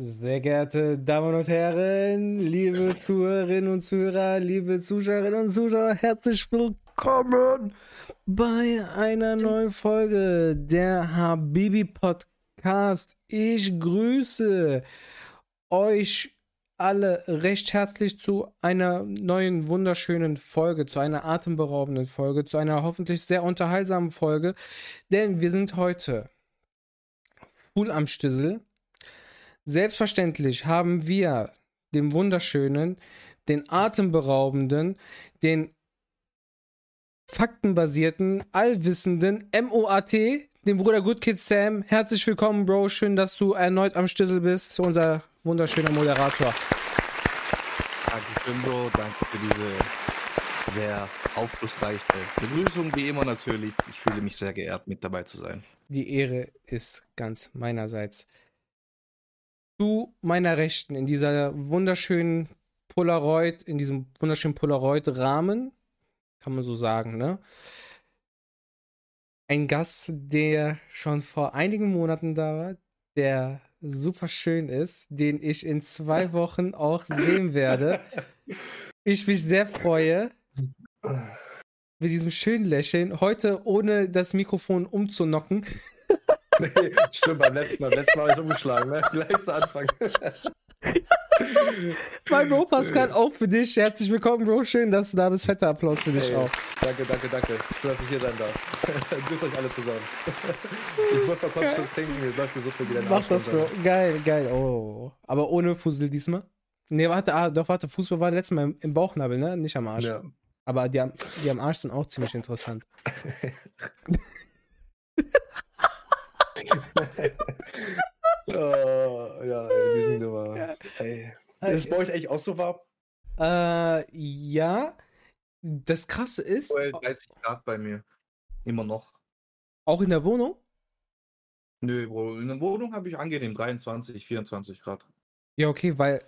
Sehr geehrte Damen und Herren, liebe Zuhörerinnen und Zuhörer, liebe Zuschauerinnen und Zuschauer, herzlich willkommen bei einer neuen Folge der Habibi Podcast. Ich grüße euch alle recht herzlich zu einer neuen wunderschönen Folge, zu einer atemberaubenden Folge, zu einer hoffentlich sehr unterhaltsamen Folge, denn wir sind heute full am Stissel Selbstverständlich haben wir den wunderschönen, den atemberaubenden, den faktenbasierten, allwissenden MOAT, den Bruder Good Kid Sam. Herzlich willkommen, Bro. Schön, dass du erneut am Schlüssel bist. Unser wunderschöner Moderator. Dankeschön, Bro. Danke für diese sehr aufschlussreiche Begrüßung, wie immer natürlich. Ich fühle mich sehr geehrt, mit dabei zu sein. Die Ehre ist ganz meinerseits zu meiner Rechten in dieser wunderschönen Polaroid, in diesem wunderschönen Polaroid-Rahmen, kann man so sagen, ne? Ein Gast, der schon vor einigen Monaten da war, der super schön ist, den ich in zwei Wochen auch sehen werde. Ich mich sehr freue. Mit diesem schönen Lächeln. Heute ohne das Mikrofon umzunocken. Nee, stimmt, beim letzten Mal, letzten Mal habe ich umgeschlagen, ne? Gleich zu Anfang. mein Bro Pascal, auch für dich. Herzlich willkommen, Bro. Schön, dass du da bist. Fetter Applaus für dich hey, auch. Danke, danke, danke. Schön, dass ich hier sein darf. Grüßt euch alle zusammen. ich muss mal kurz trinken, jetzt läuft die Suppe wieder Mach das, Bro. Geil, geil. Oh. Aber ohne Fussel diesmal? Nee, warte, ah, doch, warte, Fußball war letztes Mal im Bauchnabel, ne? Nicht am Arsch. Ja. Aber die am, die am Arsch sind auch ziemlich interessant. oh, ja, die sind immer. Ja. Ey. Ist es bei euch eigentlich auch so warm? Äh, ja. Das krasse ist. 30 Grad bei mir. Immer noch. Auch in der Wohnung? Nö, Bro. In der Wohnung habe ich angenehm 23, 24 Grad. Ja, okay, weil.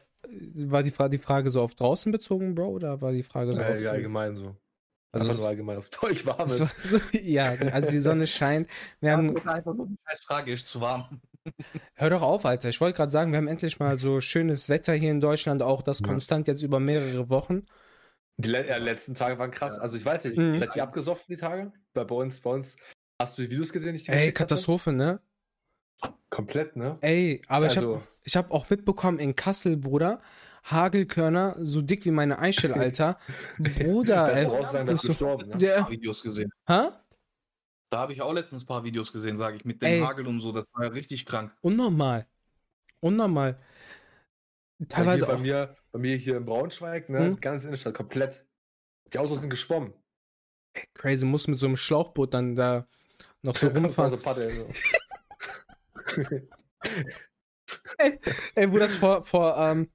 War die, Frage, die Frage so auf draußen bezogen, Bro? Oder war die Frage so ja, auf. Ja, allgemein so. Also Einfach nur allgemein auf Deutsch warm ist. So, so, ja, also die Sonne scheint. Wir haben einfach nur scheiß Frage, ist zu warm. Hör doch auf, Alter. Ich wollte gerade sagen, wir haben endlich mal so schönes Wetter hier in Deutschland, auch das ja. konstant jetzt über mehrere Wochen. Die le ja, letzten Tage waren krass. Also ich weiß nicht, mhm. seid ihr abgesoffen die Tage? Bei, bei uns, bei uns. Hast du die Videos gesehen? Die Ey, Katastrophe, hatte? ne? Komplett, ne? Ey, aber also, ich habe ich hab auch mitbekommen in Kassel, Bruder, Hagelkörner, so dick wie meine Eichel, Alter. Bruder, ey. Das sagen, dass gestorben, ne? Der, Videos gesehen. Hä? Da habe ich auch letztens ein paar Videos gesehen, sage ich, mit dem ey. Hagel und so. Das war ja richtig krank. Unnormal. Unnormal. Teilweise bei, mir, bei mir hier in Braunschweig, ne, hm? ganz in der Stadt, komplett. Die Autos sind geschwommen. Ey, crazy, muss mit so einem Schlauchboot dann da noch so rumfahren. So Paddel, so. ey, ey, wo das vor, vor ähm,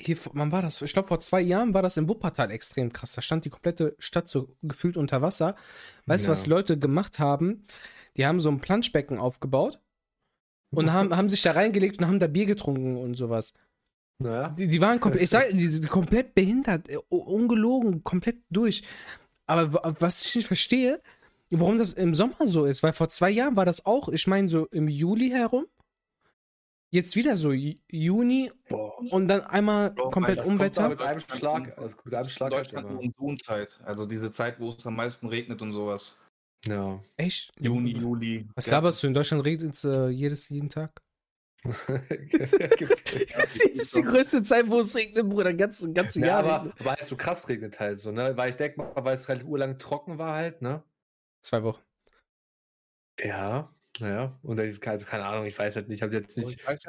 hier, wann war das? Ich glaube, vor zwei Jahren war das in Wuppertal extrem krass. Da stand die komplette Stadt so gefühlt unter Wasser. Weißt du, ja. was Leute gemacht haben? Die haben so ein Planschbecken aufgebaut und haben, haben sich da reingelegt und haben da Bier getrunken und sowas. Naja. Die, die waren komplett, ich sag, die sind komplett behindert, äh, ungelogen, komplett durch. Aber was ich nicht verstehe, warum das im Sommer so ist, weil vor zwei Jahren war das auch, ich meine, so im Juli herum Jetzt wieder so Juni Boah. und dann einmal Boah, komplett Umwetter. Mit einem Schlag, also mit einem Schlag Deutschland halt Monsunzeit, also diese Zeit, wo es am meisten regnet und sowas. Ja. Echt? Juni, Juli. Was ja. laberst du? In Deutschland regnet es äh, jedes, jeden Tag? das ist die größte Zeit, wo es regnet, Bruder, ganz, ganze ja, Jahr. Aber, aber halt so krass regnet halt so, ne? Weil ich denke mal, weil es relativ urlang trocken war halt, ne? Zwei Wochen. Ja, naja, und keine, keine Ahnung, ich weiß halt nicht, ich habe jetzt nicht. Halt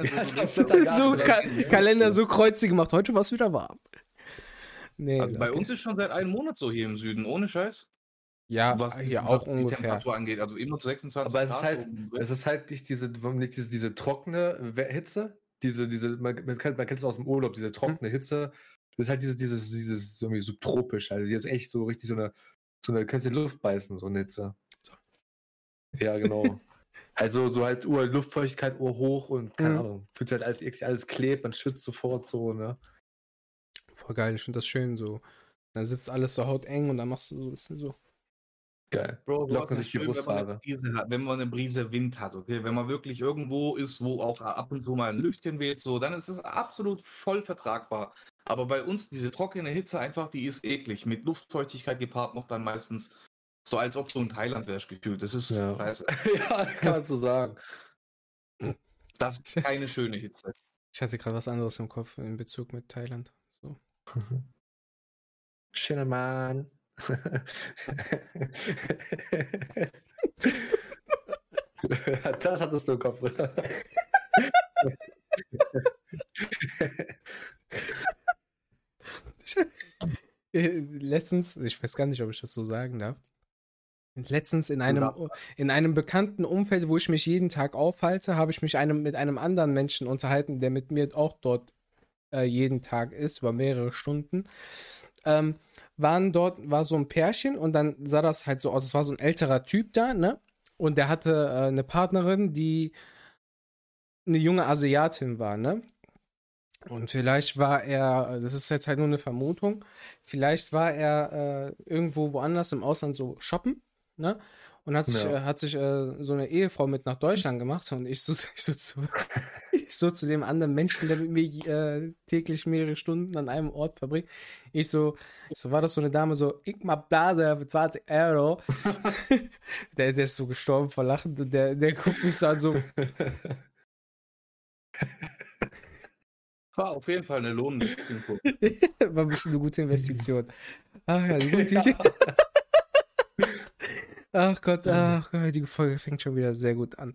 so, so Ka Kalender so kreuzig gemacht, heute war es wieder warm. Nee, also bei okay. uns ist schon seit einem Monat so hier im Süden, ohne Scheiß. Ja, was hier auch die ungefähr. Temperatur angeht, also immer 26 Aber es ist halt, es ist halt nicht diese, nicht diese, diese trockene Hitze, diese, diese, man, man kennt, man kennt es aus dem Urlaub, diese trockene hm. Hitze. Das ist halt dieses, dieses, dieses irgendwie subtropisch. Also hier ist echt so richtig so eine, so eine, könntest du Luft beißen, so eine Hitze. Ja, genau. Also so halt Ur Luftfeuchtigkeit Uhr hoch und keine mhm. Ahnung, fühlt sich halt alles eklig, alles klebt, man schwitzt sofort so, ne? Voll geil, ich finde das schön so. Dann sitzt alles so hauteng und dann machst du so ein bisschen so. Geil. Bro, Locken sich die Brusthaare. Wenn, wenn man eine Brise Wind hat, okay? Wenn man wirklich irgendwo ist, wo auch ab und zu mal ein Lüftchen weht, so, dann ist es absolut voll vertragbar. Aber bei uns, diese trockene Hitze einfach, die ist eklig. Mit Luftfeuchtigkeit gepaart noch dann meistens. So als ob du in Thailand wärst gefühlt. Das ist ja. scheiße. ja, kann man so sagen. Das ist keine schöne Hitze. Ich hatte gerade was anderes im Kopf in Bezug mit Thailand. So. Schöner Mann. das hattest du im Kopf, oder? Letztens, ich weiß gar nicht, ob ich das so sagen darf. Letztens in einem, in einem bekannten Umfeld, wo ich mich jeden Tag aufhalte, habe ich mich einem, mit einem anderen Menschen unterhalten, der mit mir auch dort äh, jeden Tag ist, über mehrere Stunden. Ähm, waren dort, war so ein Pärchen und dann sah das halt so aus, es war so ein älterer Typ da, ne? Und der hatte äh, eine Partnerin, die eine junge Asiatin war, ne? Und vielleicht war er, das ist jetzt halt nur eine Vermutung, vielleicht war er äh, irgendwo woanders im Ausland so shoppen, ne? Und hat sich, ja. äh, hat sich äh, so eine Ehefrau mit nach Deutschland gemacht und ich so, ich so, zu, ich so zu dem anderen Menschen, der mit mir äh, täglich mehrere Stunden an einem Ort verbringt. Ich so, so war das so eine Dame, so, ich mal Blase für 20 Euro. der, der ist so gestorben vor Lachen und der, der guckt mich so an, so. War auf jeden Fall eine lohnende. War bestimmt eine gute Investition. Ach ja, eine gute Idee. Ach Gott, ach Gott, die Folge fängt schon wieder sehr gut an.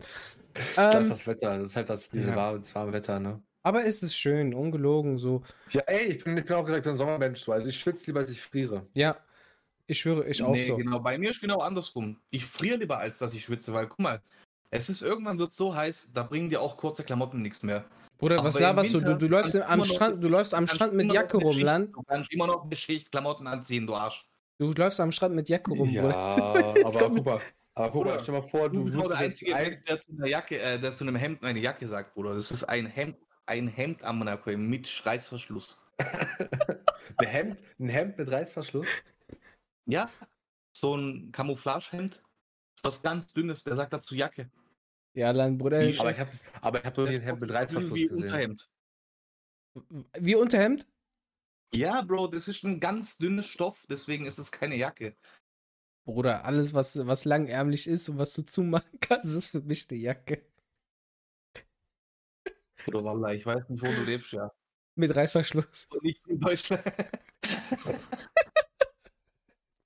Das ähm, ist das Wetter, das ist halt das, diese ja. warme, das warme Wetter, ne? Aber es ist schön, ungelogen so. Ja, ey, ich bin, ich bin auch gesagt, ich bin ein Sommermensch so. Also ich schwitze lieber, als ich friere. Ja, ich schwöre, ich auch nee, so. genau. Bei mir ist genau andersrum. Ich friere lieber, als dass ich schwitze, weil guck mal, es ist irgendwann wird so heiß, da bringen dir auch kurze Klamotten nichts mehr. Bruder, was laberst du? Du, du läufst am Strand, du läufst am Strand mit Jacke rum, Land. Du kannst immer noch eine Schicht Klamotten anziehen, du Arsch. Du läufst am Strand mit Jacke rum, ja, Bruder. aber guck mal, aber guck mal, stell mal vor, du, du bist der einzige, ein... der zu einer Jacke, äh, der zu einem Hemd eine Jacke sagt, Bruder. Das ist ein Hemd, ein Hemd am Monaco mit Reißverschluss. ein Hemd, ein Hemd mit Reißverschluss? Ja, so ein Camouflagehemd, was ganz dünnes, der sagt dazu Jacke. Ja, dann Bruder. Aber ich habe aber ich habe nur den Hemd mit Reißverschluss wie gesehen. Unterhemd. Wie Unterhemd? Ja, Bro, das ist ein ganz dünnes Stoff, deswegen ist es keine Jacke. Bruder, alles, was, was langärmlich ist und was du zumachen kannst, ist für mich eine Jacke. Oder Wallah, ich weiß nicht, wo du lebst, ja. Mit Reißverschluss. Und nicht in Deutschland.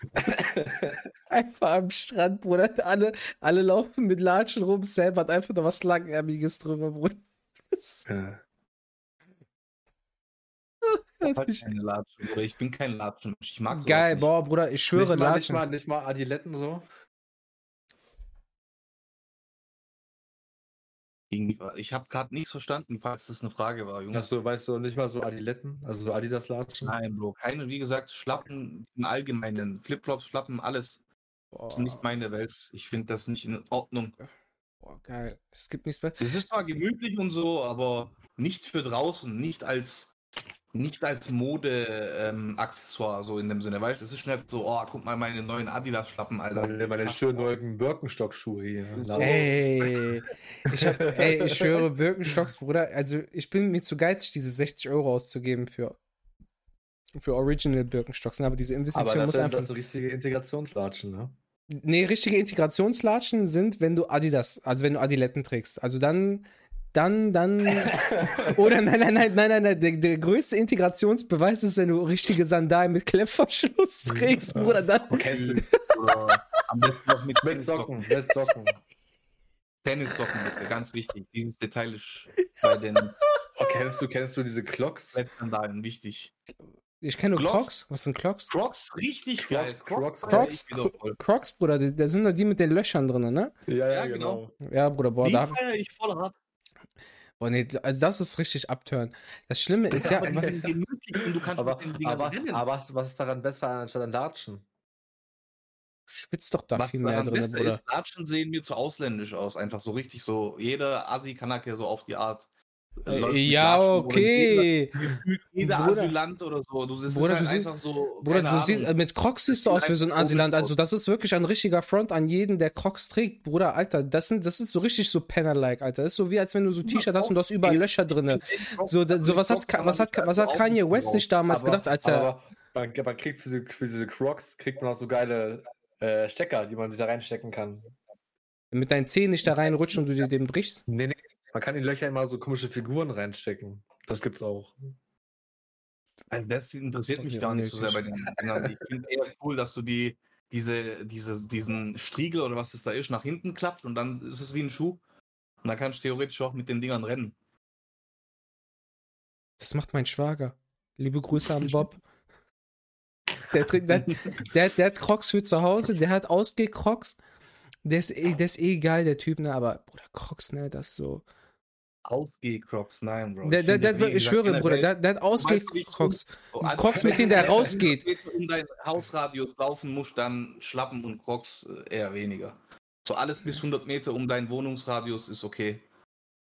einfach am Strand, Bruder. Alle, alle laufen mit Latschen rum. Sam hat einfach noch was Langärmiges drüber, Bruder. Ja. Ich, halt keine Latschen, Bruder. Ich bin kein Latschen. Ich mag Geil, boah, Bruder, ich schwöre, nicht mal, Latschen. Nicht mal, nicht mal Adiletten so. Ich habe gerade nichts verstanden, falls das eine Frage war, Junge. Achso, weißt du nicht mal so Adiletten? Also so Adidas-Latschen? Nein, Bro. Keine, wie gesagt, Schlappen im Allgemeinen. Flipflops, Schlappen, alles. Boah. Das ist nicht meine Welt. Ich finde das nicht in Ordnung. Boah, geil. Es gibt nichts mehr. Es ist zwar gemütlich und so, aber nicht für draußen, nicht als nicht als Mode-Accessoire, ähm, so in dem Sinne, weißt du? Das ist nicht so, oh, guck mal meine neuen Adidas-Schlappen, Alter. Meine, meine schönen neuen Birkenstock-Schuhe hier. Ey, ich, hab, ey, ich schwöre, Birkenstocks, Bruder, also ich bin mir zu geizig, diese 60 Euro auszugeben für, für Original Birkenstocks, ne? aber diese Investition aber das muss sind, einfach... Das so richtige Integrationslatschen, ne? Nee, richtige Integrationslatschen sind, wenn du Adidas, also wenn du Adiletten trägst. Also dann dann, dann. oder nein, nein, nein, nein, nein, nein. Der, der, größte Integrationsbeweis ist, wenn du richtige Sandalen mit Klettverschluss trägst, Bruder. Dann. Kennst du? Am besten noch mit, mit Socken. Mit Socken. Tennissocken, bitte, ganz wichtig. Dieses Detail ist bei den. Oh, kennst du, kennst du diese Clocks? Sandalen, wichtig. Ich kenne nur Crocs. Was sind Crocs? Crocs, richtig Crocs. Crocs, Crocs, Crocs, Bruder, da sind doch die mit den Löchern drin, ne? Ja, ja, genau. Ja, Bruder, boah, die da. ich voll hart. Boah, nee, also das ist richtig abtören. Das Schlimme ist ja, aber, aber, aber, aber was, was ist daran besser anstatt an Latschen? Schwitzt doch da was viel mehr drin, Bruder. Ist, Latschen sehen mir zu ausländisch aus, einfach so richtig so. Jeder Assi-Kanake so auf die Art. Äh, ja, okay. Jeder, Asylant oder so. Du, siehst Bruder, halt du siehst, so, Bruder, du siehst, mit Crocs siehst du aus wie so ein Asylant. Also, das ist wirklich ein richtiger Front an jeden, der Crocs trägt. Bruder, Alter, das, sind, das ist so richtig so Penner-like, Alter. Das ist so wie, als wenn du so T-Shirt hast und du hast überall Löcher drin. So, so was, hat, was, hat, was hat Kanye West sich damals gedacht, als er. Man, man kriegt für diese, für diese Crocs kriegt man auch so geile äh, Stecker, die man sich da reinstecken kann. Mit deinen Zähnen nicht da reinrutschen und du dir den brichst? Nee, nee, man kann in Löcher immer so komische Figuren reinstecken. Das gibt's auch. Also das interessiert mich gar nicht so sehr bei den Dingern. Ich finde eher cool, dass du die, diese, diese, diesen Striegel oder was es da ist, nach hinten klappt und dann ist es wie ein Schuh. Und dann kannst du theoretisch auch mit den Dingern rennen. Das macht mein Schwager. Liebe Grüße an Bob. Der, der, der, der hat Crocs für zu Hause, der hat Ausgeh-Crocs. Der ist, eh, der ist eh geil, der Typ, ne? Aber, Bruder, Crocs, ne? Das so. Ausgeh-Crocs, nein, Bro. Der, der, der, ich schwöre, Bruder, der, der hat Ausgeh-Crocs. Crocs, mit denen der rausgeht. Wenn du um deinen Hausradius laufen musst, dann Schlappen und Crocs äh, eher weniger. So alles bis 100 Meter um deinen Wohnungsradius ist okay.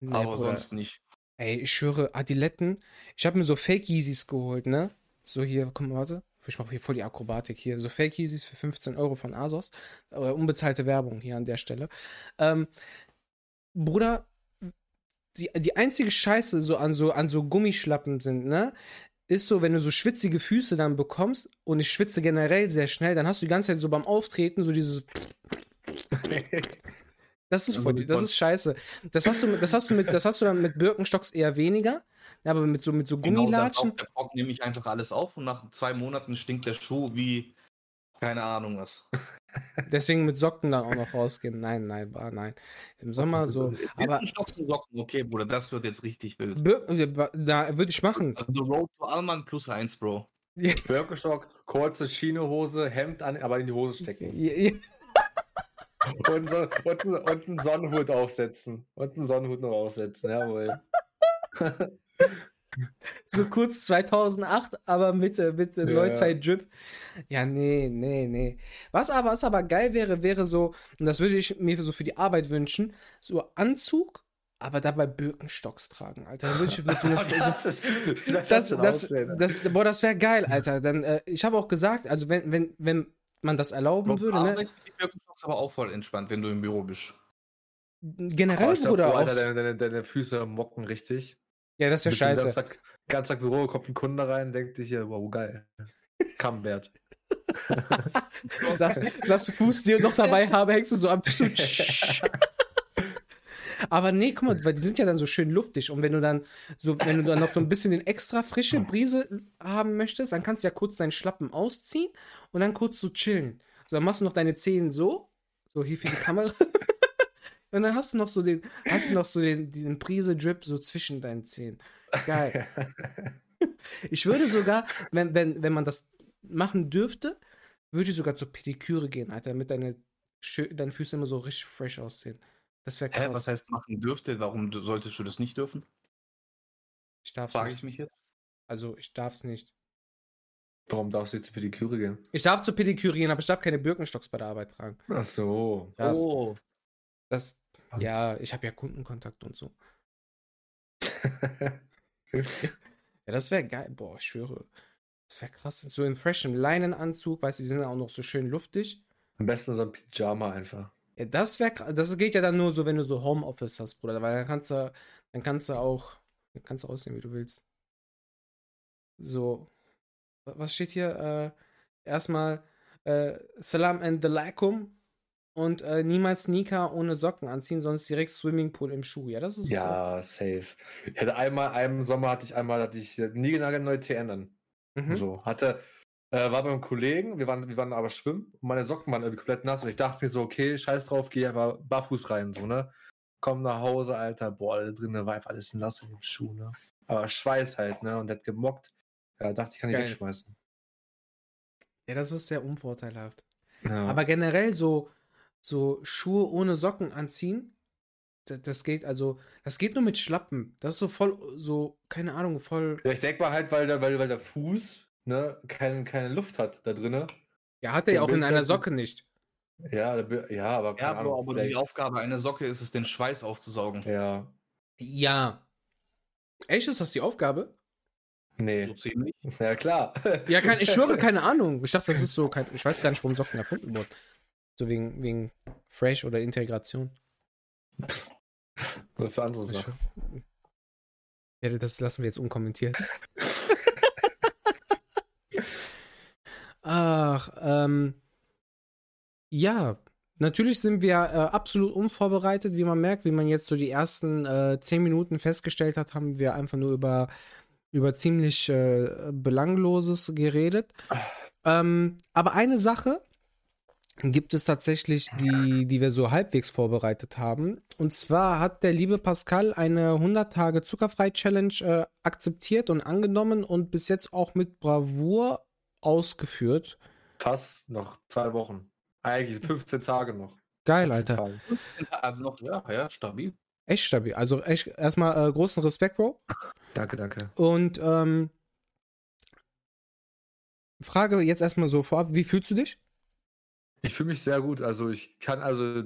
Nee, aber Bruder. sonst nicht. Ey, ich schwöre, Adiletten. Ich habe mir so Fake Yeezys geholt, ne? So hier, komm, warte. Ich mache hier voll die Akrobatik hier. So Fake Yeezys für 15 Euro von Asos. Äh, unbezahlte Werbung hier an der Stelle. Ähm, Bruder, die, die einzige Scheiße so an so an so Gummischlappen sind, ne? Ist so, wenn du so schwitzige Füße dann bekommst und ich schwitze generell sehr schnell, dann hast du die ganze Zeit so beim Auftreten so dieses Das ist voll, das ist scheiße. Das hast du, das hast du mit, das hast du dann mit Birkenstocks eher weniger. Aber mit so, mit so Gummilatschen. Genau, der Bock nehme ich einfach alles auf und nach zwei Monaten stinkt der Schuh wie keine Ahnung was. Deswegen mit Socken dann auch noch rausgehen. Nein, nein, war nein. Im Sommer so. Aber Socken, okay, Bruder, das wird jetzt richtig wild. da würde ich machen. Also Road to Alman plus eins, Bro. Birkenstock, kurze Schienehose, Hemd an, aber in die Hose stecken. und, so, und, und einen Sonnenhut aufsetzen. Und einen Sonnenhut noch aufsetzen, jawohl. so kurz 2008, aber mit, mit ja. Neuzeit-Drip. Ja, nee, nee, nee. Was aber, was aber geil wäre, wäre so, und das würde ich mir so für die Arbeit wünschen, so Anzug, aber dabei Birkenstocks tragen, Alter. Dann würde ich mit so einer, so, das, das, das, boah, das wäre geil, Alter. Dann, äh, ich habe auch gesagt, also wenn, wenn, wenn man das erlauben Auf würde, ne? Die Birkenstocks aber auch voll entspannt, wenn du im Büro bist. Generell, oh, Bruder, auch. Deine, deine, deine Füße mocken richtig. Ja, das wäre scheiße. Tag, ganz Tag Büro, kommt ein Kunde rein, denkt sich hier, wow, geil. Kammbert. sagst, sagst du Fuß, die noch dabei habe, hängst du so am Tisch. Aber nee, guck mal, weil die sind ja dann so schön luftig. Und wenn du dann so, wenn du dann noch so ein bisschen den extra frische Brise haben möchtest, dann kannst du ja kurz deinen Schlappen ausziehen und dann kurz so chillen. So, dann machst du noch deine Zehen so, so hier für die Kamera. Und dann hast du noch so den, hast du noch so den, den Prise-Drip so zwischen deinen Zähnen. Geil. ich würde sogar, wenn, wenn, wenn man das machen dürfte, würde ich sogar zur Pediküre gehen, Alter, damit deine, deine Füße immer so richtig fresh aussehen. Das wäre krass. Hä, was heißt machen dürfte? Warum solltest du das nicht dürfen? Ich darf Frage ich mich jetzt. Also, ich darf es nicht. Warum darfst du zur Pediküre gehen? Ich darf zur Pediküre gehen, aber ich darf keine Birkenstocks bei der Arbeit tragen. Ach so. Das, oh. Das, ja, ich habe ja Kundenkontakt und so. ja, das wäre geil. Boah, ich schwöre. Das wäre krass. So in freshem Leinenanzug, weißt du, die sind ja auch noch so schön luftig. Am besten so ein Pyjama einfach. Ja, das wäre Das geht ja dann nur so, wenn du so Homeoffice hast, Bruder. Weil dann kannst du, dann kannst du auch, dann kannst du aussehen, wie du willst. So. Was steht hier? Äh, erstmal äh, Salam and Alaikum und äh, niemals Sneaker ohne Socken anziehen, sonst direkt Swimmingpool im Schuh. Ja, das ist Ja, so. safe. Ich hatte einmal, einen Sommer hatte ich einmal, hatte ich nie neue TN an. Mhm. So, hatte, äh, war beim Kollegen, wir waren, wir waren aber schwimmen und meine Socken waren irgendwie komplett nass und ich dachte mir so, okay, scheiß drauf, geh einfach barfuß rein, so, ne? Komm nach Hause, Alter, boah, da drinnen war einfach alles nass in dem Schuh, ne? Aber Schweiß halt, ne? Und der hat gemockt. Ja, dachte ich, kann ich wegschmeißen. Ja, das ist sehr unvorteilhaft. Ja. Aber generell so, so Schuhe ohne Socken anziehen. Das, das geht also, das geht nur mit Schlappen. Das ist so voll, so, keine Ahnung, voll. Ja, ich denke mal halt, weil der, weil, weil der Fuß, ne, kein, keine Luft hat da drinne. Ja, hat er ja auch in einer Socke nicht. Ja, ja, aber keine ja, Ahnung, aber die Aufgabe einer Socke ist es, den Schweiß aufzusaugen. Ja. Ja. Echt, ist das die Aufgabe? Nee. So ziemlich. Ja, klar. Ja, kein, ich schwöre, keine Ahnung. Ich dachte, das ist so, kein, ich weiß gar nicht, warum Socken erfunden wurden. So wegen, wegen Fresh oder Integration. Oder für andere Sachen. Ja, das lassen wir jetzt unkommentiert. Ach, ähm. Ja, natürlich sind wir äh, absolut unvorbereitet, wie man merkt, wie man jetzt so die ersten äh, zehn Minuten festgestellt hat, haben wir einfach nur über, über ziemlich äh, Belangloses geredet. Ähm, aber eine Sache, gibt es tatsächlich, die, die wir so halbwegs vorbereitet haben. Und zwar hat der liebe Pascal eine 100 Tage Zuckerfrei-Challenge äh, akzeptiert und angenommen und bis jetzt auch mit Bravour ausgeführt. Fast noch zwei Wochen. Eigentlich 15 Tage noch. Geil, Alter. Also noch, ja, ja, stabil. Echt stabil. Also echt erstmal äh, großen Respekt, Bro. Danke, danke. Und ähm, Frage jetzt erstmal so vorab, wie fühlst du dich? Ich fühle mich sehr gut. Also ich kann also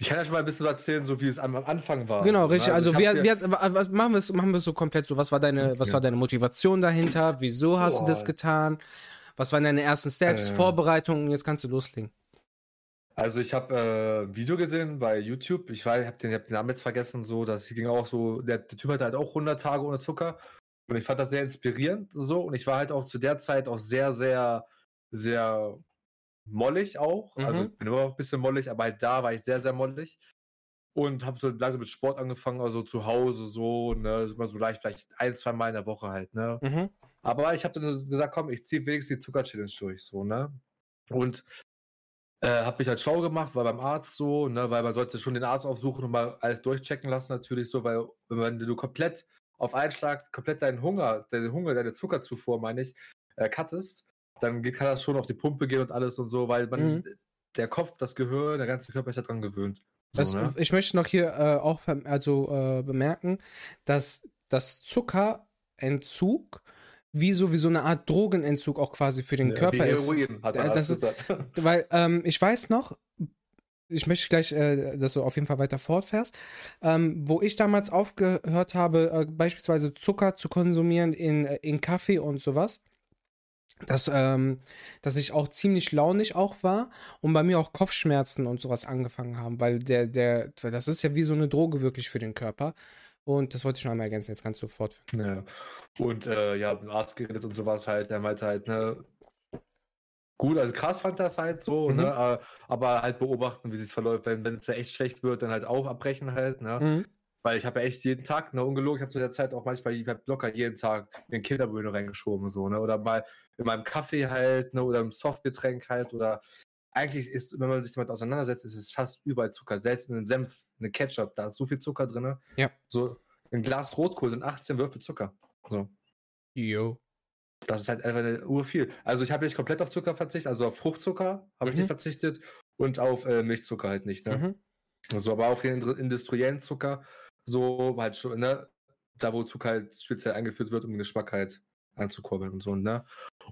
ich kann ja schon mal ein bisschen erzählen, so wie es am Anfang war. Genau, richtig. Also, also wie, wie, was, machen wir es machen wir so komplett so. Was war deine, was war deine Motivation dahinter? Wieso hast Boah. du das getan? Was waren deine ersten Steps, äh. Vorbereitungen? Jetzt kannst du loslegen. Also ich habe äh, ein Video gesehen bei YouTube. Ich habe den, hab den Namen jetzt vergessen. So, das ging auch so. Der, der Typ hatte halt auch 100 Tage ohne Zucker und ich fand das sehr inspirierend. So und ich war halt auch zu der Zeit auch sehr, sehr, sehr mollig auch. Also, mhm. Also bin immer noch ein bisschen mollig, aber halt da war ich sehr, sehr mollig. Und habe so langsam mit Sport angefangen, also zu Hause so, ne, immer so leicht, vielleicht ein, zwei Mal in der Woche halt, ne. Mhm. Aber ich habe dann gesagt, komm, ich ziehe wenigstens die Zucker-Challenge durch, so, ne. Und äh, habe mich halt schlau gemacht, war beim Arzt so, ne, weil man sollte schon den Arzt aufsuchen und mal alles durchchecken lassen, natürlich so, weil wenn du komplett auf einen Schlag komplett deinen Hunger, deine Hunger, deine Zuckerzufuhr, meine ich, äh, cuttest, dann kann das schon auf die Pumpe gehen und alles und so, weil man, mhm. der Kopf, das Gehirn, der ganze Körper ist ja dran gewöhnt. So, das, ne? Ich möchte noch hier äh, auch also, äh, bemerken, dass das Zuckerentzug wie so, wie so eine Art Drogenentzug auch quasi für den ja, Körper ist. Er das ist, weil ähm, ich weiß noch, ich möchte gleich, äh, dass du auf jeden Fall weiter fortfährst, ähm, wo ich damals aufgehört habe, äh, beispielsweise Zucker zu konsumieren in, äh, in Kaffee und sowas, dass, ähm, dass ich auch ziemlich launig auch war und bei mir auch Kopfschmerzen und sowas angefangen haben, weil der, der, das ist ja wie so eine Droge wirklich für den Körper. Und das wollte ich schon einmal ergänzen, jetzt kannst du fortführen. Ja. Und äh, ja, mit dem Arzt geredet und sowas halt, der meinte halt, ne, gut, also krass fand das halt so, mhm. ne, aber halt beobachten, wie es verläuft. Wenn, wenn es echt schlecht wird, dann halt auch abbrechen halt, ne. Mhm. Weil ich habe ja echt jeden Tag, ne, ungelogen, ich habe zu der Zeit auch manchmal, locker jeden Tag in Kinderbrühe reingeschoben, so, ne, oder mal in meinem Kaffee halt, ne, oder im Softgetränk halt, oder eigentlich ist, wenn man sich damit auseinandersetzt, ist es fast überall Zucker. Selbst in den Senf, eine Ketchup, da ist so viel Zucker drin. Ja. So, ein Glas Rotkohl sind 18 Würfel Zucker. So. Jo. Das ist halt einfach eine Uhr viel. Also ich habe nicht komplett auf Zucker verzichtet, also auf Fruchtzucker habe mhm. ich nicht verzichtet und auf äh, Milchzucker halt nicht, ne? Mhm. Also, aber auf den industriellen Zucker so halt schon, ne, da wo Zucker halt speziell eingeführt wird, um den Geschmack halt anzukurbeln und so, ne?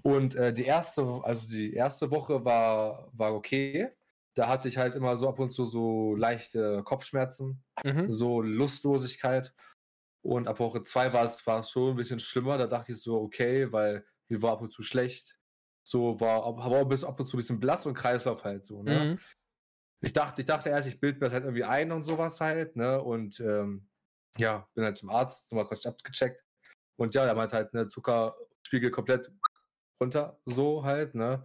Und äh, die erste, also die erste Woche war, war okay. Da hatte ich halt immer so ab und zu so leichte Kopfschmerzen, mhm. so Lustlosigkeit. Und ab Woche zwei war es, war es schon ein bisschen schlimmer. Da dachte ich so, okay, weil mir war ab und zu schlecht. So war, aber auch bis ab und zu ein bisschen blass und Kreislauf halt so, ne? Mhm. Ich dachte, ich dachte erst, ich bilde mir halt irgendwie ein und sowas halt, ne? Und ähm, ja, bin halt zum Arzt, nochmal kurz abgecheckt. Und ja, der meint halt, ne, Zuckerspiegel komplett runter, so halt, ne?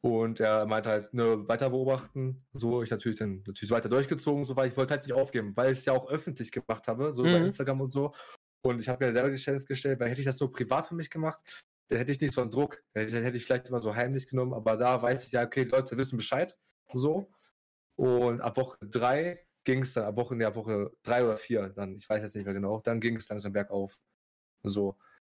Und er meinte halt, ne, weiter beobachten. So, ich natürlich dann natürlich weiter durchgezogen, so weil ich wollte halt nicht aufgeben, weil ich es ja auch öffentlich gemacht habe, so mhm. bei Instagram und so. Und ich habe mir selber die Challenge gestellt, weil hätte ich das so privat für mich gemacht, dann hätte ich nicht so einen Druck. Dann hätte ich vielleicht immer so heimlich genommen, aber da weiß ich ja, okay, Leute wissen Bescheid. So. Und ab Woche drei ging es dann, ab Woche, ja, Woche drei oder vier, dann, ich weiß jetzt nicht mehr genau, dann ging es langsam bergauf. So.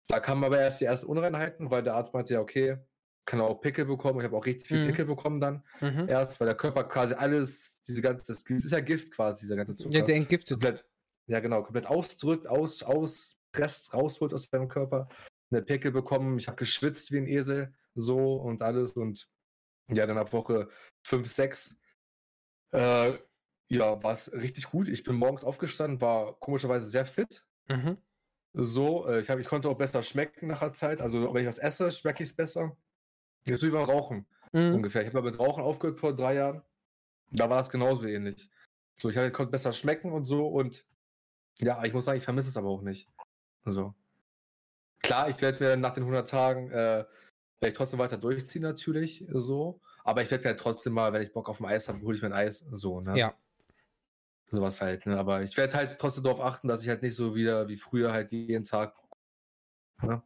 Da kamen aber erst die ersten Unreinheiten, weil der Arzt meinte ja, okay, kann auch Pickel bekommen. Ich habe auch richtig viel mhm. Pickel bekommen dann mhm. erst, weil der Körper quasi alles, diese ganze, das, ist ja Gift quasi, dieser ganze Zucker. Ja, der entgiftet. Komplett, ja, genau, komplett ausdrückt, aus, auspresst, rausholt aus seinem Körper. Eine Pickel bekommen, ich habe geschwitzt wie ein Esel, so und alles und ja, dann ab Woche 5, 6 äh, ja, war es richtig gut. Ich bin morgens aufgestanden, war komischerweise sehr fit. Mhm. So, äh, ich, hab, ich konnte auch besser schmecken nach der Zeit. Also, wenn ich was esse, schmecke ich es besser. Das ist wie beim Rauchen mhm. ungefähr. Ich habe mit Rauchen aufgehört vor drei Jahren. Da war es genauso ähnlich. So, ich konnte besser schmecken und so. Und ja, ich muss sagen, ich vermisse es aber auch nicht. So. Klar, ich werde mir nach den 100 Tagen äh, werde ich trotzdem weiter durchziehen, natürlich, so. Aber ich werde mir trotzdem mal, wenn ich Bock auf ein Eis habe, hole ich mir ein Eis, so, ne? Ja. Sowas halt, ne? Aber ich werde halt trotzdem darauf achten, dass ich halt nicht so wieder wie früher halt jeden Tag. Ne?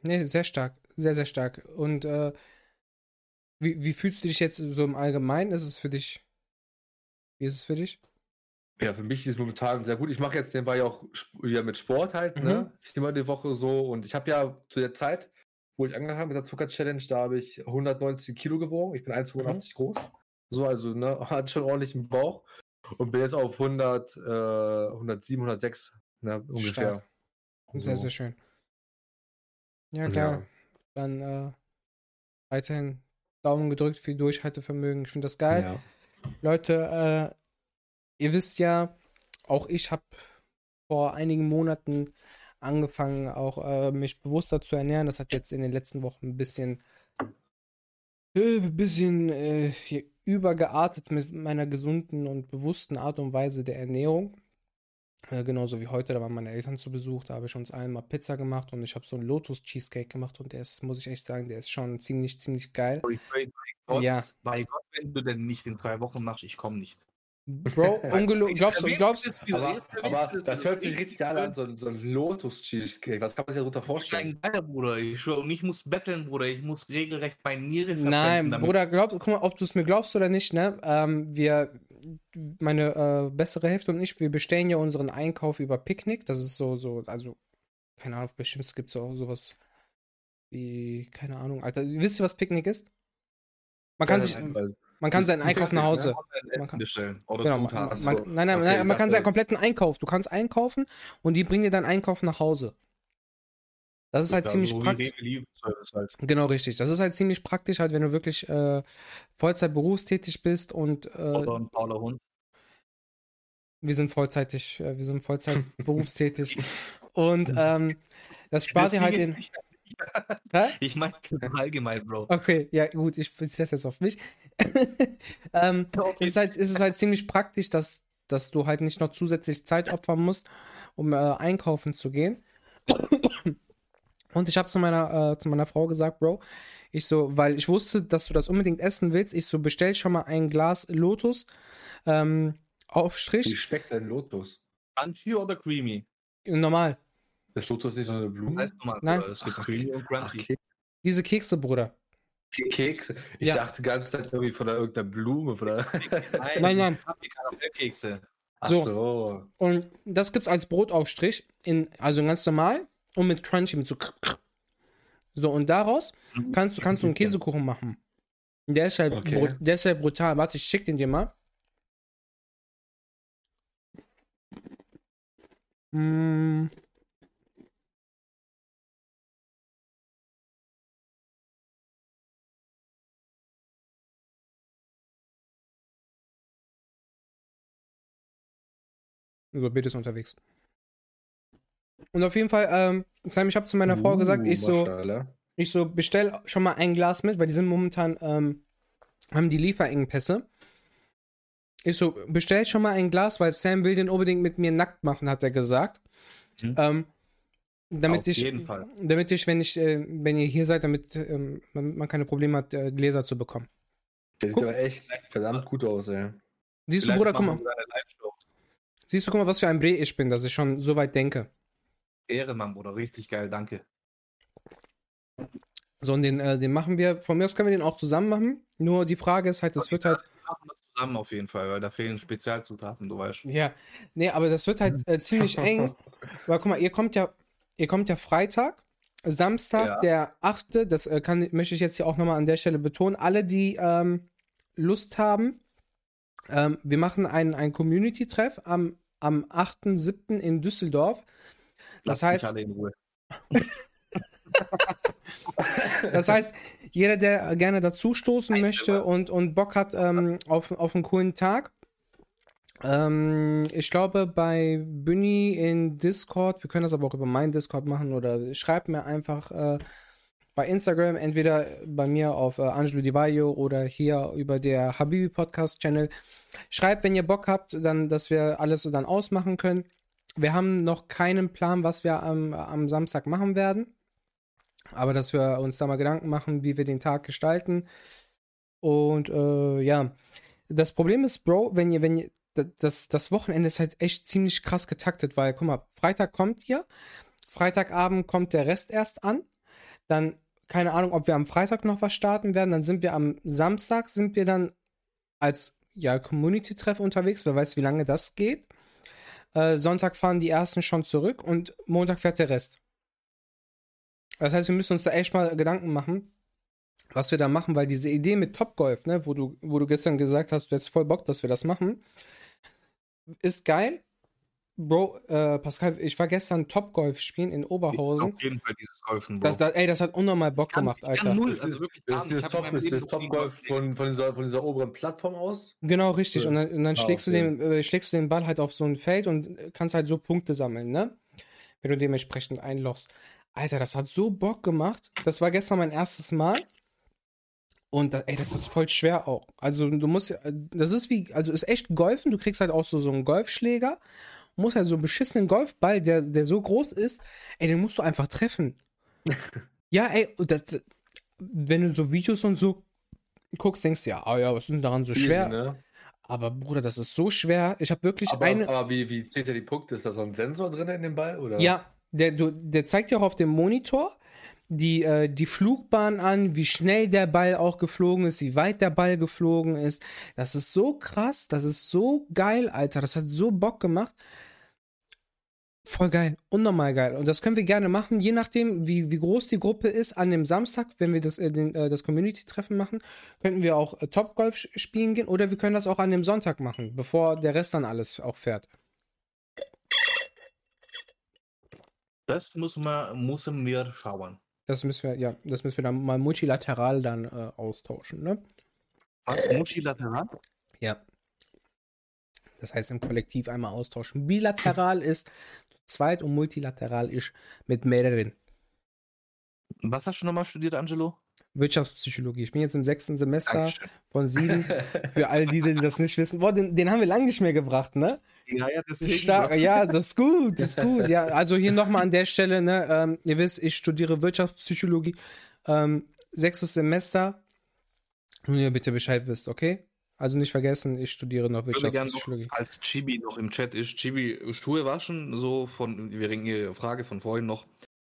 Nee, sehr stark. Sehr, sehr stark. Und äh, wie, wie fühlst du dich jetzt so im Allgemeinen? Ist es für dich. Wie ist es für dich? Ja, für mich ist es momentan sehr gut. Ich mache jetzt nebenbei auch wieder mit Sport halt, ne? mhm. ne? Viermal die Woche so. Und ich habe ja zu der Zeit, wo ich angefangen habe mit der Zucker-Challenge, da habe ich 190 Kilo gewogen. Ich bin 1,85 mhm. groß. So, also, ne, hat schon ordentlich einen Bauch. Und bin jetzt auf 100, äh, 107, 106, ne, ungefähr. Stark. Sehr, so. sehr schön. Ja, klar. Ja. Dann äh, weiterhin Daumen gedrückt, viel Durchhaltevermögen. Ich finde das geil. Ja. Leute, äh, ihr wisst ja, auch ich habe vor einigen Monaten angefangen, auch äh, mich bewusster zu ernähren. Das hat jetzt in den letzten Wochen ein bisschen, äh, bisschen äh, übergeartet mit meiner gesunden und bewussten Art und Weise der Ernährung. Äh, genauso wie heute, da waren meine Eltern zu Besuch, da habe ich uns einmal Pizza gemacht und ich habe so einen Lotus Cheesecake gemacht und der ist, muss ich echt sagen, der ist schon ziemlich, ziemlich geil. Bei Gott, ja. bei Gott, wenn du denn nicht in zwei Wochen machst, ich komme nicht. Bro, ungelogen. Glaubst du, glaubst du? Aber, aber das hört sich richtig geil an, so, so ein Lotus-Cheesecake. Was kann man sich darunter vorstellen? Ein geiler Bruder. Ich, und ich muss betteln, Bruder. Ich muss regelrecht meine Niere Nein, Bruder, glaub, guck mal, ob du es mir glaubst oder nicht, ne? Ähm, wir, meine äh, bessere Hälfte und ich, wir bestellen ja unseren Einkauf über Picknick. Das ist so, so, also, keine Ahnung, bestimmt gibt es auch sowas wie, keine Ahnung, Alter. Wisst ihr, was Picknick ist? Man kann ja, sich. Nein, man kann seinen Einkauf nach Hause. Man kann, bestellen. Oder genau, man, man, nein, nein, okay, man kann seinen kompletten Einkauf. Du kannst einkaufen und die bringen dir deinen Einkauf nach Hause. Das ist halt ziemlich praktisch. Halt. Genau, richtig. Das ist halt ziemlich praktisch, halt, wenn du wirklich äh, Vollzeit berufstätig bist und. Äh, Oder ein fauler Hund. Wir sind vollzeitig, äh, wir sind Vollzeit berufstätig. Und ähm, das spart dir halt den. Ich meine allgemein, Bro. Okay, ja, gut, ich beziehe das jetzt auf mich. ähm, okay. es, ist halt, es ist halt ziemlich praktisch, dass, dass du halt nicht noch zusätzlich Zeit opfern musst, um äh, einkaufen zu gehen. Und ich habe zu meiner, äh, zu meiner Frau gesagt, Bro, ich so, weil ich wusste, dass du das unbedingt essen willst, ich so, bestell schon mal ein Glas Lotus ähm, Aufstrich. Wie schmeckt denn Lotus? Crunchy oder creamy? Normal. Ist Lotus nicht so eine Blume? Heißt normal, Nein. Es gibt creamy und crunchy. Diese Kekse, Bruder. Kekse? Ich ja. dachte die ganze Zeit irgendwie von irgendeiner Blume. Von der nein, nein. nein. Kekse. Ach so. so. Und das gibt's als Brotaufstrich, in, also ganz normal und mit Crunchy, mit so. So, und daraus kannst du, kannst du einen Käsekuchen machen. Der ist halt, okay. der ist halt brutal. Warte, ich schick den dir mal. Mmh. So, Bild ist unterwegs. Und auf jeden Fall, ähm, Sam, ich habe zu meiner Frau gesagt, ich so, ich so, bestell schon mal ein Glas mit, weil die sind momentan, ähm, haben die Lieferengpässe. Ich so, bestell schon mal ein Glas, weil Sam will den unbedingt mit mir nackt machen, hat er gesagt. Mhm. Ähm, damit Auf ich, jeden Fall. damit ich, wenn ich, äh, wenn ihr hier seid, damit ähm, man, man, keine Probleme hat, äh, Gläser zu bekommen. Der sieht aber echt verdammt gut aus, ey. Siehst du, Bruder, guck mal. Siehst du, guck mal, was für ein Bre ich bin, dass ich schon so weit denke. Ehrenmann, Bruder, richtig geil, danke. So, und den, äh, den machen wir, von mir aus können wir den auch zusammen machen. Nur die Frage ist halt, das wird halt. Machen wir zusammen auf jeden Fall, weil da fehlen Spezialzutaten, du weißt. Ja, nee, aber das wird halt äh, ziemlich eng. Weil guck mal, ihr kommt ja, ihr kommt ja Freitag, Samstag, ja. der 8., das äh, kann, möchte ich jetzt hier auch nochmal an der Stelle betonen. Alle, die ähm, Lust haben, ähm, wir machen einen, einen Community-Treff am am 8.7. in Düsseldorf. Das Lass heißt. das heißt, jeder, der gerne dazu stoßen möchte und, und Bock hat ähm, auf, auf einen coolen Tag, Ähm, ich glaube, bei Bunny in Discord, wir können das aber auch über meinen Discord machen oder schreibt mir einfach äh, bei Instagram, entweder bei mir auf äh, Angelo Di Vaio oder hier über der Habibi Podcast Channel. Schreibt, wenn ihr Bock habt, dann, dass wir alles dann ausmachen können. Wir haben noch keinen Plan, was wir am, am Samstag machen werden. Aber dass wir uns da mal Gedanken machen, wie wir den Tag gestalten. Und äh, ja, das Problem ist, Bro, wenn ihr, wenn ihr, das, das Wochenende ist halt echt ziemlich krass getaktet, weil, guck mal, Freitag kommt ihr, Freitagabend kommt der Rest erst an, dann, keine Ahnung, ob wir am Freitag noch was starten werden, dann sind wir am Samstag, sind wir dann als, ja, Community-Treff unterwegs, wer weiß, wie lange das geht. Äh, Sonntag fahren die ersten schon zurück und Montag fährt der Rest. Das heißt, wir müssen uns da echt mal Gedanken machen, was wir da machen, weil diese Idee mit Topgolf, ne, wo du, wo du gestern gesagt hast, du hättest voll Bock, dass wir das machen, ist geil. Bro, äh, Pascal, ich war gestern Topgolf spielen in Oberhausen. Auf jeden Fall dieses Golfen, Bro. Das, das, ey, das hat unnormal Bock kann, gemacht, Alter. Null, wirklich das ist, das Top, ist das Topgolf von, von, dieser, von dieser oberen Plattform aus? Genau, richtig. Und dann, und dann ah, schlägst, okay. du den, äh, schlägst du den Ball halt auf so ein Feld und kannst halt so Punkte sammeln, ne? Wenn du dementsprechend einlochst. Alter, das hat so Bock gemacht. Das war gestern mein erstes Mal. Und ey, das ist voll schwer auch. Also du musst, das ist wie, also ist echt Golfen. Du kriegst halt auch so, so einen Golfschläger. Musst halt so einen beschissenen Golfball, der, der so groß ist, ey, den musst du einfach treffen. ja, ey, das, wenn du so Videos und so guckst, denkst du ja, oh ja, was ist denn daran so schwer? Easy, ne? Aber Bruder, das ist so schwer. Ich habe wirklich aber, eine. Aber wie, wie zählt er die Punkte? Ist da so ein Sensor drin in dem Ball? Oder? Ja, der, du, der zeigt ja auch auf dem Monitor die, äh, die Flugbahn an, wie schnell der Ball auch geflogen ist, wie weit der Ball geflogen ist. Das ist so krass, das ist so geil, Alter. Das hat so Bock gemacht. Voll geil, unnormal geil. Und das können wir gerne machen, je nachdem, wie, wie groß die Gruppe ist. An dem Samstag, wenn wir das, äh, äh, das Community-Treffen machen, könnten wir auch äh, Top-Golf spielen gehen oder wir können das auch an dem Sonntag machen, bevor der Rest dann alles auch fährt. Das muss man, müssen wir schauen. Das müssen wir, ja, das müssen wir dann mal multilateral dann äh, austauschen, ne? Was? Multilateral? Ja. Das heißt im Kollektiv einmal austauschen. Bilateral ist zweit und multilateral ist mit mehreren. Was hast du nochmal studiert, Angelo? Wirtschaftspsychologie. Ich bin jetzt im sechsten Semester Dankeschön. von sieben. Für all die, die das nicht wissen. Boah, den, den haben wir lange nicht mehr gebracht, ne? Ja, ja, das ist Stark, ja, das ist gut, das ist gut. Ja, also hier nochmal an der Stelle, ne, ähm, ihr wisst, ich studiere Wirtschaftspsychologie, ähm, sechstes Semester. Nur ihr bitte Bescheid wisst, okay? Also nicht vergessen, ich studiere noch Wirtschaftspsychologie. Noch, als Chibi noch im Chat ist, Chibi, Schuhe waschen, so von, wir reden Ihre Frage von vorhin noch.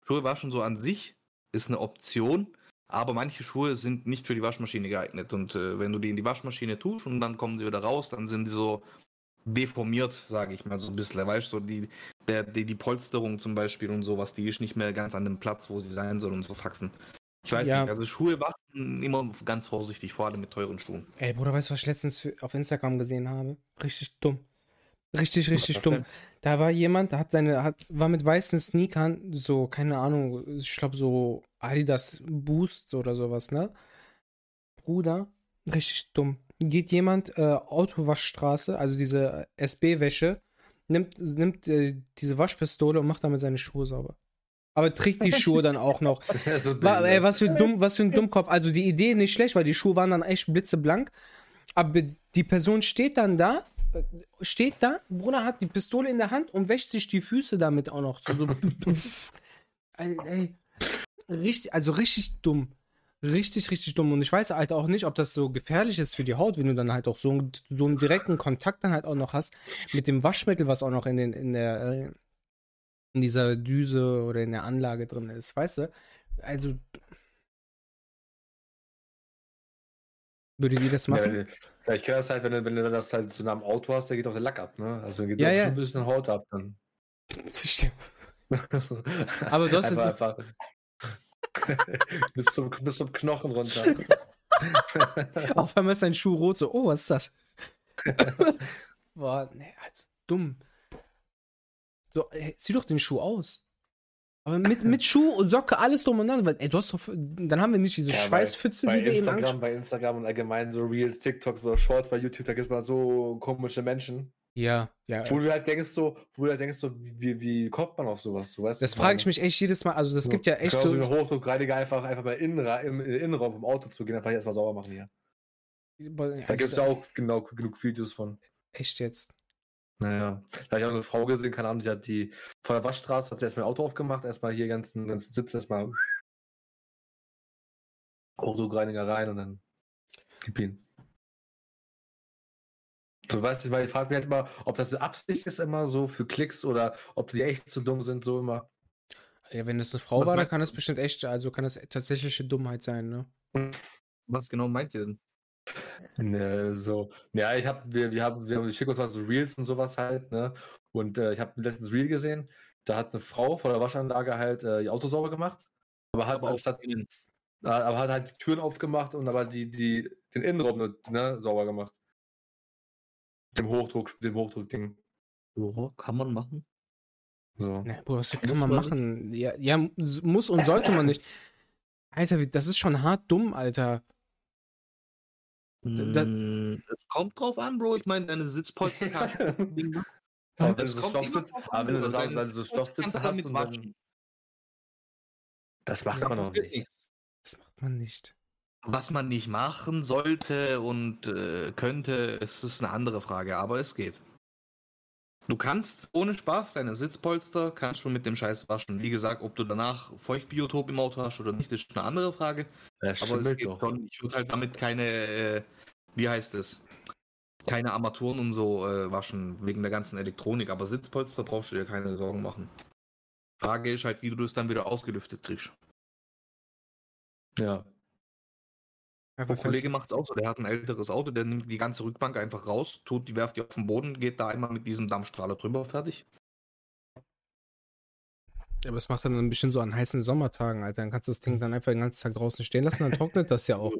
Schuhe waschen so an sich ist eine Option, aber manche Schuhe sind nicht für die Waschmaschine geeignet. Und äh, wenn du die in die Waschmaschine tust und dann kommen sie wieder raus, dann sind die so deformiert, sage ich mal so ein bisschen. Weißt du, so die, der, die, die Polsterung zum Beispiel und sowas, die ist nicht mehr ganz an dem Platz, wo sie sein soll und so faxen. Ich weiß ja. nicht, also Schuhe waschen immer ganz vorsichtig, vor allem mit teuren Schuhen. Ey, Bruder, weißt du, was ich letztens auf Instagram gesehen habe? Richtig dumm. Richtig, richtig dumm. Denn? Da war jemand, der hat seine, hat, war mit weißen Sneakern, so, keine Ahnung, ich glaube so Adidas Boost oder sowas, ne? Bruder, richtig dumm geht jemand äh, Autowaschstraße, also diese äh, SB-Wäsche, nimmt, nimmt äh, diese Waschpistole und macht damit seine Schuhe sauber. Aber trägt die Schuhe dann auch noch. so War, ey, was für, dumm, was für ein Dummkopf. Also die Idee nicht schlecht, weil die Schuhe waren dann echt blitzeblank. Aber die Person steht dann da, äh, steht da, Bruder hat die Pistole in der Hand und wäscht sich die Füße damit auch noch. So, so, ey, richtig, also richtig dumm. Richtig, richtig dumm. Und ich weiß halt auch nicht, ob das so gefährlich ist für die Haut, wenn du dann halt auch so, so einen direkten Kontakt dann halt auch noch hast mit dem Waschmittel, was auch noch in, den, in der äh, in dieser Düse oder in der Anlage drin ist, weißt du? Also würde die das machen? Ja, ich kenne das halt, wenn du, wenn du das halt zu einem Auto hast, da geht auch der Lack ab, ne? Also geht ja, ja. ein bisschen Haut ab dann. Stimmt. Aber du hast einfach, einfach bis, zum, bis zum Knochen runter. Auf einmal ist sein Schuh rot, so, oh, was ist das? Boah, ne, also dumm. So, ey, zieh doch den Schuh aus. Aber mit, mit Schuh und Socke alles drum und dran, weil, ey, du hast doch, dann haben wir nicht diese ja, Schweißpfütze, die wir Instagram, eben Bei Instagram und allgemein so Reels, TikTok, so Shorts bei YouTube, da gibt es mal so komische Menschen. Ja, ja. Wo du halt denkst so, wo du halt denkst so, wie, wie kommt man auf sowas? Du weißt, das frage ich mich echt jedes Mal. Also das so, gibt ja echt so. so eine Hochdruckreiniger einfach, einfach mal innen, im Innenraum vom Auto zu gehen, einfach erstmal sauber machen hier. Da gibt es ja auch genau genug Videos von. Echt jetzt? Naja, da habe ich auch eine Frau gesehen, keine Ahnung, die hat die von der Waschstraße, hat sie erstmal ein Auto aufgemacht, erstmal hier ganzen, ganzen Sitz erstmal Autoreiniger rein und dann gib ihn. Du weißt nicht, weil ich frage mich halt immer, ob das eine Absicht ist immer so für Klicks oder ob die echt zu dumm sind, so immer. Ja, wenn es eine Frau Was war, dann kann das bestimmt echt, also kann das tatsächliche Dummheit sein, ne? Was genau meint ihr denn? Ne, so. Ja, ich habe, wir, wir haben, wir, schicken uns mal so Reels und sowas halt, ne? Und äh, ich habe letztens Reel gesehen, da hat eine Frau vor der Waschanlage halt äh, ihr Auto sauber gemacht, aber hat aber anstatt, äh, aber hat halt die Türen aufgemacht und aber die, die, den Innenraum ne, sauber gemacht. Dem Hochdruck, dem Hochdruckding. So, kann man machen. So. Ja, Bro, was kann man machen? Ja, ja, muss und sollte man nicht. Alter, das ist schon hart dumm, Alter. Da, hm, es kommt drauf an, Bro. Ich meine, deine Sitzpolster kannst du aber wenn du so Stoffsitz, aber wenn du, wenn du so Stoffsitze hast und dann, Das macht man noch nicht. Das macht man nicht. Was man nicht machen sollte und äh, könnte, es ist eine andere Frage, aber es geht. Du kannst ohne Spaß deine Sitzpolster kannst du mit dem Scheiß waschen. Wie gesagt, ob du danach Feuchtbiotop im Auto hast oder nicht, ist eine andere Frage. Ja, aber es geht doch. schon. Ich würde halt damit keine, äh, wie heißt es, keine Armaturen und so äh, waschen wegen der ganzen Elektronik. Aber Sitzpolster brauchst du dir keine Sorgen machen. Frage ist halt, wie du das dann wieder ausgelüftet kriegst. Ja, ein Kollege macht es auch so, der hat ein älteres Auto, der nimmt die ganze Rückbank einfach raus, tut die werft die auf den Boden, geht da einmal mit diesem Dampfstrahler drüber, fertig. Ja, aber es macht dann ein bisschen so an heißen Sommertagen, Alter. Dann kannst du das Ding dann einfach den ganzen Tag draußen stehen lassen, dann trocknet das ja auch.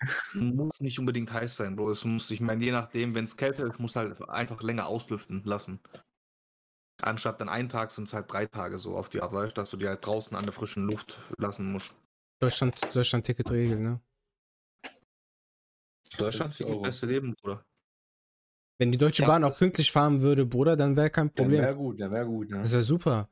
Muss nicht unbedingt heiß sein, Bro. Es muss, ich meine, je nachdem, wenn es kälter ist, muss halt einfach länger auslüften lassen. Anstatt dann einen Tag sind es halt drei Tage so auf die Art, weißt dass du die halt draußen an der frischen Luft lassen musst. Deutschland, Deutschland-Ticket-Regel, ne? Deutschland für das beste Leben, Bruder. Wenn die Deutsche ja, Bahn auch pünktlich fahren würde, Bruder, dann wäre kein Problem. Wäre gut, dann wäre gut. Ne? Das wäre super.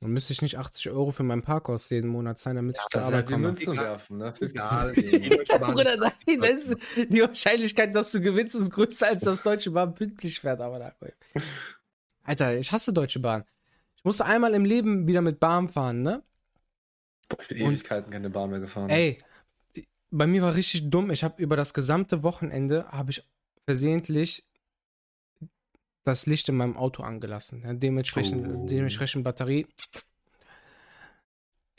Dann müsste ich nicht 80 Euro für meinen Parkhaus jeden Monat zahlen, damit ja, ich zur Arbeit komme. Münzen werfen, ne? Egal. Bruder, nein, ist, die Wahrscheinlichkeit, dass du gewinnst, ist größer, als dass Deutsche Bahn pünktlich fährt. Aber da, Alter, ich hasse Deutsche Bahn. Ich musste einmal im Leben wieder mit Bahn fahren, ne? Boah, ich bin Ewigkeiten keine Bahn mehr gefahren. Ey, bei mir war richtig dumm. Ich habe über das gesamte Wochenende habe ich versehentlich das Licht in meinem Auto angelassen. Ja, dementsprechend, oh. dementsprechend Batterie.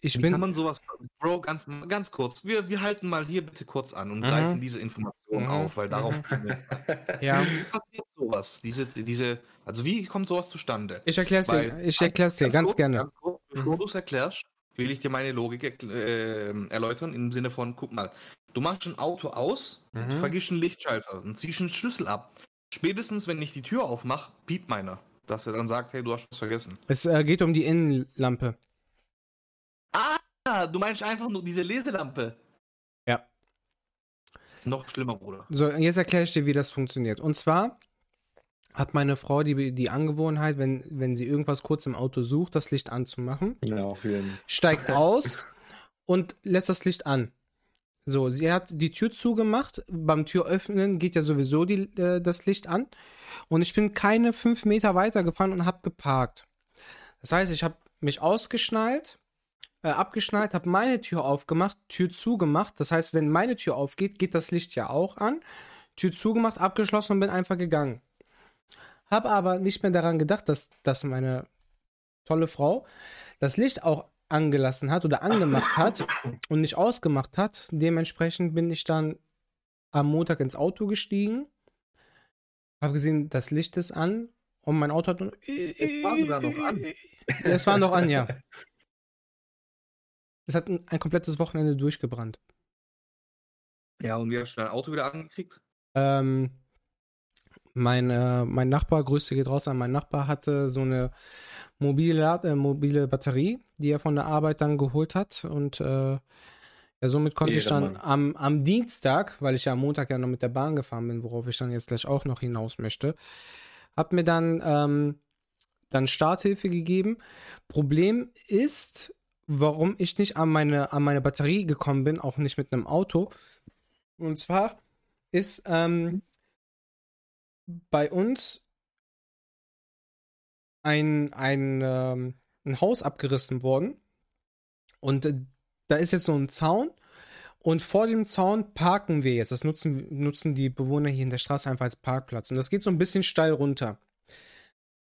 Ich Wie bin. Kann man sowas, Bro, ganz, ganz kurz. Wir, wir halten mal hier bitte kurz an und mhm. greifen diese Information mhm. auf, weil darauf mhm. können wir jetzt. ja. Wie passiert sowas? Diese, diese, also wie kommt sowas zustande? Ich erkläre es dir, ich erklär's dir ganz, ganz gerne. Kurz, bevor mhm. du es erklärst, will ich dir meine Logik äh, erläutern im Sinne von, guck mal, du machst ein Auto aus, mhm. vergisst einen Lichtschalter und ziehst einen Schlüssel ab. Spätestens, wenn ich die Tür aufmache, piept meiner. Dass er dann sagt, hey, du hast was vergessen. Es äh, geht um die Innenlampe. Ah, du meinst einfach nur diese Leselampe. Ja. Noch schlimmer, Bruder. So, jetzt erkläre ich dir, wie das funktioniert. Und zwar hat meine Frau die, die Angewohnheit, wenn, wenn sie irgendwas kurz im Auto sucht, das Licht anzumachen. Ja, auf jeden. Steigt aus und lässt das Licht an. So, sie hat die Tür zugemacht. Beim Türöffnen geht ja sowieso die, äh, das Licht an. Und ich bin keine fünf Meter weiter gefahren und habe geparkt. Das heißt, ich habe mich ausgeschnallt, äh, abgeschnallt, habe meine Tür aufgemacht, Tür zugemacht. Das heißt, wenn meine Tür aufgeht, geht das Licht ja auch an. Tür zugemacht, abgeschlossen und bin einfach gegangen. Habe aber nicht mehr daran gedacht, dass, dass meine tolle Frau das Licht auch angelassen hat oder angemacht hat und nicht ausgemacht hat. Dementsprechend bin ich dann am Montag ins Auto gestiegen, habe gesehen, das Licht ist an und mein Auto hat. Es war sogar noch an. Es war noch an, ja. Es hat ein, ein komplettes Wochenende durchgebrannt. Ja, und wie hast du dein Auto wieder angekriegt? Ähm, mein, äh, mein Nachbar, Grüße geht raus an meinen Nachbar, hatte so eine mobile, äh, mobile Batterie, die er von der Arbeit dann geholt hat. Und äh, ja, somit konnte ich dann am, am Dienstag, weil ich ja am Montag ja noch mit der Bahn gefahren bin, worauf ich dann jetzt gleich auch noch hinaus möchte, hat mir dann, ähm, dann Starthilfe gegeben. Problem ist, warum ich nicht an meine, an meine Batterie gekommen bin, auch nicht mit einem Auto. Und zwar ist ähm, bei uns ein, ein, ähm, ein Haus abgerissen worden. Und äh, da ist jetzt so ein Zaun. Und vor dem Zaun parken wir jetzt. Das nutzen, nutzen die Bewohner hier in der Straße einfach als Parkplatz. Und das geht so ein bisschen steil runter.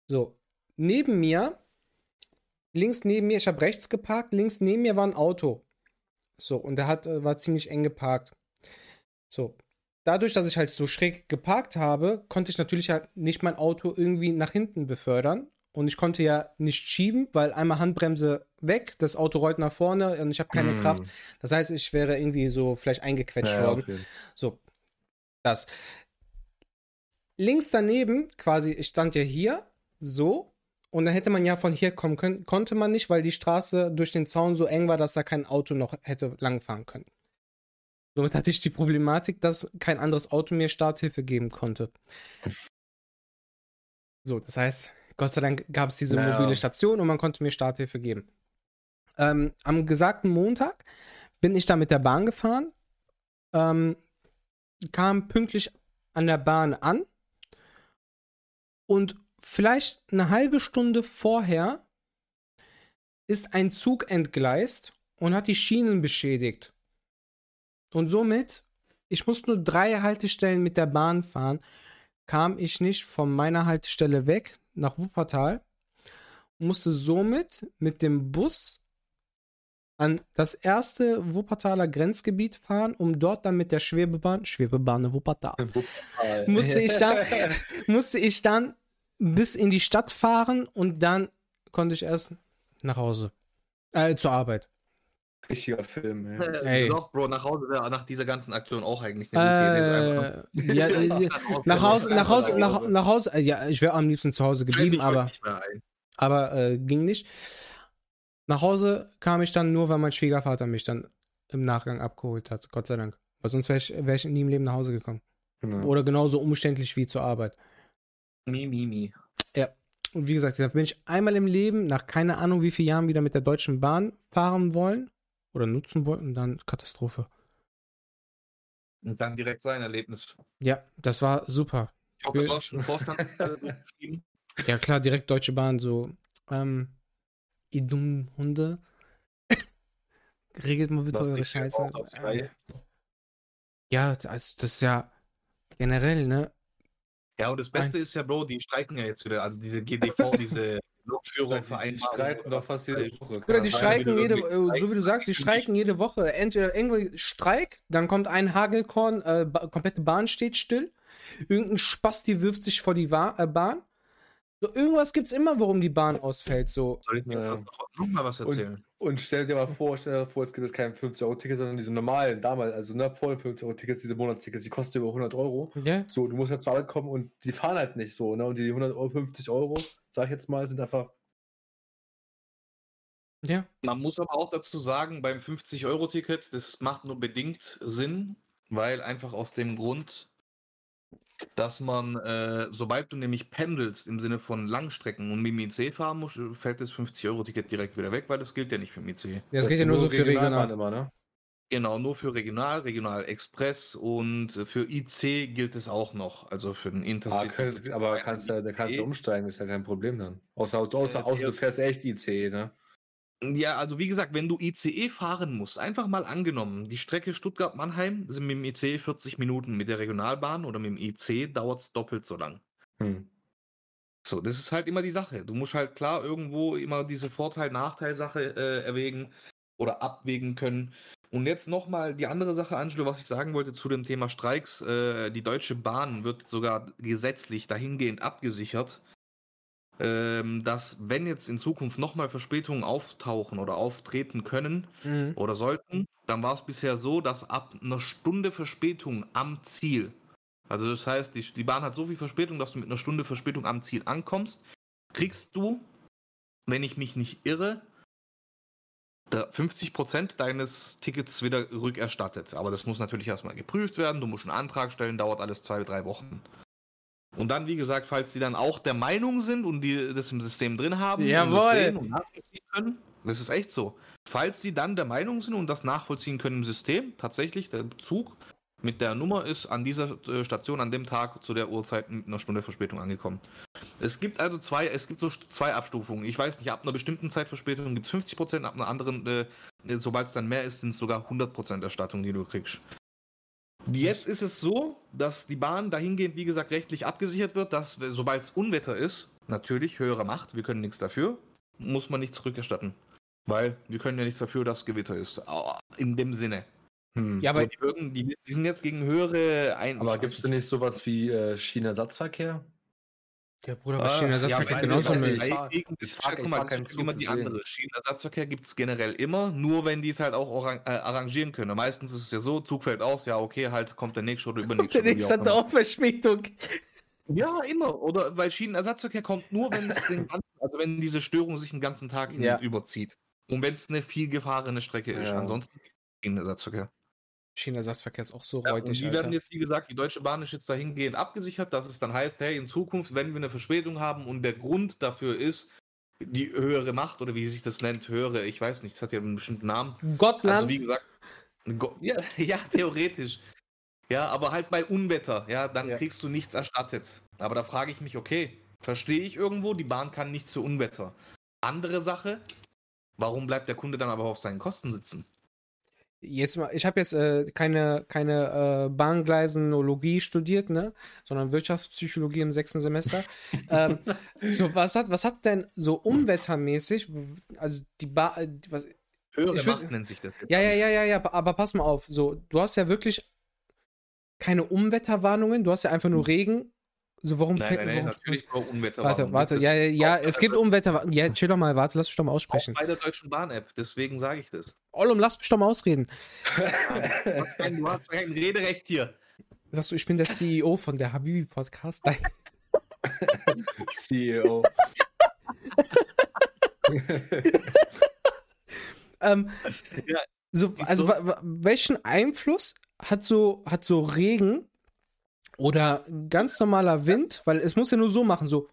So, neben mir, links neben mir, ich habe rechts geparkt, links neben mir war ein Auto. So, und der hat, äh, war ziemlich eng geparkt. So, dadurch, dass ich halt so schräg geparkt habe, konnte ich natürlich halt nicht mein Auto irgendwie nach hinten befördern. Und ich konnte ja nicht schieben, weil einmal Handbremse weg, das Auto rollt nach vorne und ich habe keine mm. Kraft. Das heißt, ich wäre irgendwie so vielleicht eingequetscht ja, worden. Okay. So, das. Links daneben, quasi, ich stand ja hier, so, und dann hätte man ja von hier kommen können, konnte man nicht, weil die Straße durch den Zaun so eng war, dass da kein Auto noch hätte langfahren können. Somit hatte ich die Problematik, dass kein anderes Auto mir Starthilfe geben konnte. So, das heißt, Gott sei Dank gab es diese naja. mobile Station und man konnte mir Starthilfe geben. Ähm, am gesagten Montag bin ich da mit der Bahn gefahren, ähm, kam pünktlich an der Bahn an und vielleicht eine halbe Stunde vorher ist ein Zug entgleist und hat die Schienen beschädigt. Und somit, ich musste nur drei Haltestellen mit der Bahn fahren, kam ich nicht von meiner Haltestelle weg nach Wuppertal musste somit mit dem Bus an das erste Wuppertaler Grenzgebiet fahren, um dort dann mit der Schwebebahn, Schwebebahn Wuppertal, Wuppertal. musste ich dann, musste ich dann bis in die Stadt fahren und dann konnte ich erst nach Hause, äh, zur Arbeit. Richtiger Film, ja. Ey. Doch, Bro, nach Hause wäre nach dieser ganzen Aktion auch eigentlich eine äh, gute ja, äh, nach Hause, nach Hause, nach, nach Hause, äh, ja, ich wäre am liebsten zu Hause geblieben, aber, aber äh, ging nicht. Nach Hause kam ich dann nur, weil mein Schwiegervater mich dann im Nachgang abgeholt hat, Gott sei Dank. Weil sonst wäre ich, wär ich nie im Leben nach Hause gekommen. Ja. Oder genauso umständlich wie zur Arbeit. Mi, mi, mi. Ja. Und wie gesagt, da bin ich einmal im Leben, nach keine Ahnung wie vielen Jahren, wieder mit der Deutschen Bahn fahren wollen oder nutzen wollten, dann Katastrophe. Und dann direkt sein Erlebnis. Ja, das war super. Ich hoffe, du hast schon Vorstand geschrieben. Ja, klar, direkt Deutsche Bahn, so, ähm, ihr dummen Hunde. Regelt mal bitte eure Scheiße. Äh, ja, also das ist ja generell, ne? Ja, und das Beste Nein. ist ja, Bro, die streiken ja jetzt wieder. Also diese GDV, diese Lokführung Die streiten doch fast jede Woche. Oder die streiken jede, so wie du sagst, die streiken jede Woche. Entweder irgendwie Streik, dann kommt ein Hagelkorn, äh, komplette Bahn steht still. Irgendein Spasti wirft sich vor die Wa äh, Bahn. So, irgendwas es immer, warum die Bahn ausfällt. So. Soll ich mir jetzt noch, mal was erzählen? Und, und, stell dir mal vor, stell dir vor, es gibt jetzt kein 50-Euro-Ticket, sondern diese normalen, damals, also ne, vor den 50-Euro-Tickets, diese Monatstickets, die kosten über 100 Euro. Ja. So, du musst ja zur Arbeit kommen und die fahren halt nicht so, ne? Und die 150 Euro, sag ich jetzt mal, sind einfach ja. Man muss aber auch dazu sagen, beim 50-Euro-Ticket, das macht nur bedingt Sinn, weil einfach aus dem Grund, dass man, äh, sobald du nämlich pendelst im Sinne von Langstrecken und mit dem IC fahren musst, fällt das 50-Euro-Ticket direkt wieder weg, weil das gilt ja nicht für den IC. Ja, das, das geht ja nur so für Regional immer, ne? Genau, nur für Regional, Regional Express und für IC gilt es auch noch, also für den Intercity. Ah, könnt, aber kannst du, da kannst du umsteigen, ist ja kein Problem dann. Außer, außer, äh, außer du fährst echt IC, ne? Ja, also wie gesagt, wenn du ICE fahren musst, einfach mal angenommen, die Strecke Stuttgart-Mannheim sind mit dem ICE 40 Minuten, mit der Regionalbahn oder mit dem IC dauert es doppelt so lang. Hm. So, das ist halt immer die Sache. Du musst halt klar irgendwo immer diese Vorteil-Nachteil-Sache äh, erwägen oder abwägen können. Und jetzt nochmal die andere Sache, Angelo, was ich sagen wollte zu dem Thema Streiks. Äh, die Deutsche Bahn wird sogar gesetzlich dahingehend abgesichert, ähm, dass wenn jetzt in Zukunft nochmal Verspätungen auftauchen oder auftreten können mhm. oder sollten, dann war es bisher so, dass ab einer Stunde Verspätung am Ziel, also das heißt, die, die Bahn hat so viel Verspätung, dass du mit einer Stunde Verspätung am Ziel ankommst, kriegst du, wenn ich mich nicht irre, 50% deines Tickets wieder rückerstattet. Aber das muss natürlich erstmal geprüft werden, du musst einen Antrag stellen, dauert alles zwei, drei Wochen. Und dann, wie gesagt, falls die dann auch der Meinung sind und die das im System drin haben Jawohl. und das sehen und nachvollziehen können, das ist echt so. Falls sie dann der Meinung sind und das nachvollziehen können im System, tatsächlich der Zug mit der Nummer ist an dieser äh, Station an dem Tag zu der Uhrzeit mit einer Stunde Verspätung angekommen. Es gibt also zwei, es gibt so zwei Abstufungen. Ich weiß nicht, ab einer bestimmten Zeitverspätung gibt es 50%, ab einer anderen, äh, sobald es dann mehr ist, sind es sogar 100% Erstattung, die du kriegst. Jetzt ist es so, dass die Bahn dahingehend, wie gesagt, rechtlich abgesichert wird, dass sobald es Unwetter ist, natürlich höhere Macht, wir können nichts dafür, muss man nicht zurückerstatten. Weil wir können ja nichts dafür, dass Gewitter ist. In dem Sinne. Hm. Ja, aber so, die, würden, die, die, sind jetzt gegen höhere Ein. Aber gibt es denn nicht sowas wie äh, Schienenersatzverkehr? Ja, Bruder, aber Schienenersatzverkehr ja, genauso nicht. Ich, ich, frage, ich frage ich immer die andere. Schienenersatzverkehr gibt es generell immer, nur wenn die es halt auch orang äh, arrangieren können. Meistens ist es ja so, Zug fällt aus, ja okay, halt kommt der nächste oder übernächste. der nächste hat auch Verspätung. Ja, immer. Oder weil Schienenersatzverkehr kommt nur, wenn es den ganzen, also wenn diese Störung sich den ganzen Tag ja. überzieht. Und wenn es eine viel gefahrene Strecke ist. Ja. Ansonsten Schienenersatzverkehr. Schienenersatzverkehr ist auch so ja, räudig. die werden jetzt, wie gesagt, die Deutsche Bahn ist jetzt dahingehend abgesichert, dass es dann heißt, hey, in Zukunft, wenn wir eine Verspätung haben und der Grund dafür ist, die höhere Macht oder wie sich das nennt, höhere, ich weiß nicht, es hat ja einen bestimmten Namen. Gottland. Also wie gesagt, ja, ja, theoretisch. Ja, aber halt bei Unwetter, ja, dann ja. kriegst du nichts erstattet. Aber da frage ich mich, okay, verstehe ich irgendwo, die Bahn kann nicht zu Unwetter. Andere Sache, warum bleibt der Kunde dann aber auf seinen Kosten sitzen? Jetzt mal, ich habe jetzt äh, keine, keine äh, Bahngleisenologie studiert, ne, sondern Wirtschaftspsychologie im sechsten Semester. ähm, so, was hat, was hat denn so umwettermäßig, also die Bahn, äh, was, Höhere ich Macht nennt sich das. Ja, ja, ja, ja, ja, aber pass mal auf, so, du hast ja wirklich keine Umwetterwarnungen, du hast ja einfach nur Regen so, warum nein, nein, nein, natürlich nur Unwetter. Warte, warte, ja, ja, ja es gibt Unwetter. Ja, chill doch mal, warte, lass mich doch mal aussprechen. Auch bei der Deutschen Bahn-App, deswegen sage ich das. Ollum, lass mich doch mal ausreden. du hast kein Rederecht hier. Sagst du, ich bin der CEO von der Habibi-Podcast? Nein. CEO. ähm, ja, so, also, welchen Einfluss hat so, hat so Regen oder ganz normaler Wind, weil es muss ja nur so machen, so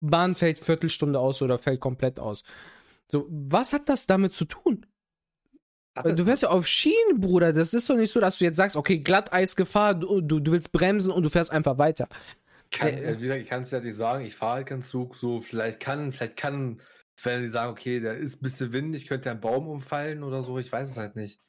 Bahn fällt Viertelstunde aus oder fällt komplett aus. So, was hat das damit zu tun? Du fährst ja auf Schienen, Bruder. Das ist doch nicht so, dass du jetzt sagst, okay, Glatteisgefahr, du, du, du willst bremsen und du fährst einfach weiter. Kann, äh, wie gesagt, ich kann es ja nicht sagen, ich fahre halt keinen Zug, so vielleicht kann, vielleicht kann, wenn die sagen, okay, da ist ein bisschen windig, könnte ein Baum umfallen oder so, ich weiß es halt nicht.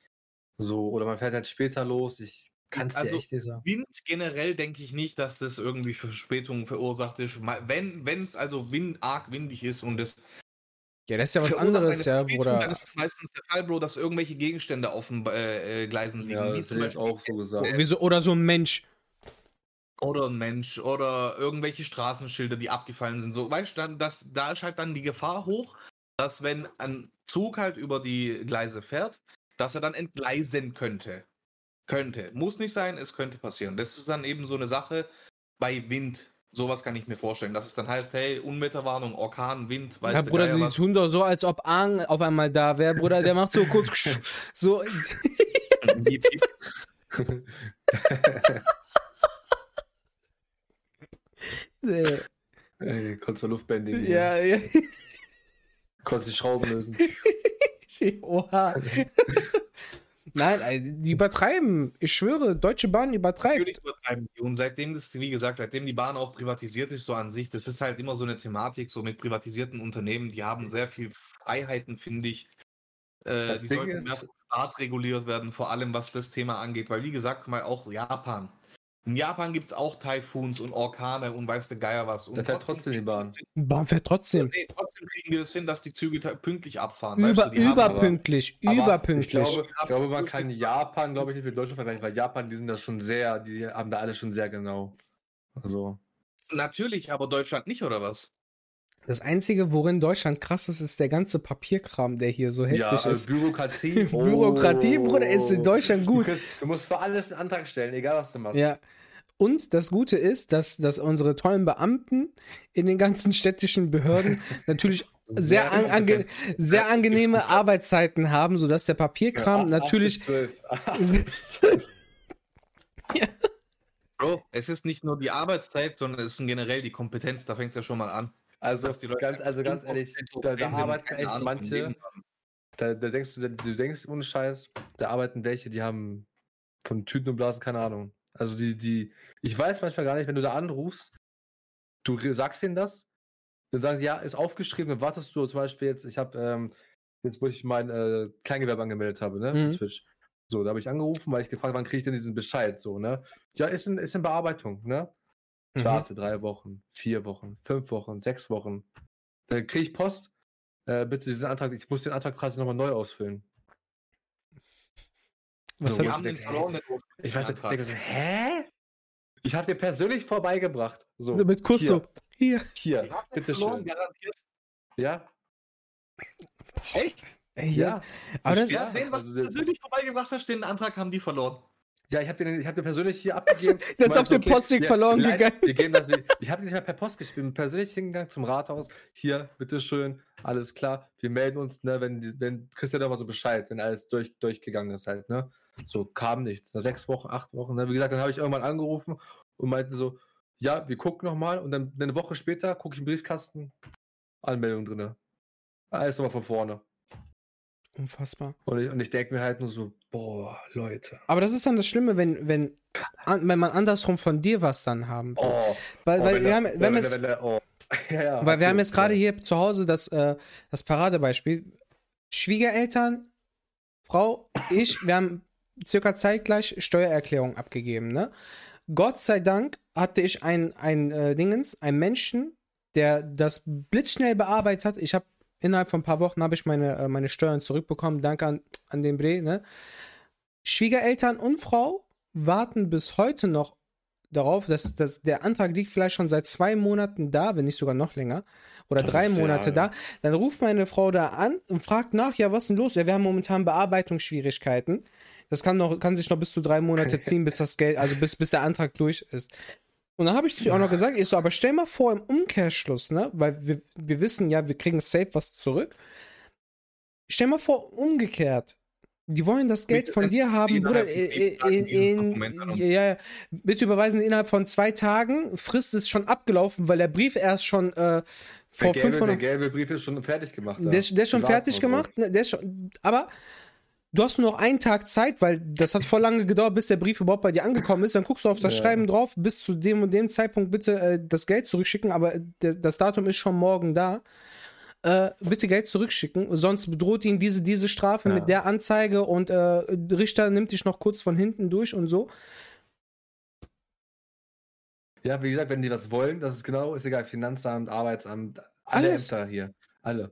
So, oder man fährt halt später los, ich Kannst also, echt sagen. Wind generell denke ich nicht, dass das irgendwie Verspätungen verursacht ist. Wenn es also Wind, arg windig ist und es. Ja, das ist ja was anderes, ja, Bruder. Dann ist es meistens der Fall, Bro, dass irgendwelche Gegenstände auf den äh, äh, Gleisen liegen. Ja, das hätte ich auch so gesagt. Wieso, oder so ein Mensch. Oder ein Mensch. Oder irgendwelche Straßenschilder, die abgefallen sind. So, weißt du, das, da ist halt dann die Gefahr hoch, dass wenn ein Zug halt über die Gleise fährt, dass er dann entgleisen könnte. Könnte. Muss nicht sein, es könnte passieren. Das ist dann eben so eine Sache bei Wind. Sowas kann ich mir vorstellen, dass es dann heißt, hey, Unwetterwarnung, Orkan, Wind, weißt Ja, Bruder, die was? tun doch so, als ob Ang auf einmal da wäre. Bruder, der macht so kurz so. nee. Ey, konntest du Luftbändigen. Ja, ja. Konntest die Schrauben lösen. Oha. Nein, die übertreiben. Ich schwöre, Deutsche Bahn übertreibt. Natürlich übertreiben die. Und seitdem das, wie gesagt, seitdem die Bahn auch privatisiert ist, so an sich, das ist halt immer so eine Thematik, so mit privatisierten Unternehmen, die haben sehr viel Freiheiten, finde ich. Äh, die Ding sollten mehr Staat reguliert werden, vor allem was das Thema angeht. Weil, wie gesagt, mal auch Japan. In Japan gibt es auch Taifuns und Orkane und weißt du Geier was. Und da fährt trotzdem die Bahn. Die Bahn fährt trotzdem. Nee, trotzdem kriegen die das hin, dass die Züge pünktlich abfahren. Über, weißt du, überpünktlich, aber, überpünktlich. ich, glaube, ich glaube, man kann Japan, glaube ich, nicht mit Deutschland vergleichen, weil Japan, die sind da schon sehr, die haben da alles schon sehr genau. Also. Natürlich, aber Deutschland nicht, oder was? Das Einzige, worin Deutschland krass ist, ist der ganze Papierkram, der hier so heftig ja, also ist. Bürokratie. Oh. Bürokratie, Bruder, ist in Deutschland gut. Du musst für alles einen Antrag stellen, egal was du machst. Ja, und das Gute ist, dass, dass unsere tollen Beamten in den ganzen städtischen Behörden natürlich sehr, an, ange, sehr angenehme Arbeitszeiten haben, sodass der Papierkram ja, natürlich. 8 bis 12. 8 bis 12. ja. Bro, es ist nicht nur die Arbeitszeit, sondern es ist generell die Kompetenz, da fängt es ja schon mal an. Also, ganz, also ganz ehrlich, da, da arbeiten echt manche, da, da, denkst du, du denkst ohne Scheiß, da arbeiten welche, die haben von Tüten und Blasen keine Ahnung. Also die, die, ich weiß manchmal gar nicht, wenn du da anrufst, du sagst ihnen das, dann sagen sie, ja, ist aufgeschrieben, dann wartest du zum Beispiel jetzt, ich habe, ähm, jetzt wo ich mein äh, Kleingewerbe angemeldet habe, ne, mhm. Twitch. So, da habe ich angerufen, weil ich gefragt wann kriege ich denn diesen Bescheid, so, ne? Ja, ist in, ist in Bearbeitung, ne? Ich mhm. warte drei Wochen, vier Wochen, fünf Wochen, sechs Wochen. Dann kriege ich Post, äh, bitte diesen Antrag, ich muss den Antrag quasi nochmal neu ausfüllen. Was so, haben den verloren? Ich weiß, denke so, hä? Ich habe dir persönlich vorbeigebracht. So, mit Kuss hier. so. Hier. Hier, bitte schön. Garantiert? Ja. Echt? Ey, ja. Aber das, ja, den, was also, du persönlich vorbeigebracht hast, den Antrag haben die verloren. Ja, ich habe den, hab den persönlich hier abgegeben. Jetzt auf den okay, Postweg ja, verloren gegangen. Wir geben das, ich habe den nicht mehr per Post gespielt, bin persönlich hingegangen zum Rathaus. Hier, bitteschön, alles klar. Wir melden uns, ne, wenn, wenn Christian da mal so Bescheid, wenn alles durch, durchgegangen ist halt, ne. So kam nichts. Nach sechs Wochen, acht Wochen. Ne? Wie gesagt, dann habe ich irgendwann angerufen und meinten so, ja, wir gucken nochmal. Und dann eine Woche später gucke ich im Briefkasten, Anmeldung drin. Alles nochmal von vorne. Unfassbar. Und ich, und ich denke mir halt nur so, boah, Leute. Aber das ist dann das Schlimme, wenn, wenn, wenn man andersrum von dir was dann haben will. Oh, weil, oh, weil wir, haben, wenn, oh. ja, ja, weil wir haben jetzt gerade hier zu Hause das, äh, das Paradebeispiel. Schwiegereltern, Frau, ich, wir haben circa zeitgleich Steuererklärung abgegeben, ne? Gott sei Dank hatte ich ein, ein äh, Dingens, einen Menschen, der das blitzschnell bearbeitet hat. Ich habe innerhalb von ein paar Wochen habe ich meine, äh, meine Steuern zurückbekommen. Danke an, an den Bre, ne? Schwiegereltern und Frau warten bis heute noch darauf, dass, dass der Antrag liegt vielleicht schon seit zwei Monaten da, wenn nicht sogar noch länger, oder das drei Monate ja, da. Dann ruft meine Frau da an und fragt nach, ja, was ist denn los? Ja, wir haben momentan Bearbeitungsschwierigkeiten. Das kann, noch, kann sich noch bis zu drei Monate ziehen, bis das Geld, also bis, bis der Antrag durch ist. Und dann habe ich zu ihr auch noch gesagt, ich so, aber stell mal vor im Umkehrschluss, ne, weil wir, wir wissen ja, wir kriegen safe was zurück. Stell mal vor, umgekehrt. Die wollen das Geld von dir haben, Bruder. In, in, in, ja, bitte überweisen innerhalb von zwei Tagen. Frist ist schon abgelaufen, weil der Brief erst schon äh, vor der gelbe, 500. Der gelbe Brief ist schon fertig gemacht. Der, der ist schon fertig gemacht. Ne, der ist schon, aber du hast nur noch einen Tag Zeit, weil das hat voll lange gedauert, bis der Brief überhaupt bei dir angekommen ist. Dann guckst du auf das ja. Schreiben drauf, bis zu dem und dem Zeitpunkt bitte äh, das Geld zurückschicken, aber das Datum ist schon morgen da. Äh, bitte Geld zurückschicken, sonst bedroht ihn diese, diese Strafe ja. mit der Anzeige und äh, Richter nimmt dich noch kurz von hinten durch und so. Ja, wie gesagt, wenn die was wollen, das ist genau, ist egal, Finanzamt, Arbeitsamt, alle Alles. Ämter hier, alle.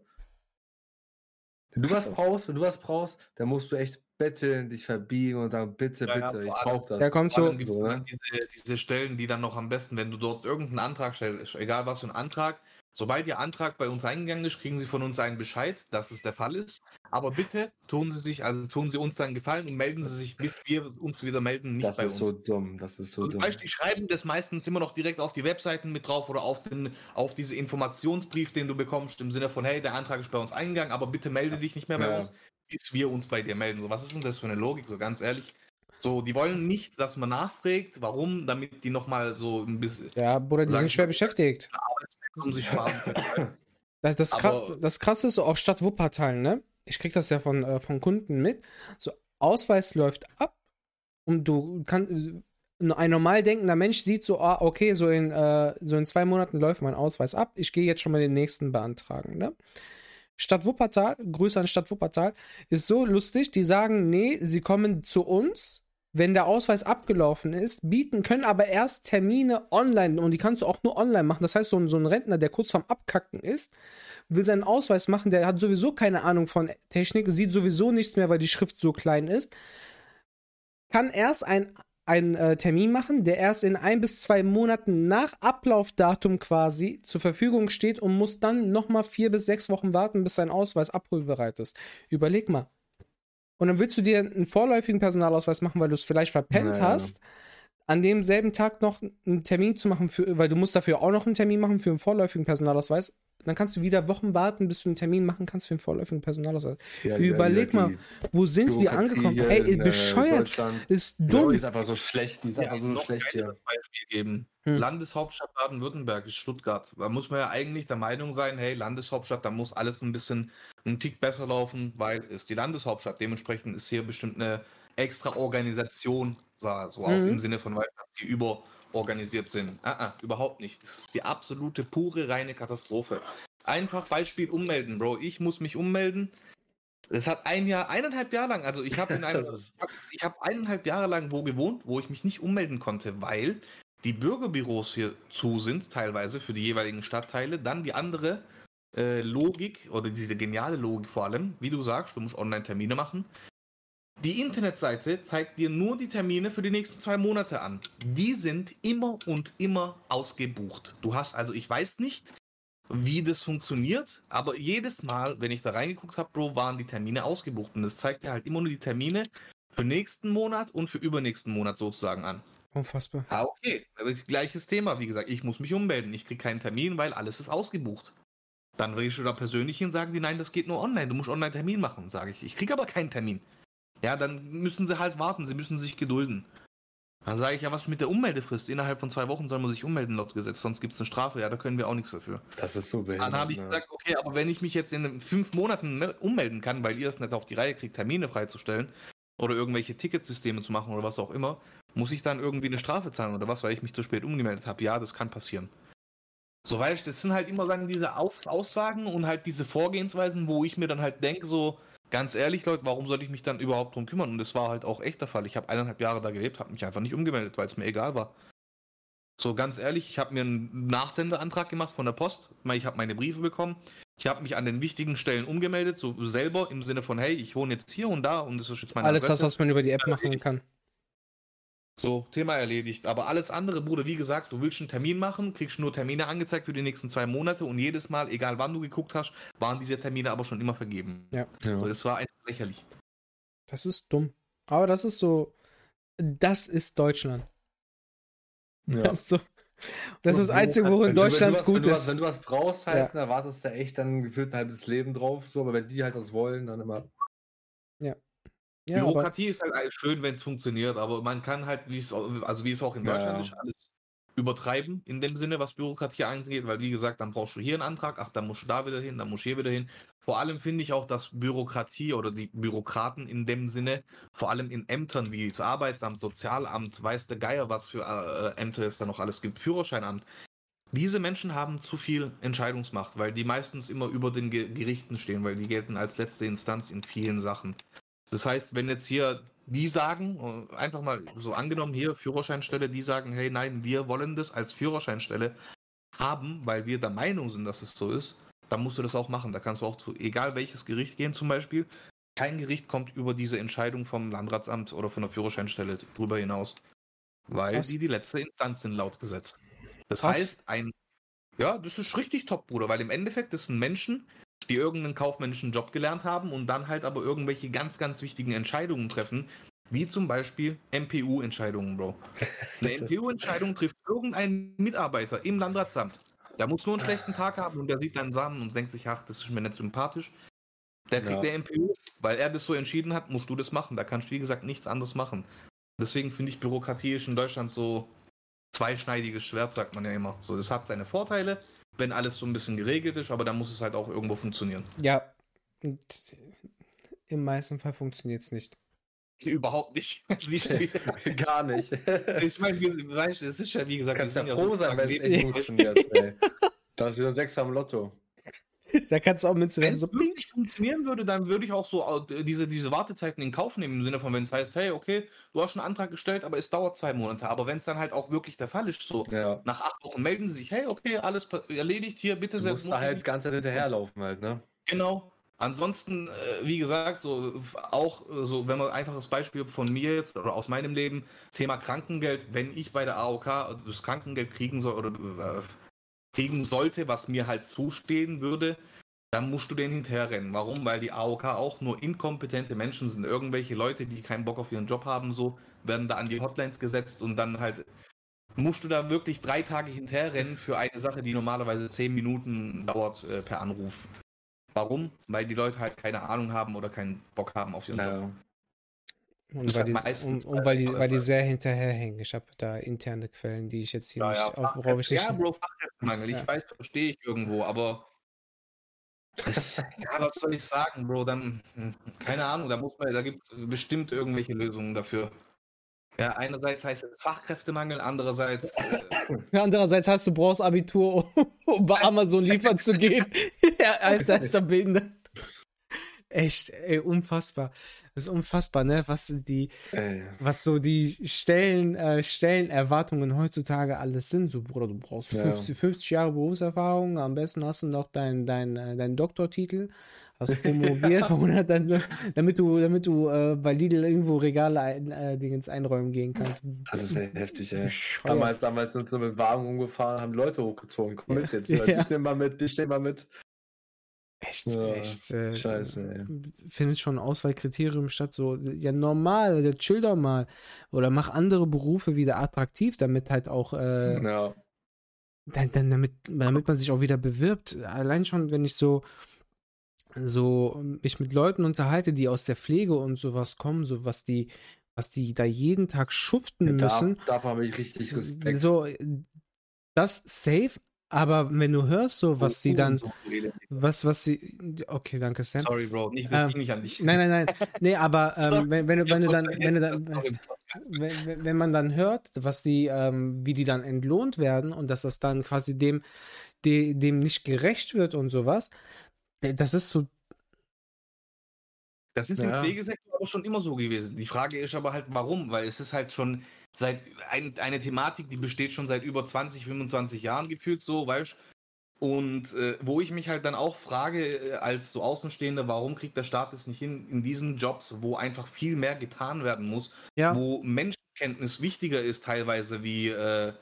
Wenn du was brauchst, wenn du was brauchst, dann musst du echt betteln, dich verbiegen und sagen, bitte, ja, bitte, ja, ich brauche das. Ja, kommt so. so ne? diese, diese Stellen, die dann noch am besten, wenn du dort irgendeinen Antrag stellst, egal was für ein Antrag, Sobald Ihr Antrag bei uns eingegangen ist, kriegen Sie von uns einen Bescheid, dass es der Fall ist. Aber bitte tun Sie sich, also tun Sie uns dann Gefallen und melden Sie sich, bis wir uns wieder melden, nicht das bei uns. Das ist so dumm, das ist so Zum dumm. Beispiel, die schreiben das meistens immer noch direkt auf die Webseiten mit drauf oder auf, den, auf diese Informationsbrief, den du bekommst, im Sinne von, hey, der Antrag ist bei uns eingegangen, aber bitte melde dich nicht mehr bei ja. uns, bis wir uns bei dir melden. So, was ist denn das für eine Logik, so ganz ehrlich? So, die wollen nicht, dass man nachfragt, warum, damit die nochmal so ein bisschen. Ja, Bruder, die sind schwer beschäftigt um sich sparen Das, das, krass, das krasse ist so auch Stadt Wuppertal, ne? Ich krieg das ja von, äh, von Kunden mit. So, Ausweis läuft ab und du kannst. Ein normal denkender Mensch sieht so, ah, okay, so in, äh, so in zwei Monaten läuft mein Ausweis ab. Ich gehe jetzt schon mal den nächsten beantragen, ne? Stadt Wuppertal, Grüße an Stadt Wuppertal, ist so lustig, die sagen, nee, sie kommen zu uns, wenn der Ausweis abgelaufen ist, bieten, können aber erst Termine online und die kannst du auch nur online machen. Das heißt, so ein, so ein Rentner, der kurz vorm Abkacken ist, will seinen Ausweis machen, der hat sowieso keine Ahnung von Technik, sieht sowieso nichts mehr, weil die Schrift so klein ist, kann erst ein, einen äh, Termin machen, der erst in ein bis zwei Monaten nach Ablaufdatum quasi zur Verfügung steht und muss dann nochmal vier bis sechs Wochen warten, bis sein Ausweis abholbereit ist. Überleg mal, und dann willst du dir einen vorläufigen Personalausweis machen, weil du es vielleicht verpennt naja. hast, an demselben Tag noch einen Termin zu machen, für, weil du musst dafür auch noch einen Termin machen für einen vorläufigen Personalausweis. Dann kannst du wieder Wochen warten, bis du einen Termin machen kannst für einen vorläufigen Personalausweis. Ja, Überleg ja, mal, wo sind wir angekommen? Hey, bescheuert. Ist dumm. Die ist einfach so schlecht. Die ist einfach so schlecht hier. Beispiel geben. Hm. Landeshauptstadt Baden-Württemberg ist Stuttgart. Da muss man ja eigentlich der Meinung sein, hey, Landeshauptstadt, da muss alles ein bisschen einen Tick besser laufen, weil es die Landeshauptstadt. Dementsprechend ist hier bestimmt eine extra Organisation, so auch mhm. im Sinne von, weil die überorganisiert sind. Ah, ah, überhaupt nicht. Das ist die absolute, pure, reine Katastrophe. Einfach Beispiel ummelden, Bro. Ich muss mich ummelden. Das hat ein Jahr, eineinhalb Jahre lang, also ich habe ich habe eineinhalb Jahre lang wo gewohnt, wo ich mich nicht ummelden konnte, weil die Bürgerbüros hier zu sind, teilweise für die jeweiligen Stadtteile. Dann die andere äh, Logik oder diese geniale Logik vor allem, wie du sagst, du musst Online-Termine machen. Die Internetseite zeigt dir nur die Termine für die nächsten zwei Monate an. Die sind immer und immer ausgebucht. Du hast also, ich weiß nicht, wie das funktioniert, aber jedes Mal, wenn ich da reingeguckt habe, Bro, waren die Termine ausgebucht. Und das zeigt dir halt immer nur die Termine für nächsten Monat und für übernächsten Monat sozusagen an. Unfassbar. Ah, okay. Das ist gleiches Thema. Wie gesagt, ich muss mich ummelden. Ich kriege keinen Termin, weil alles ist ausgebucht. Dann will ich schon da persönlich hin, sagen die, nein, das geht nur online. Du musst online Termin machen, sage ich. Ich kriege aber keinen Termin. Ja, dann müssen sie halt warten. Sie müssen sich gedulden. Dann sage ich ja, was mit der Ummeldefrist? Innerhalb von zwei Wochen soll man sich ummelden laut Gesetz, sonst gibt es eine Strafe. Ja, da können wir auch nichts dafür. Das ist so behindert. Dann habe ich ne? gesagt, okay, aber wenn ich mich jetzt in fünf Monaten ummelden kann, weil ihr es nicht auf die Reihe kriegt, Termine freizustellen oder irgendwelche Ticketsysteme zu machen oder was auch immer, muss ich dann irgendwie eine Strafe zahlen oder was, weil ich mich zu spät umgemeldet habe? Ja, das kann passieren. So, weißt das sind halt immer dann diese Aussagen und halt diese Vorgehensweisen, wo ich mir dann halt denke, so, ganz ehrlich, Leute, warum soll ich mich dann überhaupt drum kümmern? Und das war halt auch echt der Fall. Ich habe eineinhalb Jahre da gelebt, habe mich einfach nicht umgemeldet, weil es mir egal war. So, ganz ehrlich, ich habe mir einen Nachsendeantrag gemacht von der Post. Ich habe meine Briefe bekommen. Ich habe mich an den wichtigen Stellen umgemeldet, so selber im Sinne von, hey, ich wohne jetzt hier und da und das ist jetzt meine Alles Adresse. das, was man über die App machen kann. So, Thema erledigt. Aber alles andere, Bruder, wie gesagt, du willst einen Termin machen, kriegst nur Termine angezeigt für die nächsten zwei Monate und jedes Mal, egal wann du geguckt hast, waren diese Termine aber schon immer vergeben. Ja. So, das war einfach lächerlich. Das ist dumm. Aber das ist so, das ist Deutschland. Ja. Das ist so. Das ist das Einzige, wo in Deutschland was, gut wenn ist. wenn du was brauchst, halt, ja. dann wartest du echt dann gefühlt ein halbes Leben drauf. So, aber wenn die halt was wollen, dann immer. Ja. Bürokratie ist halt schön, wenn es funktioniert, aber man kann halt, wie es, also wie es auch in Deutschland ja. ist, alles übertreiben in dem Sinne, was Bürokratie angeht, weil wie gesagt, dann brauchst du hier einen Antrag, ach, dann musst du da wieder hin, dann musst du hier wieder hin. Vor allem finde ich auch, dass Bürokratie oder die Bürokraten in dem Sinne, vor allem in Ämtern wie das Arbeitsamt, Sozialamt, weiß der Geier, was für äh, Ämter es da noch alles gibt, Führerscheinamt. Diese Menschen haben zu viel Entscheidungsmacht, weil die meistens immer über den Gerichten stehen, weil die gelten als letzte Instanz in vielen Sachen. Das heißt, wenn jetzt hier die sagen, äh, einfach mal so angenommen hier Führerscheinstelle, die sagen, hey nein, wir wollen das als Führerscheinstelle haben, weil wir der Meinung sind, dass es so ist, dann musst du das auch machen. Da kannst du auch zu egal welches Gericht gehen zum Beispiel. Kein Gericht kommt über diese Entscheidung vom Landratsamt oder von der Führerscheinstelle drüber hinaus. Weil Was? die die letzte Instanz sind laut Gesetz. Das Was? heißt, ein ja, das ist richtig top, Bruder, weil im Endeffekt das sind Menschen, die irgendeinen kaufmännischen Job gelernt haben und dann halt aber irgendwelche ganz, ganz wichtigen Entscheidungen treffen, wie zum Beispiel MPU-Entscheidungen, Bro. Eine MPU-Entscheidung trifft irgendein Mitarbeiter im Landratsamt. Der muss nur einen schlechten Tag haben und der sieht dann Sachen und denkt sich, ach, das ist mir nicht sympathisch. Der kriegt ja. der MPU, weil er das so entschieden hat, musst du das machen. Da kannst du, wie gesagt, nichts anderes machen. Deswegen finde ich Bürokratie ist in Deutschland so zweischneidiges Schwert, sagt man ja immer. So, das hat seine Vorteile, wenn alles so ein bisschen geregelt ist, aber dann muss es halt auch irgendwo funktionieren. Ja, und im meisten Fall funktioniert es nicht. Überhaupt nicht. Gar nicht. Ich meine, weißt du, es ist ja wie gesagt. Kannst ja froh sein, wenn es echt funktioniert. Ey. Da ist wieder ein Sechser am Lotto. Da kannst du auch mit Wenn es so wirklich funktionieren würde, dann würde ich auch so diese, diese Wartezeiten in Kauf nehmen, im Sinne von, wenn es heißt, hey, okay, du hast einen Antrag gestellt, aber es dauert zwei Monate. Aber wenn es dann halt auch wirklich der Fall ist, so ja. nach acht Wochen melden sie sich, hey, okay, alles erledigt hier, bitte du musst da halt ganz hinterherlaufen halt, ne? Genau. Ansonsten, äh, wie gesagt, so auch so, wenn man einfaches Beispiel von mir jetzt oder aus meinem Leben, Thema Krankengeld, wenn ich bei der AOK das Krankengeld kriegen soll oder äh, kriegen sollte, was mir halt zustehen würde, dann musst du den hinterherrennen. Warum? Weil die AOK auch nur inkompetente Menschen sind. Irgendwelche Leute, die keinen Bock auf ihren Job haben, so werden da an die Hotlines gesetzt und dann halt musst du da wirklich drei Tage hinterherrennen für eine Sache, die normalerweise zehn Minuten dauert äh, per Anruf. Warum? Weil die Leute halt keine Ahnung haben oder keinen Bock haben auf ihren ja. Job. Und, weil die, und, und weil, die, weil die sehr hinterherhängen. Ich habe da interne Quellen, die ich jetzt hier ja, nicht, ja, auf, worauf ich nicht. Ja, Bro, Fachkräftemangel. Ja. Ich weiß, verstehe ich irgendwo, aber ja, was soll ich sagen, Bro? Dann, hm, keine Ahnung, da muss man, da gibt es bestimmt irgendwelche Lösungen dafür. Ja, einerseits heißt es Fachkräftemangel, andererseits. Äh, andererseits heißt du brauchst Abitur, um bei Amazon liefern zu gehen. ja, Alter, ist er behindert. Echt, ey, unfassbar. Das ist unfassbar, ne? Was die, äh. was so die Stellen, äh, Stellenerwartungen heutzutage alles sind. So, Bruder, du brauchst ja. 50, 50 Jahre Berufserfahrung, am besten hast du noch deinen dein, dein, äh, Doktortitel hast promoviert, oder dann, damit du, damit du äh, bei Lidl irgendwo Regale ein, äh, Dingens einräumen gehen kannst. Das ist heftig, ey. Damals, damals sind sie mit Wagen umgefahren, haben Leute hochgezogen. Komm mit jetzt, ja. dich nimm mal mit, dich nimm mal mit. Echt, ja, echt. Äh, scheiße, ey. Findet schon ein Auswahlkriterium statt, so, ja, normal, chill doch mal. Oder mach andere Berufe wieder attraktiv, damit halt auch, äh, ja. Dann, dann, damit, damit man sich auch wieder bewirbt. Allein schon, wenn ich so, so mich mit Leuten unterhalte, die aus der Pflege und sowas kommen, so was die, was die da jeden Tag schuften ja, müssen. Dafür habe ich richtig Respekt. So, das safe, aber wenn du hörst, so was oh, sie dann, was, was sie, okay, danke Sam. Sorry, Bro, nicht, ähm, nicht an dich. Nein, nein, nein, nee, aber ähm, wenn, wenn, wenn du dann, wenn du dann, wenn, wenn man dann hört, was die, ähm, wie die dann entlohnt werden und dass das dann quasi dem, de, dem nicht gerecht wird und sowas, das ist so. Das ist ja. im Pflegesektor aber schon immer so gewesen. Die Frage ist aber halt, warum? Weil es ist halt schon seit ein, eine Thematik, die besteht schon seit über 20, 25 Jahren gefühlt so, weißt Und äh, wo ich mich halt dann auch frage, äh, als so Außenstehender, warum kriegt der Staat es nicht hin, in diesen Jobs, wo einfach viel mehr getan werden muss, ja. wo Menschenkenntnis wichtiger ist teilweise wie äh,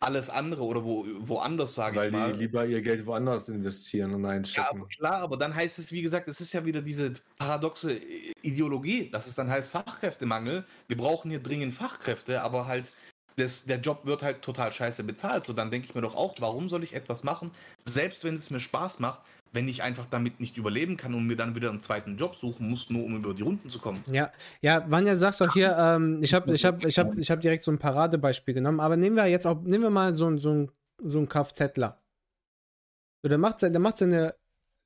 alles andere oder wo, woanders, sage ich mal. Weil die lieber ihr Geld woanders investieren und einstecken. Ja, aber klar, aber dann heißt es, wie gesagt, es ist ja wieder diese paradoxe Ideologie, dass es dann heißt Fachkräftemangel. Wir brauchen hier dringend Fachkräfte, aber halt das, der Job wird halt total scheiße bezahlt. So, dann denke ich mir doch auch, warum soll ich etwas machen, selbst wenn es mir Spaß macht, wenn ich einfach damit nicht überleben kann und mir dann wieder einen zweiten Job suchen muss, nur um über die Runden zu kommen. Ja, ja, Vanja sagt doch hier, ähm, ich habe ich hab, ich hab, ich hab direkt so ein Paradebeispiel genommen, aber nehmen wir jetzt auch, nehmen wir mal so, so, ein, so einen Kfzler. So, der macht, der macht seine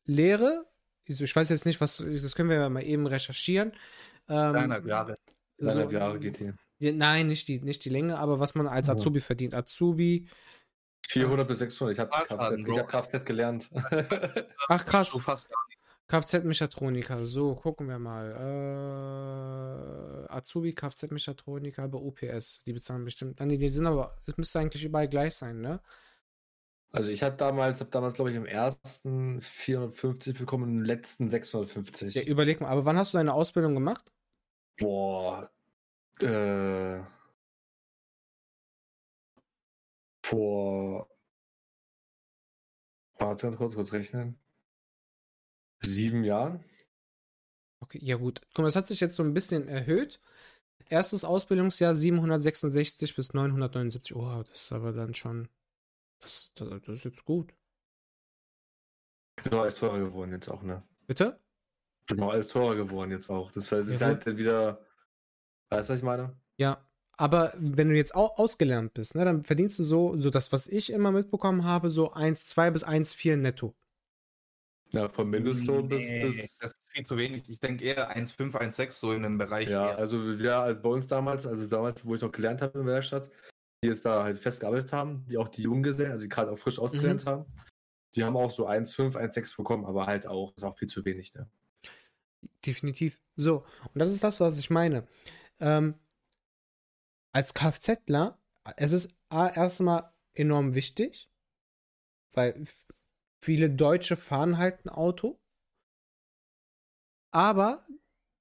Lehre, ich weiß jetzt nicht, was, das können wir mal eben recherchieren. Ähm, Dreieinhalb Jahre. Dreieinhalb so, Jahre geht hier. Nein, nicht die, nicht die Länge, aber was man als Azubi verdient. Azubi, 400 bis 600. Ich habe Kfz, hab Kfz gelernt. Ach krass. Kfz-Mechatroniker. So, gucken wir mal. Äh, Azubi Kfz-Mechatroniker bei UPS. Die bezahlen bestimmt. Nein, die sind aber, es müsste eigentlich überall gleich sein, ne? Also ich hatte damals, habe damals, glaube ich, im ersten 450 bekommen und im letzten 650. Ja, überleg mal, aber wann hast du deine Ausbildung gemacht? Boah. Äh vor. Warte, kurz, kurz rechnen. Sieben Jahren. Okay, ja gut. Guck mal, das hat sich jetzt so ein bisschen erhöht. Erstes Ausbildungsjahr 766 bis 979. Oh, das ist aber dann schon. Das, das, das ist jetzt gut. Genau, alles teurer geworden jetzt auch, ne? Bitte? Das ist auch alles teurer geworden jetzt auch. Das, das ist ja, halt wieder. Weißt du, was ich meine? Ja, aber wenn du jetzt auch ausgelernt bist, ne, dann verdienst du so, so das, was ich immer mitbekommen habe, so 1,2 bis 1,4 netto. Ja, vom Mindestlohn nee, bis, bis. Das ist viel zu wenig. Ich denke eher 1,5, 1,6 so in dem Bereich. Ja, eher. also ja, also bei uns damals, also damals, wo ich noch gelernt habe in der Werkstatt, die jetzt da halt festgearbeitet haben, die auch die Junggesellen, also die gerade auch frisch ausgelernt mhm. haben, die haben auch so 1,5, 1,6 bekommen, aber halt auch, ist auch viel zu wenig, ne? Definitiv. So, und das ist das, was ich meine. Ähm, als Kfzler, es ist erstmal enorm wichtig, weil viele Deutsche fahren halt ein Auto. Aber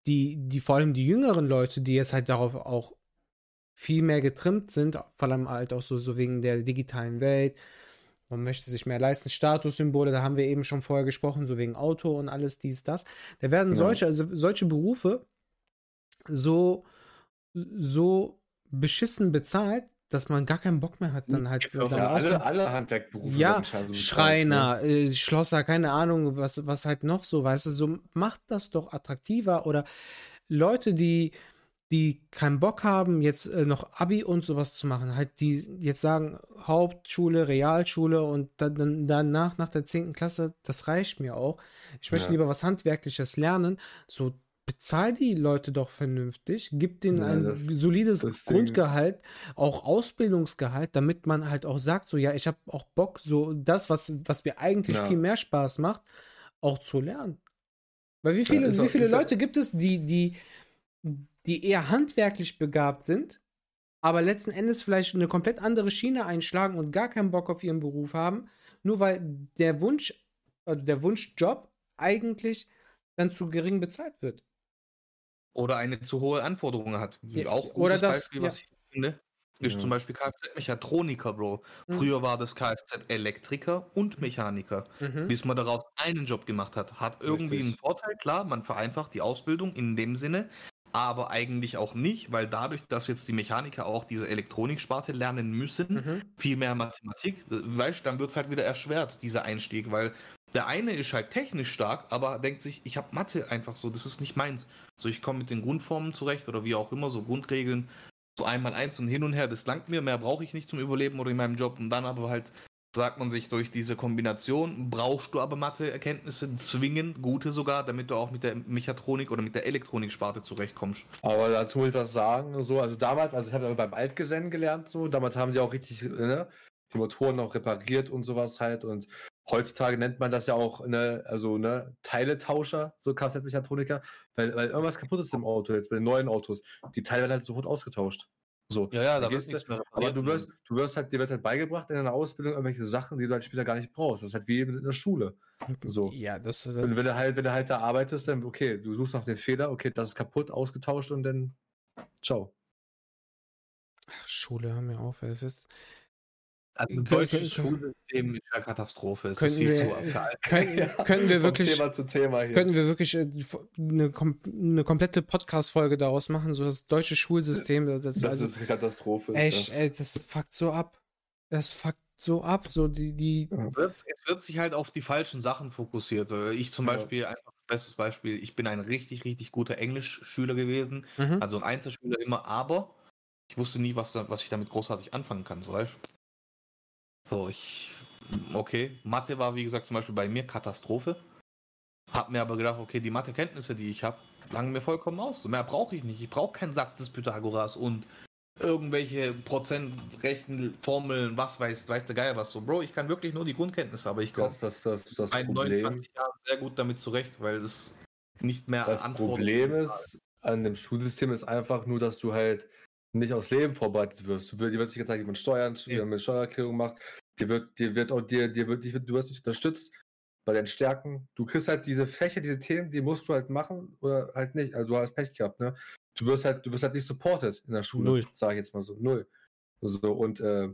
die, die, vor allem die jüngeren Leute, die jetzt halt darauf auch viel mehr getrimmt sind, vor allem halt auch so, so wegen der digitalen Welt. Man möchte sich mehr leisten, Statussymbole, da haben wir eben schon vorher gesprochen, so wegen Auto und alles dies, das. Da werden ja. solche, also solche Berufe so, so beschissen bezahlt, dass man gar keinen Bock mehr hat, dann halt. Ja, ja, alle, alle Handwerkberufe. Ja, Schreiner, ne? äh, Schlosser, keine Ahnung, was, was halt noch so, weißt du, so macht das doch attraktiver oder Leute, die, die keinen Bock haben, jetzt äh, noch Abi und sowas zu machen, halt die jetzt sagen, Hauptschule, Realschule und dann danach, nach der 10. Klasse, das reicht mir auch. Ich möchte ja. lieber was Handwerkliches lernen. So, bezahl die Leute doch vernünftig, gib denen ja, ein das, solides das Grundgehalt, auch Ausbildungsgehalt, damit man halt auch sagt, so ja, ich habe auch Bock, so das, was, was mir eigentlich ja. viel mehr Spaß macht, auch zu lernen. Weil wie viele, ja, wie viele Leute gibt es, die, die, die eher handwerklich begabt sind, aber letzten Endes vielleicht eine komplett andere Schiene einschlagen und gar keinen Bock auf ihren Beruf haben, nur weil der Wunsch, also der Wunschjob eigentlich dann zu gering bezahlt wird. Oder eine zu hohe Anforderung hat. Ja, auch oder das, Beispiel, was ja. ich finde, ist ja. zum Beispiel Kfz-Mechatroniker, Bro. Mhm. Früher war das Kfz-Elektriker und Mechaniker. Mhm. Bis man daraus einen Job gemacht hat. Hat irgendwie Richtig. einen Vorteil, klar, man vereinfacht die Ausbildung in dem Sinne, aber eigentlich auch nicht, weil dadurch, dass jetzt die Mechaniker auch diese Elektroniksparte lernen müssen, mhm. viel mehr Mathematik, weißt du, dann wird es halt wieder erschwert, dieser Einstieg, weil der eine ist halt technisch stark, aber denkt sich, ich habe Mathe einfach so, das ist nicht meins. So, ich komme mit den Grundformen zurecht oder wie auch immer, so Grundregeln, so einmal eins und hin und her, das langt mir, mehr brauche ich nicht zum Überleben oder in meinem Job. Und dann aber halt sagt man sich, durch diese Kombination brauchst du aber Mathe-Erkenntnisse zwingend, gute sogar, damit du auch mit der Mechatronik oder mit der Elektronik-Sparte zurechtkommst. Aber dazu muss ich was sagen, so, also damals, also ich habe beim Altgesellen gelernt, so, damals haben die auch richtig, ne, die Motoren auch repariert und sowas halt und heutzutage nennt man das ja auch ne, also ne, Teiletauscher, so Kfz-Mechatroniker, weil, weil irgendwas kaputt ist im Auto, jetzt bei den neuen Autos. Die Teile werden halt sofort ausgetauscht. So, ja, ja, da wird nichts mehr Aber du wirst, du wirst halt, dir wird halt beigebracht in deiner Ausbildung irgendwelche Sachen, die du halt später gar nicht brauchst. Das ist halt wie in der Schule. So. Ja, das ist. Wenn, wenn, du halt, wenn du halt da arbeitest, dann, okay, du suchst nach den Fehler, okay, das ist kaputt, ausgetauscht und dann ciao. Ach, Schule, hör mir auf, es ist. Also ein deutsches Schulsystem ist ja Katastrophe. Es könnten, wir, können, ja, können wir wirklich, Thema zu Thema hier. Könnten wir wirklich äh, eine, eine komplette Podcast-Folge daraus machen, so das deutsche Schulsystem. Das, das also, ist eine Katastrophe. Echt, das. ey, das fuckt so ab. Das fuckt so ab. So die, die es, wird, es wird sich halt auf die falschen Sachen fokussiert. Ich zum ja. Beispiel, einfach das beste Beispiel, ich bin ein richtig, richtig guter Englischschüler gewesen. Mhm. Also ein Einzelschüler immer, aber ich wusste nie, was, was ich damit großartig anfangen kann. So, weißt? So, ich. Okay, Mathe war wie gesagt zum Beispiel bei mir Katastrophe. Hab mir aber gedacht, okay, die Mathekenntnisse, die ich habe, langen mir vollkommen aus. Mehr brauche ich nicht. Ich brauche keinen Satz des Pythagoras und irgendwelche Prozentrechten, Formeln, was weiß, weiß der Geier was so. Bro, ich kann wirklich nur die Grundkenntnisse, aber ich komme das, das, das, bei 29 Jahren sehr gut damit zurecht, weil es nicht mehr Das Problem ist an dem Schulsystem ist einfach nur, dass du halt nicht aufs Leben vorbereitet wirst. Du, dir wird sich gezeigt, wie man Steuern, wie man Steuererklärung macht. Dir wird, dir wird auch, dir, dir wird, dir, du wirst nicht unterstützt bei deinen Stärken. Du kriegst halt diese Fächer, diese Themen, die musst du halt machen oder halt nicht. Also du hast Pech gehabt, ne? Du wirst halt, du wirst halt nicht supported in der Schule, Null. sage ich jetzt mal so. Null. So, und äh,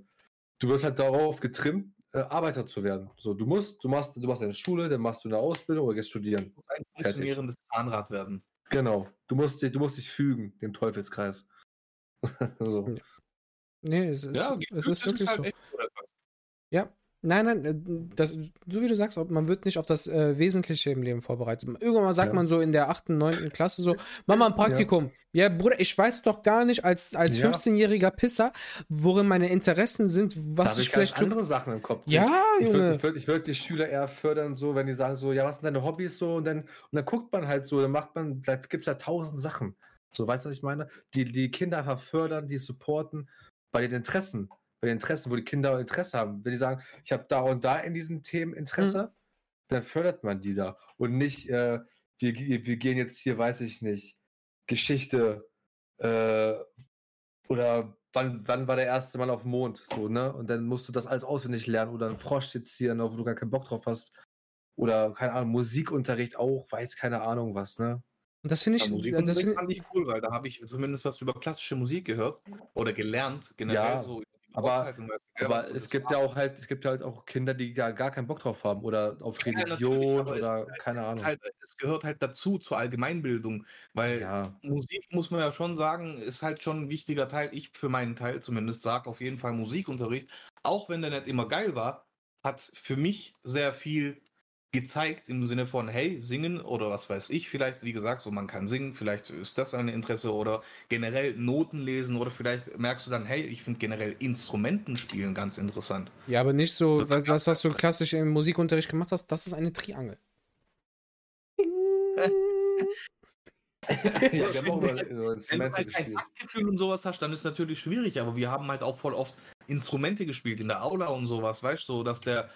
du wirst halt darauf getrimmt, äh, Arbeiter zu werden. So, du musst, du machst, du machst eine Schule, dann machst du eine Ausbildung oder gehst studieren. Du musst ein funktionierendes Zahnrad werden. Genau. Du musst dich, du musst dich fügen, dem Teufelskreis. so. Nee, es ist, ja, es ist wirklich so. Ja, nein, nein, äh, das, so wie du sagst, man wird nicht auf das äh, Wesentliche im Leben vorbereitet. Irgendwann sagt ja. man so in der 8., 9. Klasse so, mach mal ein Praktikum. Ja. ja, Bruder, ich weiß doch gar nicht als, als ja. 15-jähriger Pisser, worin meine Interessen sind, was da ich vielleicht ganz andere Sachen im Kopf. Ja, ich würde ich würd, ich würd die Schüler eher fördern, so, wenn die sagen so, ja, was sind deine Hobbys so und dann, und dann guckt man halt so, dann macht man, da gibt es ja tausend Sachen. So, weißt du, was ich meine? Die, die Kinder einfach fördern, die supporten bei den Interessen. Bei den Interessen, wo die Kinder Interesse haben. Wenn die sagen, ich habe da und da in diesen Themen Interesse, mhm. dann fördert man die da. Und nicht, äh, wir, wir gehen jetzt hier, weiß ich nicht, Geschichte äh, oder wann, wann war der erste Mann auf dem Mond? So, ne? Und dann musst du das alles auswendig lernen oder einen Frosch jetzt hier, wo du gar keinen Bock drauf hast. Oder, keine Ahnung, Musikunterricht auch, weiß keine Ahnung was, ne? Und das finde ich, ja, Musik das find, fand ich cool, weil da habe ich zumindest was über klassische Musik gehört oder gelernt, generell ja. so aber, halt aber es gibt ja auch halt, es gibt halt auch Kinder, die gar, gar keinen Bock drauf haben oder auf Religion ja, oder es, keine Ahnung. Halt, es gehört halt dazu zur Allgemeinbildung, weil ja. Musik muss man ja schon sagen, ist halt schon ein wichtiger Teil. Ich für meinen Teil zumindest sage auf jeden Fall Musikunterricht, auch wenn der nicht immer geil war, hat für mich sehr viel gezeigt im Sinne von, hey, singen oder was weiß ich, vielleicht, wie gesagt, so man kann singen, vielleicht ist das ein Interesse oder generell Noten lesen oder vielleicht merkst du dann, hey, ich finde generell Instrumenten spielen ganz interessant. Ja, aber nicht so, was, was, was du klassisch im Musikunterricht gemacht hast, das ist eine Triangel. ja, wir haben auch über, über Wenn du halt kein Taktgefühl und sowas hast, dann ist es natürlich schwierig, aber wir haben halt auch voll oft Instrumente gespielt in der Aula und sowas, weißt du, so, dass der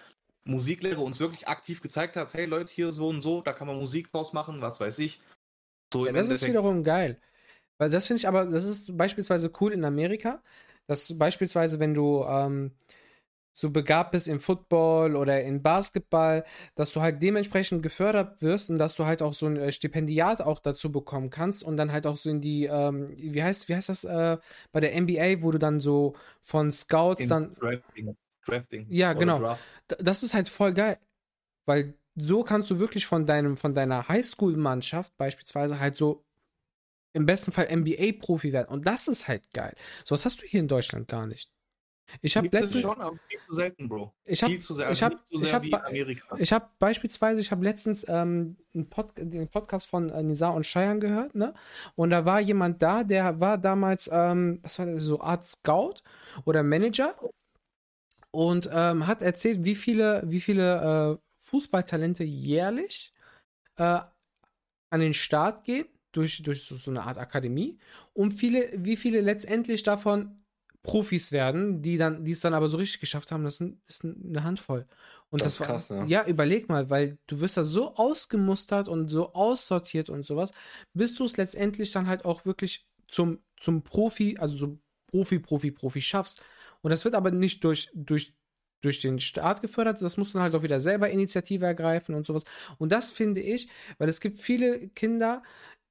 Musiklehrer uns wirklich aktiv gezeigt hat, hey Leute, hier so und so, da kann man Musik draus machen, was weiß ich. So ja, das ist wiederum geil. Weil das finde ich aber, das ist beispielsweise cool in Amerika, dass beispielsweise, wenn du ähm, so begabt bist im Football oder in Basketball, dass du halt dementsprechend gefördert wirst und dass du halt auch so ein äh, Stipendiat auch dazu bekommen kannst und dann halt auch so in die, ähm, wie heißt, wie heißt das äh, bei der NBA, wo du dann so von Scouts in dann. Drafting. Drafting. Ja, genau. Draft. Das ist halt voll geil. Weil so kannst du wirklich von deinem, von deiner Highschool-Mannschaft beispielsweise halt so im besten Fall NBA-Profi werden. Und das ist halt geil. So was hast du hier in Deutschland gar nicht. Ich habe letztens schon, aber viel zu selten, Bro. Ich habe ich habe ich habe ich habe beispielsweise ich habe letztens ähm, einen, Pod, den Podcast von äh, Nizar und Cheyenne gehört, ne? Und da war jemand da, der war damals ähm, was war das so Art Scout oder Manager und ähm, hat erzählt, wie viele, wie viele äh, Fußballtalente jährlich äh, an den Start gehen durch, durch so, so, eine Art Akademie und viele, wie viele letztendlich davon Profis werden, die dann, die es dann aber so richtig geschafft haben, das ist eine Handvoll. Und das, das ist krass, ja. ja, überleg mal, weil du wirst da so ausgemustert und so aussortiert und sowas, bis du es letztendlich dann halt auch wirklich zum, zum Profi, also so Profi, Profi, Profi schaffst. Und das wird aber nicht durch, durch, durch den Staat gefördert, das muss man halt auch wieder selber Initiative ergreifen und sowas. Und das finde ich, weil es gibt viele Kinder,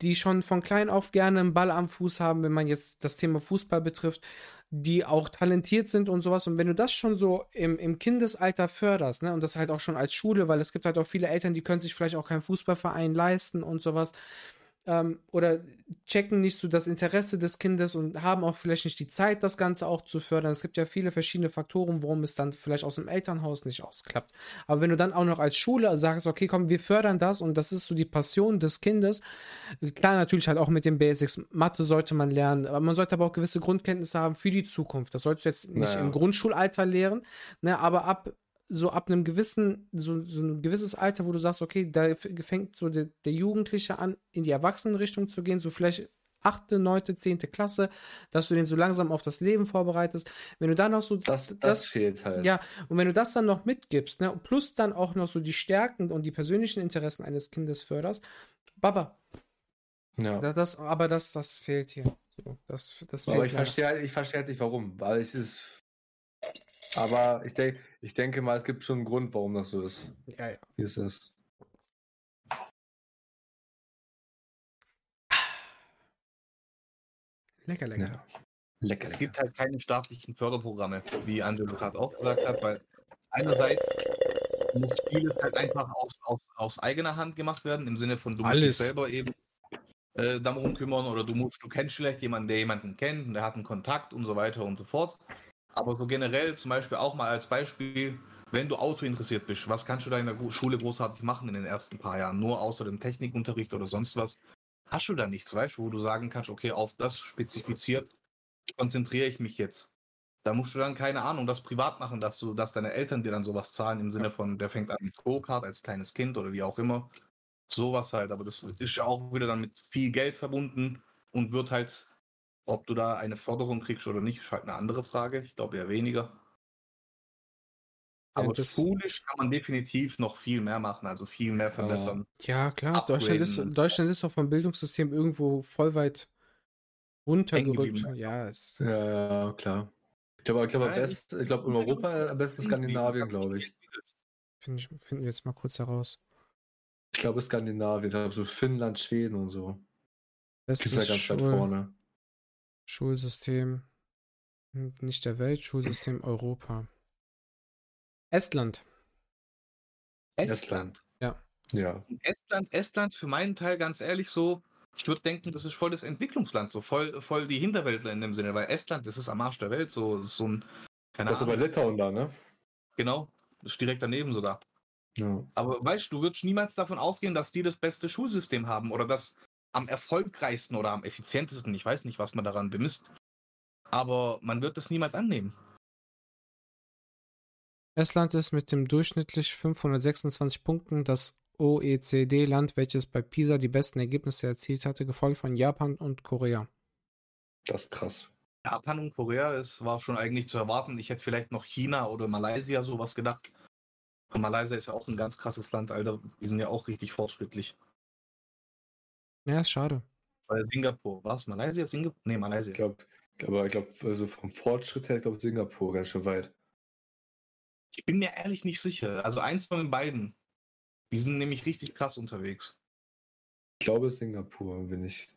die schon von klein auf gerne einen Ball am Fuß haben, wenn man jetzt das Thema Fußball betrifft, die auch talentiert sind und sowas. Und wenn du das schon so im, im Kindesalter förderst, ne, und das halt auch schon als Schule, weil es gibt halt auch viele Eltern, die können sich vielleicht auch keinen Fußballverein leisten und sowas, ähm, oder checken nicht so das Interesse des Kindes und haben auch vielleicht nicht die Zeit, das Ganze auch zu fördern. Es gibt ja viele verschiedene Faktoren, warum es dann vielleicht aus dem Elternhaus nicht ausklappt. Aber wenn du dann auch noch als Schule sagst, okay, komm, wir fördern das und das ist so die Passion des Kindes, klar, natürlich halt auch mit den Basics. Mathe sollte man lernen, aber man sollte aber auch gewisse Grundkenntnisse haben für die Zukunft. Das sollst du jetzt nicht naja. im Grundschulalter lehren, ne, aber ab so ab einem gewissen, so, so ein gewisses Alter, wo du sagst, okay, da fängt so der, der Jugendliche an, in die Erwachsenenrichtung zu gehen, so vielleicht achte, neunte, zehnte Klasse, dass du den so langsam auf das Leben vorbereitest. Wenn du dann noch so das, das, das fehlt halt. Ja, und wenn du das dann noch mitgibst, ne, plus dann auch noch so die Stärken und die persönlichen Interessen eines Kindes förderst, Baba. Ja. Das, aber das, das fehlt hier. So, das, das aber ich verstehe halt, ich verstehe halt nicht warum, weil es ist aber ich, denk, ich denke mal, es gibt schon einen Grund, warum das so ist. Ja, ja. Wie es ist. Lecker, lecker. Ja. lecker es gibt halt keine staatlichen Förderprogramme, wie Angelo gerade auch gesagt hat, weil einerseits muss vieles halt einfach aus, aus, aus eigener Hand gemacht werden, im Sinne von du musst dich selber eben äh, darum kümmern oder du musst, du kennst vielleicht jemanden, der jemanden kennt und der hat einen Kontakt und so weiter und so fort. Aber so generell zum Beispiel auch mal als Beispiel, wenn du Auto interessiert bist, was kannst du da in der Schule großartig machen in den ersten paar Jahren? Nur außer dem Technikunterricht oder sonst was. Hast du da nichts, weißt du, wo du sagen kannst, okay, auf das spezifiziert konzentriere ich mich jetzt. Da musst du dann, keine Ahnung, das privat machen, dass du, dass deine Eltern dir dann sowas zahlen im Sinne von, der fängt an mit Go-Kart als kleines Kind oder wie auch immer. Sowas halt, aber das ist ja auch wieder dann mit viel Geld verbunden und wird halt ob du da eine Förderung kriegst oder nicht, ist halt eine andere Frage. Ich glaube eher weniger. Aber ja, schulisch kann man definitiv noch viel mehr machen, also viel mehr verbessern. Ja, klar. Deutschland ist, Deutschland ist auch vom Bildungssystem irgendwo voll weit runtergerückt. Ja, ist ja, ja, klar. Ich glaube, ich glaube, best, ich glaube in Europa am besten Skandinavien, glaube ich. Find ich. Finden wir jetzt mal kurz heraus. Ich glaube Skandinavien, ich glaube so Finnland, Schweden und so. Das ist ja ganz weit vorne. Schulsystem. Nicht der Welt, Schulsystem Europa. Estland. Estland. Ja. Ja. Estland, Estland für meinen Teil ganz ehrlich so, ich würde denken, das ist voll das Entwicklungsland, so voll, voll die Hinterwäldler in dem Sinne, weil Estland, das ist am Arsch der Welt, so, so ein. Keine das ist bei Litauen da, ne? Genau, das ist direkt daneben sogar. Ja. Aber weißt du, du würdest niemals davon ausgehen, dass die das beste Schulsystem haben oder das am erfolgreichsten oder am effizientesten, ich weiß nicht, was man daran bemisst. Aber man wird es niemals annehmen. Estland ist mit dem durchschnittlich 526 Punkten das OECD-Land, welches bei PISA die besten Ergebnisse erzielt hatte, gefolgt von Japan und Korea. Das ist krass. Japan und Korea, es war schon eigentlich zu erwarten. Ich hätte vielleicht noch China oder Malaysia sowas gedacht. Malaysia ist ja auch ein ganz krasses Land, Alter. Die sind ja auch richtig fortschrittlich. Ja, ist schade. Bei Singapur. War es Malaysia? Singapur? Nee, Malaysia. Ich glaube, aber ich glaube, also vom Fortschritt her, ich glaube, Singapur ganz schön weit. Ich bin mir ehrlich nicht sicher. Also eins von den beiden. Die sind nämlich richtig krass unterwegs. Ich glaube, Singapur bin ich.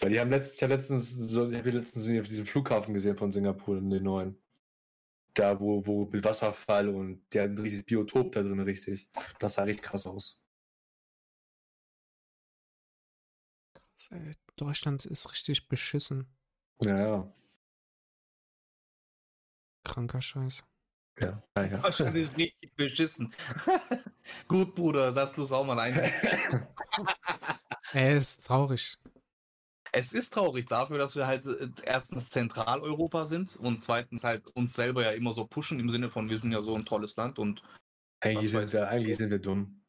Weil die haben letztens, ich habe letztens, so, ich habe letztens diesen Flughafen gesehen von Singapur, in den neuen. Da, wo, wo mit Wasserfall und der ein richtiges Biotop da drin, richtig. Das sah richtig krass aus. Deutschland ist richtig beschissen. Ja, ja. Kranker Scheiß. Ja, ja. Deutschland ist richtig beschissen. Gut, Bruder, dass du es auch mal einsehen. Er ist traurig. Es ist traurig dafür, dass wir halt äh, erstens Zentraleuropa sind und zweitens halt uns selber ja immer so pushen im Sinne von, wir sind ja so ein tolles Land und. Eigentlich, sind wir, eigentlich sind wir dumm.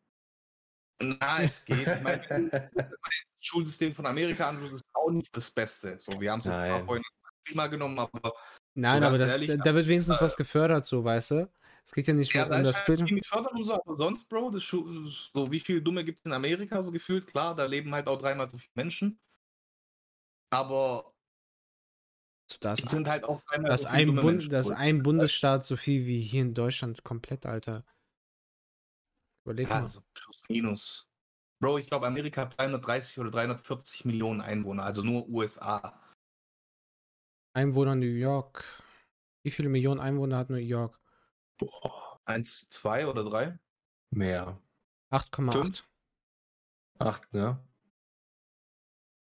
Na, es geht. Ich meine, Schulsystem von Amerika anschaust, ist auch nicht das Beste. So, wir haben es jetzt zwar vorhin Klima genommen, aber. Nein, so aber das, ehrlich, da wird wenigstens äh, was gefördert, so, weißt du? Es geht ja nicht ja, um das Bild. Halt fördern und so, aber sonst, Bro, das, so wie viele Dumme gibt es in Amerika so gefühlt? Klar, da leben halt auch dreimal so viele Menschen. Aber das sind halt auch dreimal dass so ein, Bund, Menschen, dass ein Bundesstaat so viel wie hier in Deutschland komplett, Alter. Überleg mal. Also, plus minus. Bro, ich glaube, Amerika hat 330 oder 340 Millionen Einwohner, also nur USA. Einwohner New York. Wie viele Millionen Einwohner hat New York? Boah. Eins, zwei oder drei? Mehr. 8,8. Acht, ja.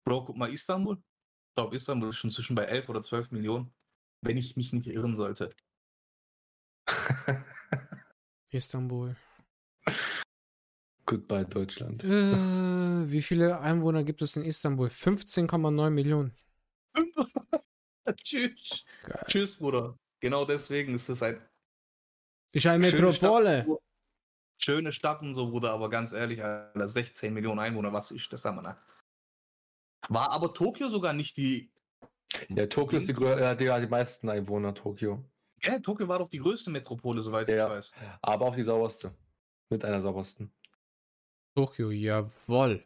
Bro, guck mal, Istanbul. Ich glaube, Istanbul ist schon zwischen bei 11 oder 12 Millionen. Wenn ich mich nicht irren sollte. Istanbul. Goodbye Deutschland. Äh, wie viele Einwohner gibt es in Istanbul? 15,9 Millionen. Tschüss. Geil. Tschüss, Bruder. Genau deswegen ist das ein. Ich eine Metropole. Stadt, schöne Stadt und so, Bruder, aber ganz ehrlich, Alter, 16 Millionen Einwohner, was ist das da, Mann? War aber Tokio sogar nicht die. Ja, Tokio ist die, ja, die, die meisten Einwohner, Tokio. Ja, Tokio war doch die größte Metropole, soweit ja, ich weiß. Aber auch die sauberste. Mit einer saubersten. Tokio, jawoll.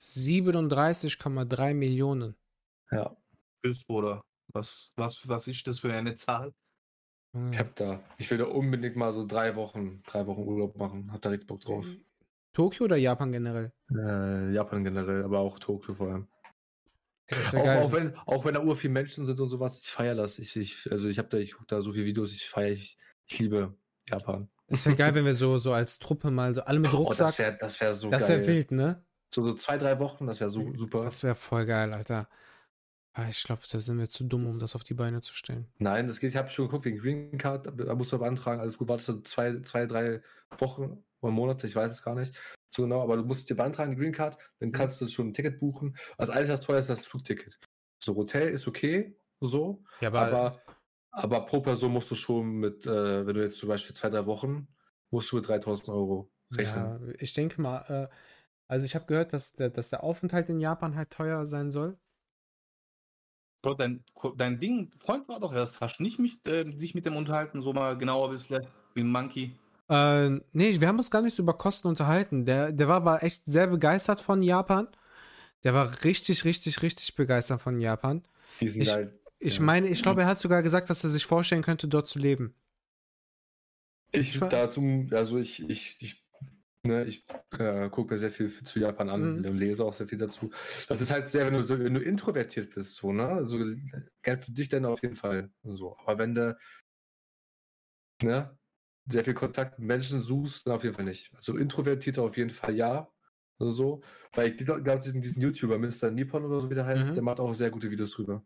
37,3 Millionen. Ja. Tschüss, Bruder. Was, was, was ist das für eine Zahl? Ich hab da, ich will da unbedingt mal so drei Wochen, drei Wochen Urlaub machen. Hab da richtig Bock drauf. Tokio oder Japan generell? Äh, Japan generell, aber auch Tokio vor allem. Auch, auch, wenn, auch wenn da ur viele Menschen sind und sowas, ich feiere das. Ich, ich, also ich habe da, ich gucke da so viele Videos, ich feiere, ich, ich liebe Japan. Das wäre geil, wenn wir so, so als Truppe mal so alle mit Rucksack. Oh, das wäre das wär so das geil. Das wäre wild, ne? So, so zwei, drei Wochen, das wäre so super. Das wäre voll geil, Alter. Aber ah, ich glaube, da sind wir zu dumm, um das auf die Beine zu stellen. Nein, das geht, ich habe schon geguckt, wegen Green Card, da musst du beantragen, alles gut, wartest du zwei, zwei, drei Wochen oder Monate, ich weiß es gar nicht so genau, aber du musst dir beantragen, die Green Card, dann mhm. kannst du schon ein Ticket buchen. Also alles, was teuer ist, das Flugticket. So, Hotel ist okay, so, ja, aber, aber, aber pro Person musst du schon mit, äh, wenn du jetzt zum Beispiel zwei, drei Wochen musst du mit 3000 Euro rechnen. Ja, ich denke mal, äh, also ich habe gehört, dass der, dass der Aufenthalt in Japan halt teuer sein soll. Bro, dein, dein Ding, Freund war doch erst, hast du nicht mich, äh, sich mit dem unterhalten, so mal genauer ein bisschen, wie ein Monkey? Äh, nee, wir haben uns gar nicht über Kosten unterhalten. Der, der war, war echt sehr begeistert von Japan. Der war richtig, richtig, richtig begeistert von Japan. Ich, halt, ich ja. meine, ich glaube, er hat sogar gesagt, dass er sich vorstellen könnte, dort zu leben. Ich, ich dazu, also ich, ich, ich Ne, ich äh, gucke mir sehr viel zu Japan an mhm. und lese auch sehr viel dazu. Das ist halt sehr, wenn du, so, wenn du introvertiert bist, so, ne? Also gern für dich dann auf jeden Fall so. Aber wenn du ne, sehr viel Kontakt mit Menschen suchst, dann auf jeden Fall nicht. Also introvertiert auf jeden Fall ja. Also so. Weil ich glaube, diesen, diesen YouTuber, Mr. Nippon oder so wie der heißt, mhm. der macht auch sehr gute Videos drüber.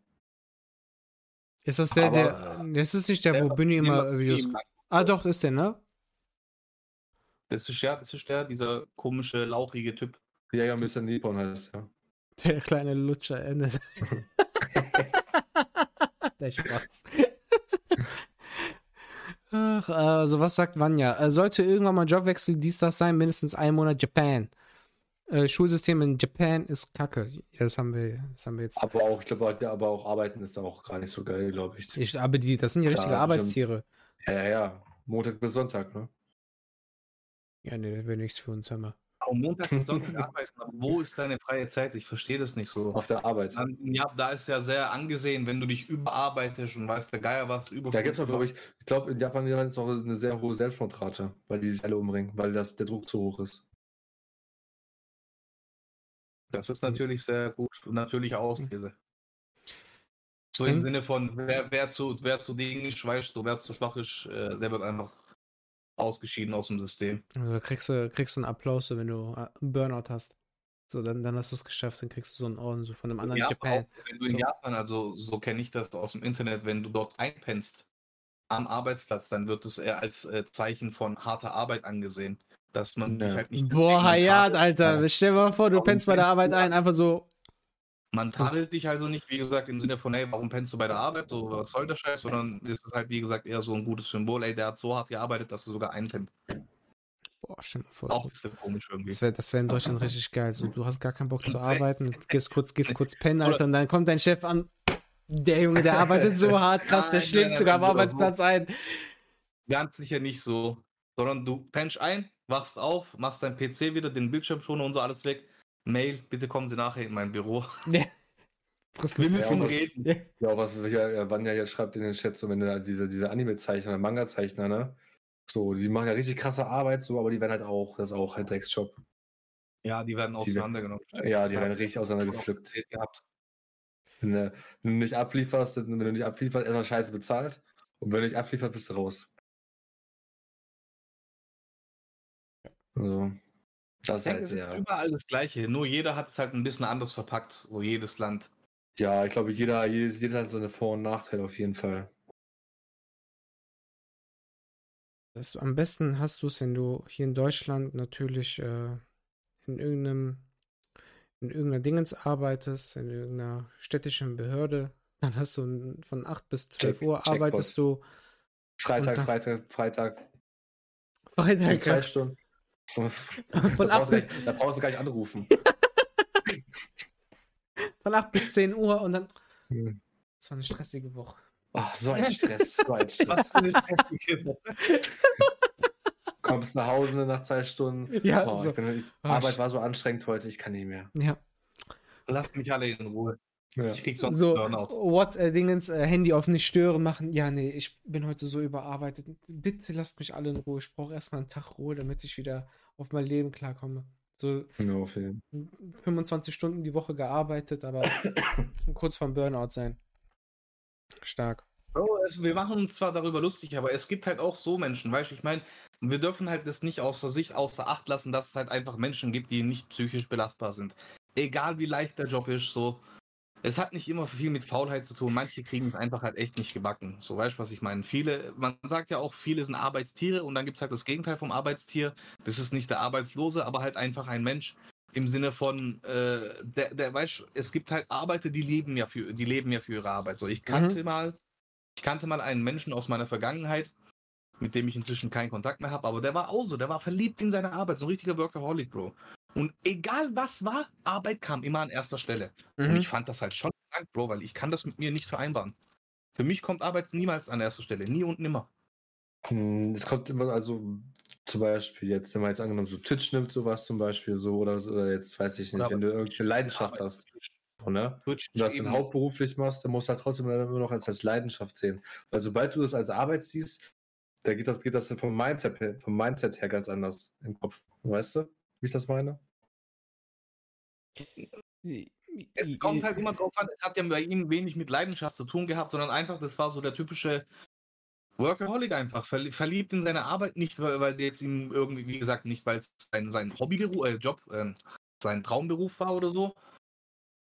Ist das der, Aber, der, ist es nicht der, der wo Bunny immer Videos. Ah, doch, ist der, ne? Das ist ja, das ist der, dieser komische, lauchige Typ. Ja, ja, Mr. Nippon heißt ja. Der kleine Lutscher. Äh, der Spaß. Ach, also was sagt Vanya? Äh, sollte irgendwann mal Jobwechsel dies, das sein, mindestens ein Monat Japan. Äh, Schulsystem in Japan ist kacke. Ja, das haben wir, das haben wir jetzt. Aber auch, ich glaube, aber auch Arbeiten ist da auch gar nicht so geil, glaube ich. ich. Aber die, das sind ja richtige Arbeitstiere. Ja, ja, ja. Montag bis Sonntag, ne? Ja, ne, das wäre nichts für uns, Hammer. Aber Montag bis Sonntag arbeiten, aber wo ist deine freie Zeit? Ich verstehe das nicht so. Auf der Arbeit. Ja, da ist ja sehr angesehen, wenn du dich überarbeitest und weißt der Geier was über. Da gibt es glaube ich, ich glaube, in Japan ist es auch eine sehr hohe Selbstmordrate, weil die sich alle umbringen, weil das, der Druck zu hoch ist. Das ist natürlich sehr gut, natürliche Auslese. So im Sinne von, wer, wer, zu, wer zu Dingen weißt du, wer zu schwach ist, äh, der wird einfach ausgeschieden aus dem System. Also kriegst du kriegst einen Applaus, wenn du äh, einen Burnout hast. So, dann, dann hast du es geschafft, dann kriegst du so einen Orden so von einem anderen Japan. Japan. Auch, wenn du in so. Japan, also so kenne ich das aus dem Internet, wenn du dort einpennst am Arbeitsplatz, dann wird es eher als äh, Zeichen von harter Arbeit angesehen. Dass man ja. halt nicht. Boah, Hayat, Alter, ja. stell dir mal vor, du pennst bei der Arbeit ein, einfach so. Man tadelt dich also nicht, wie gesagt, im Sinne von, hey, warum pennst du bei der Arbeit? So, was soll der Scheiß? Sondern es ist halt, wie gesagt, eher so ein gutes Symbol, ey, der hat so hart gearbeitet, dass er sogar einpennt. Boah, stell mal vor. Auch ist komisch irgendwie. Das wäre das wär in Deutschland richtig geil. So, du hast gar keinen Bock zu arbeiten, gehst kurz, gehst kurz pennen, Alter, und dann kommt dein Chef an. Der Junge, der arbeitet so hart, krass, der schläft sogar am Arbeitsplatz ein. Ganz sicher nicht so. Sondern du pennst ein, wachst auf, machst dein PC wieder, den Bildschirm schon und so alles weg. Mail, bitte kommen Sie nachher in mein Büro. Ja. Wir müssen ja, reden. Was, ja, was ja, Vanja jetzt schreibt in den Chat, so wenn du diese, diese Anime-Zeichner, Manga-Zeichner, ne? So, die machen ja richtig krasse Arbeit, so, aber die werden halt auch, das ist auch halt Drecksjob. Ja, die werden auseinandergenommen. Die, ja, die werden richtig auseinandergepflückt. Wenn, wenn, du nicht ablieferst, wenn du nicht ablieferst, erstmal scheiße bezahlt. Und wenn du nicht ablieferst, bist du raus. Also, das ist halt sehr. überall das Gleiche, nur jeder hat es halt ein bisschen anders verpackt, so jedes Land. Ja, ich glaube, jeder, jedes, jedes hat so eine Vor- und Nachteile auf jeden Fall. Das, am besten hast du es, wenn du hier in Deutschland natürlich äh, in irgendeinem in irgendeiner Dingens arbeitest, in irgendeiner städtischen Behörde, dann hast du von 8 bis 12 Check, Uhr arbeitest du. Freitag, dann, Freitag, Freitag. Freitag. Zwei Stunden. Von da, brauchst nicht, da brauchst du gar nicht anrufen. Von 8 bis 10 Uhr und dann. Hm. Das war eine stressige Woche. Ach, so ein Stress. So ein Stress. Was für eine stressige Woche. Kommst nach Hause nach zwei Stunden. Ja, oh, so. bin, ich, oh, Arbeit war so anstrengend heute, ich kann nicht mehr. Ja. Lasst mich alle in Ruhe. Ja. Ich krieg sonst so, Burnout. What, äh, Dingens, äh, Handy auf nicht stören machen. Ja, nee, ich bin heute so überarbeitet. Bitte lasst mich alle in Ruhe. Ich brauche erstmal einen Tag Ruhe, damit ich wieder auf mein Leben klarkomme. So no, 25 Stunden die Woche gearbeitet, aber kurz vorm Burnout sein. Stark. Bro, also wir machen uns zwar darüber lustig, aber es gibt halt auch so Menschen, weißt du, ich meine, wir dürfen halt das nicht außer sich außer Acht lassen, dass es halt einfach Menschen gibt, die nicht psychisch belastbar sind. Egal wie leicht der Job ist, so, es hat nicht immer viel mit Faulheit zu tun. Manche kriegen es einfach halt echt nicht gebacken. So weißt du, was ich meine? Viele, man sagt ja auch, viele sind Arbeitstiere und dann gibt es halt das Gegenteil vom Arbeitstier. Das ist nicht der Arbeitslose, aber halt einfach ein Mensch im Sinne von, äh, der, der, weißt es gibt halt Arbeiter, die leben ja für, die leben ja für ihre Arbeit. So, ich kannte mhm. mal, ich kannte mal einen Menschen aus meiner Vergangenheit, mit dem ich inzwischen keinen Kontakt mehr habe, aber der war auch so, der war verliebt in seine Arbeit, so ein richtiger Workaholic, Bro. Und egal was war, Arbeit kam immer an erster Stelle. Mhm. Und ich fand das halt schon krank, Bro, weil ich kann das mit mir nicht vereinbaren. Für mich kommt Arbeit niemals an erster Stelle, nie und nimmer. Hm, es kommt immer, also zum Beispiel jetzt, wenn man jetzt angenommen so Twitch nimmt, sowas zum Beispiel so, oder, oder jetzt weiß ich nicht, oder wenn du irgendeine Leidenschaft Arbeit. hast. So, ne? Twitch und du das dann hauptberuflich machst, dann musst du halt trotzdem immer noch als, als Leidenschaft sehen. Weil sobald du das als Arbeit siehst, da geht das, geht das vom Mindset, vom Mindset her ganz anders im Kopf. Weißt du, wie ich das meine? Es kommt halt immer drauf an, es hat ja bei ihm wenig mit Leidenschaft zu tun gehabt, sondern einfach, das war so der typische Workaholic einfach, verliebt in seine Arbeit, nicht weil, sie jetzt ihm irgendwie, wie gesagt, nicht weil es sein, sein Hobbyberuf, äh, Job, äh, sein Traumberuf war oder so,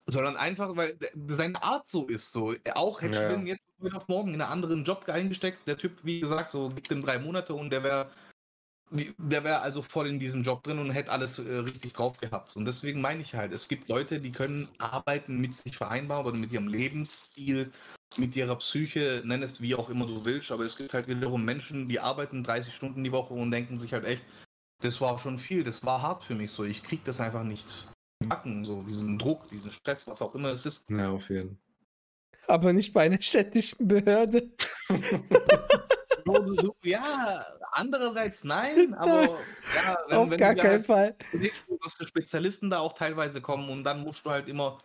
sondern einfach, weil seine Art so ist. So. Auch hätte ja, Schwinn jetzt heute auf morgen in einen anderen Job eingesteckt. Der Typ, wie gesagt, so gibt ihm drei Monate und der wäre der wäre also voll in diesem Job drin und hätte alles äh, richtig drauf gehabt. Und deswegen meine ich halt, es gibt Leute, die können arbeiten mit sich vereinbaren oder mit ihrem Lebensstil, mit ihrer Psyche, nenn es wie auch immer du willst, aber es gibt halt wiederum Menschen, die arbeiten 30 Stunden die Woche und denken sich halt echt, das war schon viel, das war hart für mich so, ich krieg das einfach nicht backen, so diesen Druck, diesen Stress, was auch immer es ist. Ja, auf jeden Fall. Aber nicht bei einer städtischen Behörde. ja, andererseits nein, aber ja, wenn, auf wenn gar keinen halt Fall. Dass die Spezialisten da auch teilweise kommen und dann musst du halt immer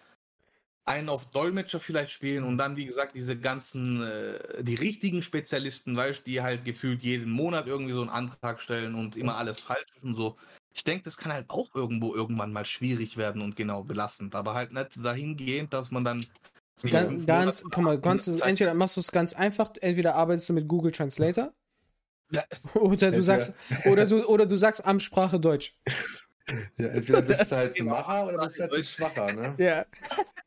einen auf Dolmetscher vielleicht spielen und dann, wie gesagt, diese ganzen, äh, die richtigen Spezialisten, weißt die halt gefühlt jeden Monat irgendwie so einen Antrag stellen und immer alles falsch ist und so. Ich denke, das kann halt auch irgendwo irgendwann mal schwierig werden und genau belastend, aber halt nicht dahingehend, dass man dann Ganz, ganz komm mal, du, entweder machst du es ganz einfach, entweder arbeitest du mit Google Translator ja. oder du sagst oder du oder du sagst Amtssprache Deutsch. Ja, entweder bist du halt ein Macher oder bist du halt ein Schwacher, ne? Ja.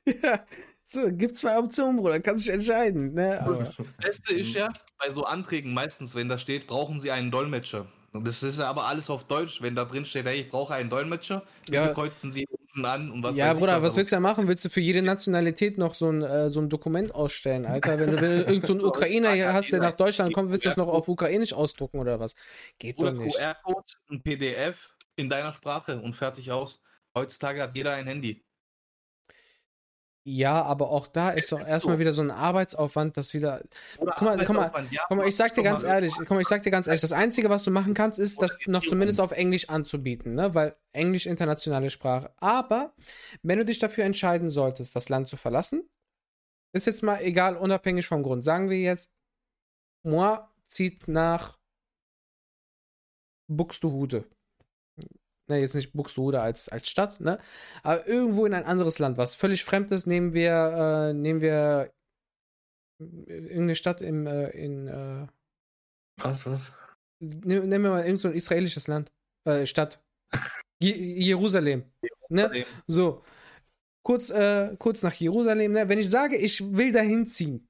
ja. So, gibt zwei Optionen, Bruder, kannst dich entscheiden. Ne? Aber. Das Beste ist ja, bei so Anträgen meistens, wenn da steht, brauchen sie einen Dolmetscher. Das ist ja aber alles auf Deutsch, wenn da drin steht, hey, ich brauche einen Dolmetscher, ja. kreuzen sie unten an und was Ja, Bruder, was willst du ja machen? Willst du für jede Nationalität noch so ein, äh, so ein Dokument ausstellen, Alter? Wenn du, wenn du irgendeinen so Ukrainer hier hast, der nach Deutschland kommt, willst du das noch auf Ukrainisch ausdrucken oder was? Geht oder doch nicht. QR-Code, ein PDF in deiner Sprache und fertig aus. Heutzutage hat jeder ein Handy. Ja, aber auch da ist doch erstmal so. wieder so ein Arbeitsaufwand, das wieder. Oder guck mal, guck mal, guck mal, ich sag dir ganz ehrlich, guck mal, ich sag dir ganz ehrlich, das Einzige, was du machen kannst, ist, das noch zumindest auf Englisch anzubieten, ne? Weil Englisch internationale Sprache. Aber wenn du dich dafür entscheiden solltest, das Land zu verlassen, ist jetzt mal egal, unabhängig vom Grund. Sagen wir jetzt, Moi zieht nach Buxtehude ne, jetzt nicht Buxtehude als, als Stadt, ne, aber irgendwo in ein anderes Land, was völlig fremd ist, nehmen wir, äh, nehmen wir irgendeine Stadt im, äh, in, äh, was, was? Nehmen wir mal irgendein so israelisches Land, äh, Stadt. Je Jerusalem, ne, so. Kurz, äh, kurz nach Jerusalem, ne? wenn ich sage, ich will dahin ziehen,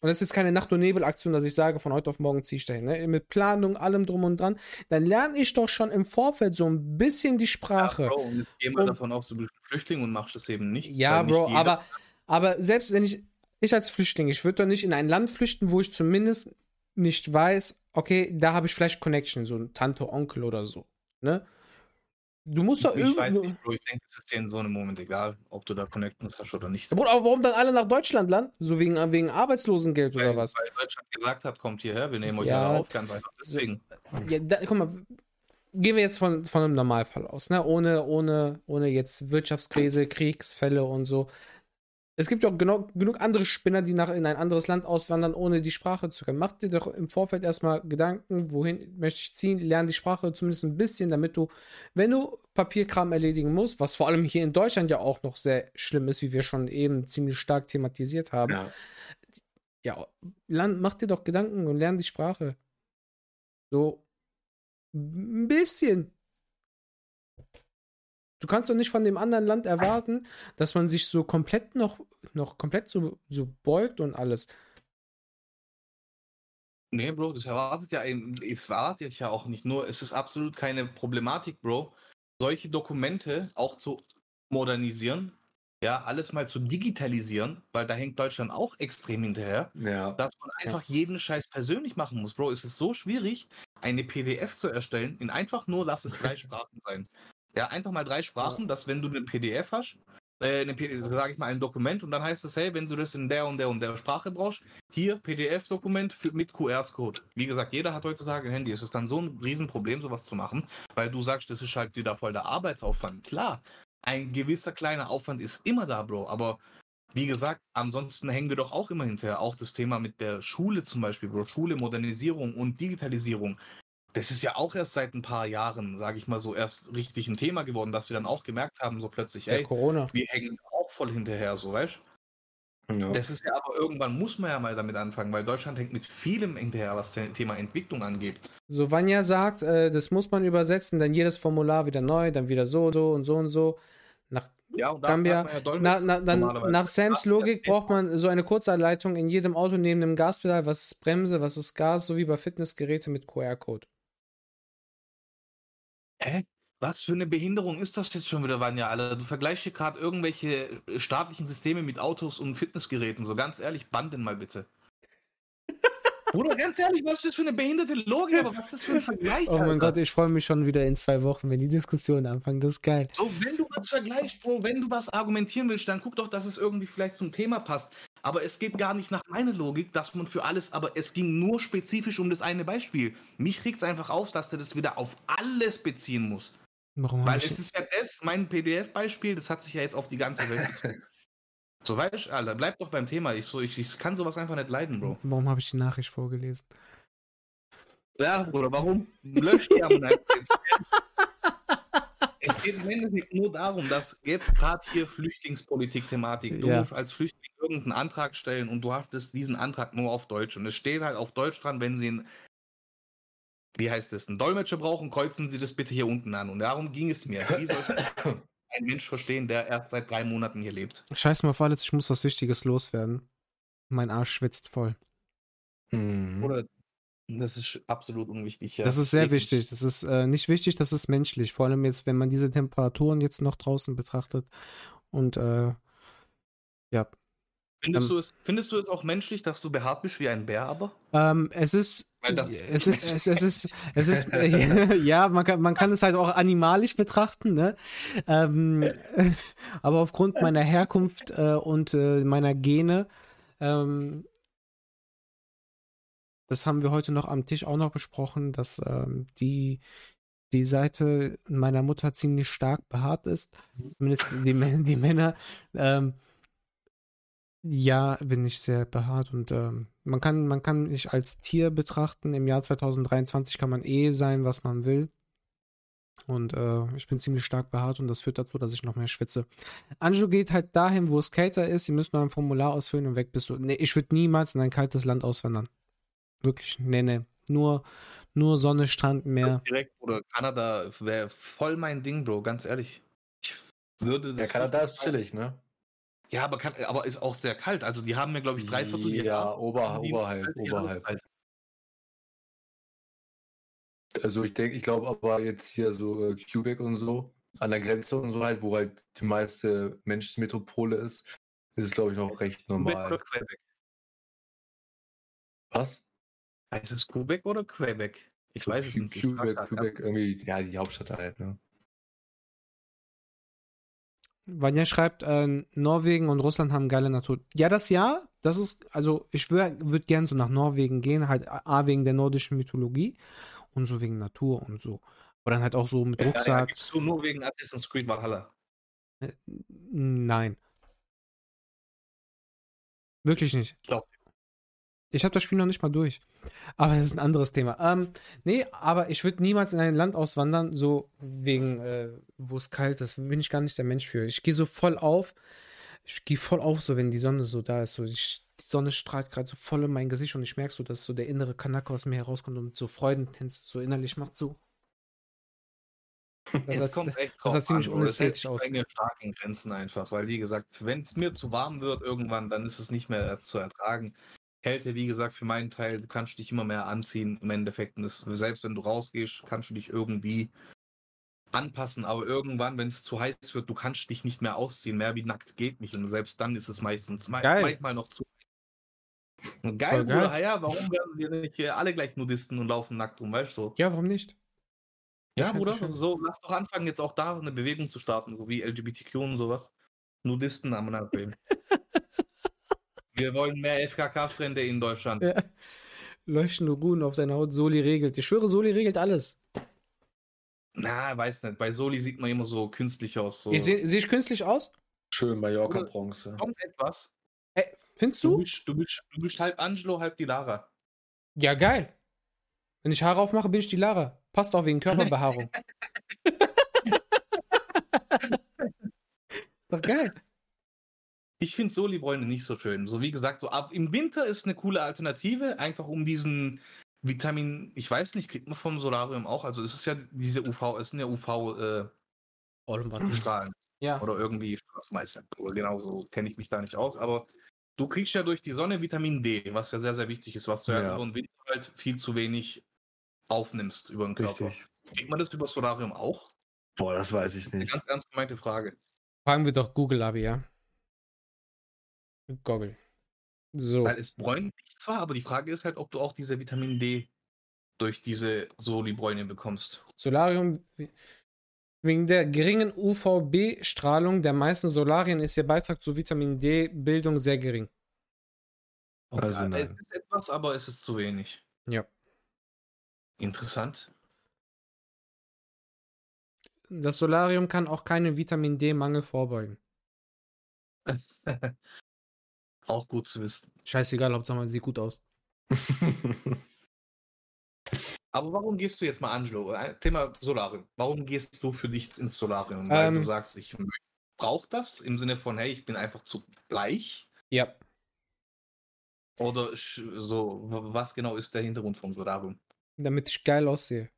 und das ist keine Nacht- und Nebel-Aktion, dass ich sage, von heute auf morgen ziehe ich dahin. Ne? Mit Planung, allem drum und dran. Dann lerne ich doch schon im Vorfeld so ein bisschen die Sprache. Ja, Bro, und jetzt geh mal um, davon aus, du bist Flüchtling und machst das eben nicht. Ja, Bro, nicht aber, aber selbst wenn ich, ich als Flüchtling, ich würde doch nicht in ein Land flüchten, wo ich zumindest nicht weiß, okay, da habe ich vielleicht Connection, so ein Tante, Onkel oder so. Ne? Du musst doch irgendwie. Ich denke, es ist dir in so einem Moment egal, ob du da Connections hast oder nicht. Aber warum dann alle nach Deutschland landen? So wegen, wegen Arbeitslosengeld weil, oder was? Weil Deutschland gesagt hat, kommt hierher, wir nehmen euch ja, alle auf, ganz einfach. Deswegen. Ja, da, guck mal, gehen wir jetzt von, von einem Normalfall aus, ne? Ohne, ohne, ohne jetzt Wirtschaftskrise, Kriegsfälle und so. Es gibt ja auch genug, genug andere Spinner, die nach in ein anderes Land auswandern, ohne die Sprache zu können. Mach dir doch im Vorfeld erstmal Gedanken, wohin möchte ich ziehen, lerne die Sprache zumindest ein bisschen, damit du, wenn du Papierkram erledigen musst, was vor allem hier in Deutschland ja auch noch sehr schlimm ist, wie wir schon eben ziemlich stark thematisiert haben, ja, ja lern, mach dir doch Gedanken und lerne die Sprache. So ein bisschen. Du kannst doch nicht von dem anderen Land erwarten, dass man sich so komplett noch, noch komplett so, so beugt und alles. Nee, Bro, das erwartet ja, es erwartet ja auch nicht nur, es ist absolut keine Problematik, Bro, solche Dokumente auch zu modernisieren, ja, alles mal zu digitalisieren, weil da hängt Deutschland auch extrem hinterher, ja. dass man einfach ja. jeden Scheiß persönlich machen muss. Bro, es ist so schwierig, eine PDF zu erstellen, in einfach nur, lass es drei Sprachen sein. Ja, einfach mal drei Sprachen, ja. dass wenn du eine PDF hast, äh, eine PDF, sage ich mal, ein Dokument und dann heißt es, hey, wenn du das in der und der und der Sprache brauchst, hier PDF-Dokument mit QR-Code. Wie gesagt, jeder hat heutzutage ein Handy. Es ist dann so ein Riesenproblem, sowas zu machen, weil du sagst, das ist halt wieder voll der Arbeitsaufwand. Klar, ein gewisser kleiner Aufwand ist immer da, Bro, aber wie gesagt, ansonsten hängen wir doch auch immer hinterher. Auch das Thema mit der Schule zum Beispiel, Bro. Schule, Modernisierung und Digitalisierung das ist ja auch erst seit ein paar Jahren, sage ich mal so, erst richtig ein Thema geworden, dass wir dann auch gemerkt haben, so plötzlich, ey, Corona. wir hängen auch voll hinterher, so, weißt ja. Das ist ja aber irgendwann muss man ja mal damit anfangen, weil Deutschland hängt mit vielem hinterher, was das Thema Entwicklung angeht. So, Vanya sagt, äh, das muss man übersetzen, dann jedes Formular wieder neu, dann wieder so, so und so und so. Nach ja, und Gambia, ja na, na, dann, nach Sams Logik braucht man so eine Kurzanleitung in jedem Auto neben dem Gaspedal, was ist Bremse, was ist Gas, sowie bei Fitnessgeräten mit QR-Code. Hä? Was für eine Behinderung ist das jetzt schon wieder, Vanja, Alter? Du vergleichst hier gerade irgendwelche äh, staatlichen Systeme mit Autos und Fitnessgeräten. So ganz ehrlich, banden mal bitte. Bruder, ganz ehrlich, was ist das für eine behinderte Logik? Aber was ist das für ein Vergleich? Oh mein? Gott, ich freue mich schon wieder in zwei Wochen, wenn die Diskussion anfangen. Das ist geil. So, wenn du was vergleichst, Bro, wenn du was argumentieren willst, dann guck doch, dass es irgendwie vielleicht zum Thema passt. Aber es geht gar nicht nach meiner Logik, dass man für alles, aber es ging nur spezifisch um das eine Beispiel. Mich regt es einfach auf, dass du das wieder auf alles beziehen muss. Warum Weil es ist ja das, mein PDF-Beispiel, das hat sich ja jetzt auf die ganze Welt bezogen. so, weißt du, Alter, bleib doch beim Thema. Ich, so, ich, ich kann sowas einfach nicht leiden, Bro. Warum habe ich die Nachricht vorgelesen? Ja, Bruder, warum? Lösch die am Es geht im Endeffekt nur darum, dass jetzt gerade hier Flüchtlingspolitik-Thematik, du ja. musst als Flüchtling irgendeinen Antrag stellen und du hast diesen Antrag nur auf Deutsch. Und es steht halt auf Deutsch dran, wenn sie einen wie heißt es, einen Dolmetscher brauchen, kreuzen Sie das bitte hier unten an. Und darum ging es mir. Wie sollte ein Mensch verstehen, der erst seit drei Monaten hier lebt? Scheiß mal auf alles, ich muss was Wichtiges loswerden. Mein Arsch schwitzt voll. Mhm. Oder das ist absolut unwichtig. Ja. Das ist sehr wichtig. Das ist äh, nicht wichtig, das ist menschlich. Vor allem jetzt, wenn man diese Temperaturen jetzt noch draußen betrachtet. Und äh, ja, Findest, ähm, du es, findest du es auch menschlich, dass du behaart bist wie ein Bär, aber? Ähm, es ist. Es ist, es, es ist, es ist, äh, ja, man kann, man kann es halt auch animalisch betrachten, ne? Ähm, aber aufgrund meiner Herkunft äh, und äh, meiner Gene, ähm, das haben wir heute noch am Tisch auch noch besprochen, dass ähm, die, die Seite meiner Mutter ziemlich stark behaart ist. Zumindest die, die Männer. Ähm, ja, bin ich sehr behaart und ähm, man kann, man kann mich als Tier betrachten. Im Jahr 2023 kann man eh sein, was man will. Und äh, ich bin ziemlich stark behaart und das führt dazu, dass ich noch mehr schwitze. Anjo geht halt dahin, wo es kälter ist. Sie müssen nur ein Formular ausfüllen und weg bist du. Nee, ich würde niemals in ein kaltes Land auswandern. Wirklich, nee, nee. Nur, nur Sonne, Strand, Meer. Direkt, oder Kanada wäre voll mein Ding, Bro, ganz ehrlich. Ich würde das. Ja, Kanada ist chillig, ne? Ja, aber, kann, aber ist auch sehr kalt. Also die haben ja, glaube ich, drei Viertel Ja, ober, oberhalb, oberhalb. Also ich denke, ich glaube aber jetzt hier so äh, Quebec und so, an der Grenze und so halt, wo halt die meiste Menschenmetropole ist, ist es, glaube ich, noch recht normal. Quebec oder Quebec? Was? Heißt es Quebec oder Quebec? Ich weiß es nicht. Quebec, Quebec, irgendwie, ja, die Hauptstadt halt, ne? Vanja schreibt, äh, Norwegen und Russland haben geile Natur. Ja, das ja, das ist, also ich würde würd gern so nach Norwegen gehen, halt A, wegen der nordischen Mythologie und so wegen Natur und so. Aber dann halt auch so mit Rucksack. Ja, ja, du nur wegen Assassin's Creed Valhalla? Äh, nein. Wirklich nicht. Ich glaube. Ich habe das Spiel noch nicht mal durch. Aber das ist ein anderes Thema. Ähm, nee, aber ich würde niemals in ein Land auswandern, so wegen, äh, wo es kalt ist. Bin ich gar nicht der Mensch für. Ich gehe so voll auf. Ich gehe voll auf, so wenn die Sonne so da ist. So, ich, die Sonne strahlt gerade so voll in mein Gesicht und ich merke so, dass so der innere Kanake aus mir herauskommt und so Freudentänze so innerlich macht so. Das, hat, kommt echt das sah ziemlich unästhetisch aus. starken Grenzen einfach, weil wie gesagt, wenn es mir zu warm wird irgendwann, dann ist es nicht mehr zu ertragen. Kälte, wie gesagt, für meinen Teil, du kannst dich immer mehr anziehen im Endeffekt. Und das, selbst wenn du rausgehst, kannst du dich irgendwie anpassen. Aber irgendwann, wenn es zu heiß wird, du kannst dich nicht mehr ausziehen. Mehr wie nackt geht nicht. Und selbst dann ist es meistens geil. manchmal noch zu. Geil, geil. Bruder, ja, warum werden wir nicht alle gleich Nudisten und laufen nackt rum, weißt du? Ja, warum nicht? Ja, Bruder, so lass doch anfangen, jetzt auch da eine Bewegung zu starten, so wie LGBTQ und sowas. Nudisten am Nachbeben. Wir wollen mehr FKK-Freunde in Deutschland. Ja. Leuchtende Ruhen auf seiner Haut. Soli regelt. Ich schwöre, Soli regelt alles. Na, weiß nicht. Bei Soli sieht man immer so künstlich aus. So. Sehe seh ich künstlich aus? Schön Mallorca-Bronze. Kommt etwas. Ey, findest du? Du bist, du, bist, du bist halb Angelo, halb die Lara. Ja, geil. Wenn ich Haare aufmache, bin ich die Lara. Passt auch wegen Körperbehaarung. ist doch geil. Ich finde Solibräune nicht so schön. So wie gesagt, so ab im Winter ist eine coole Alternative, einfach um diesen Vitamin, ich weiß nicht, kriegt man vom Solarium auch, also es ist ja diese UV, es sind ja UV äh, Strahlen. Ja. Oder irgendwie Straßenmeister. Genau so kenne ich mich da nicht aus, aber du kriegst ja durch die Sonne Vitamin D, was ja sehr, sehr wichtig ist, was du ja, ja über den Winter halt viel zu wenig aufnimmst über den Körper. Richtig. Kriegt man das über Solarium auch? Boah, das weiß ich nicht. Eine ganz ernst gemeinte Frage. Fragen wir doch Google ab, ja. Goggle. So. Weil es bräunt dich zwar, aber die Frage ist halt, ob du auch diese Vitamin D durch diese Solibräune bekommst. Solarium, wegen der geringen UVB-Strahlung der meisten Solarien ist ihr Beitrag zur Vitamin D-Bildung sehr gering. Okay, also nein. Es ist etwas, aber es ist zu wenig. Ja. Interessant. Das Solarium kann auch keinen Vitamin D-Mangel vorbeugen. Auch gut zu wissen. Scheißegal, Hauptsache man sieht gut aus. Aber warum gehst du jetzt mal, Angelo? Äh, Thema Solarium. Warum gehst du für dich ins Solarium? Weil ähm, du sagst, ich brauche das im Sinne von, hey, ich bin einfach zu bleich? Ja. Oder so, was genau ist der Hintergrund vom Solarium? Damit ich geil aussehe.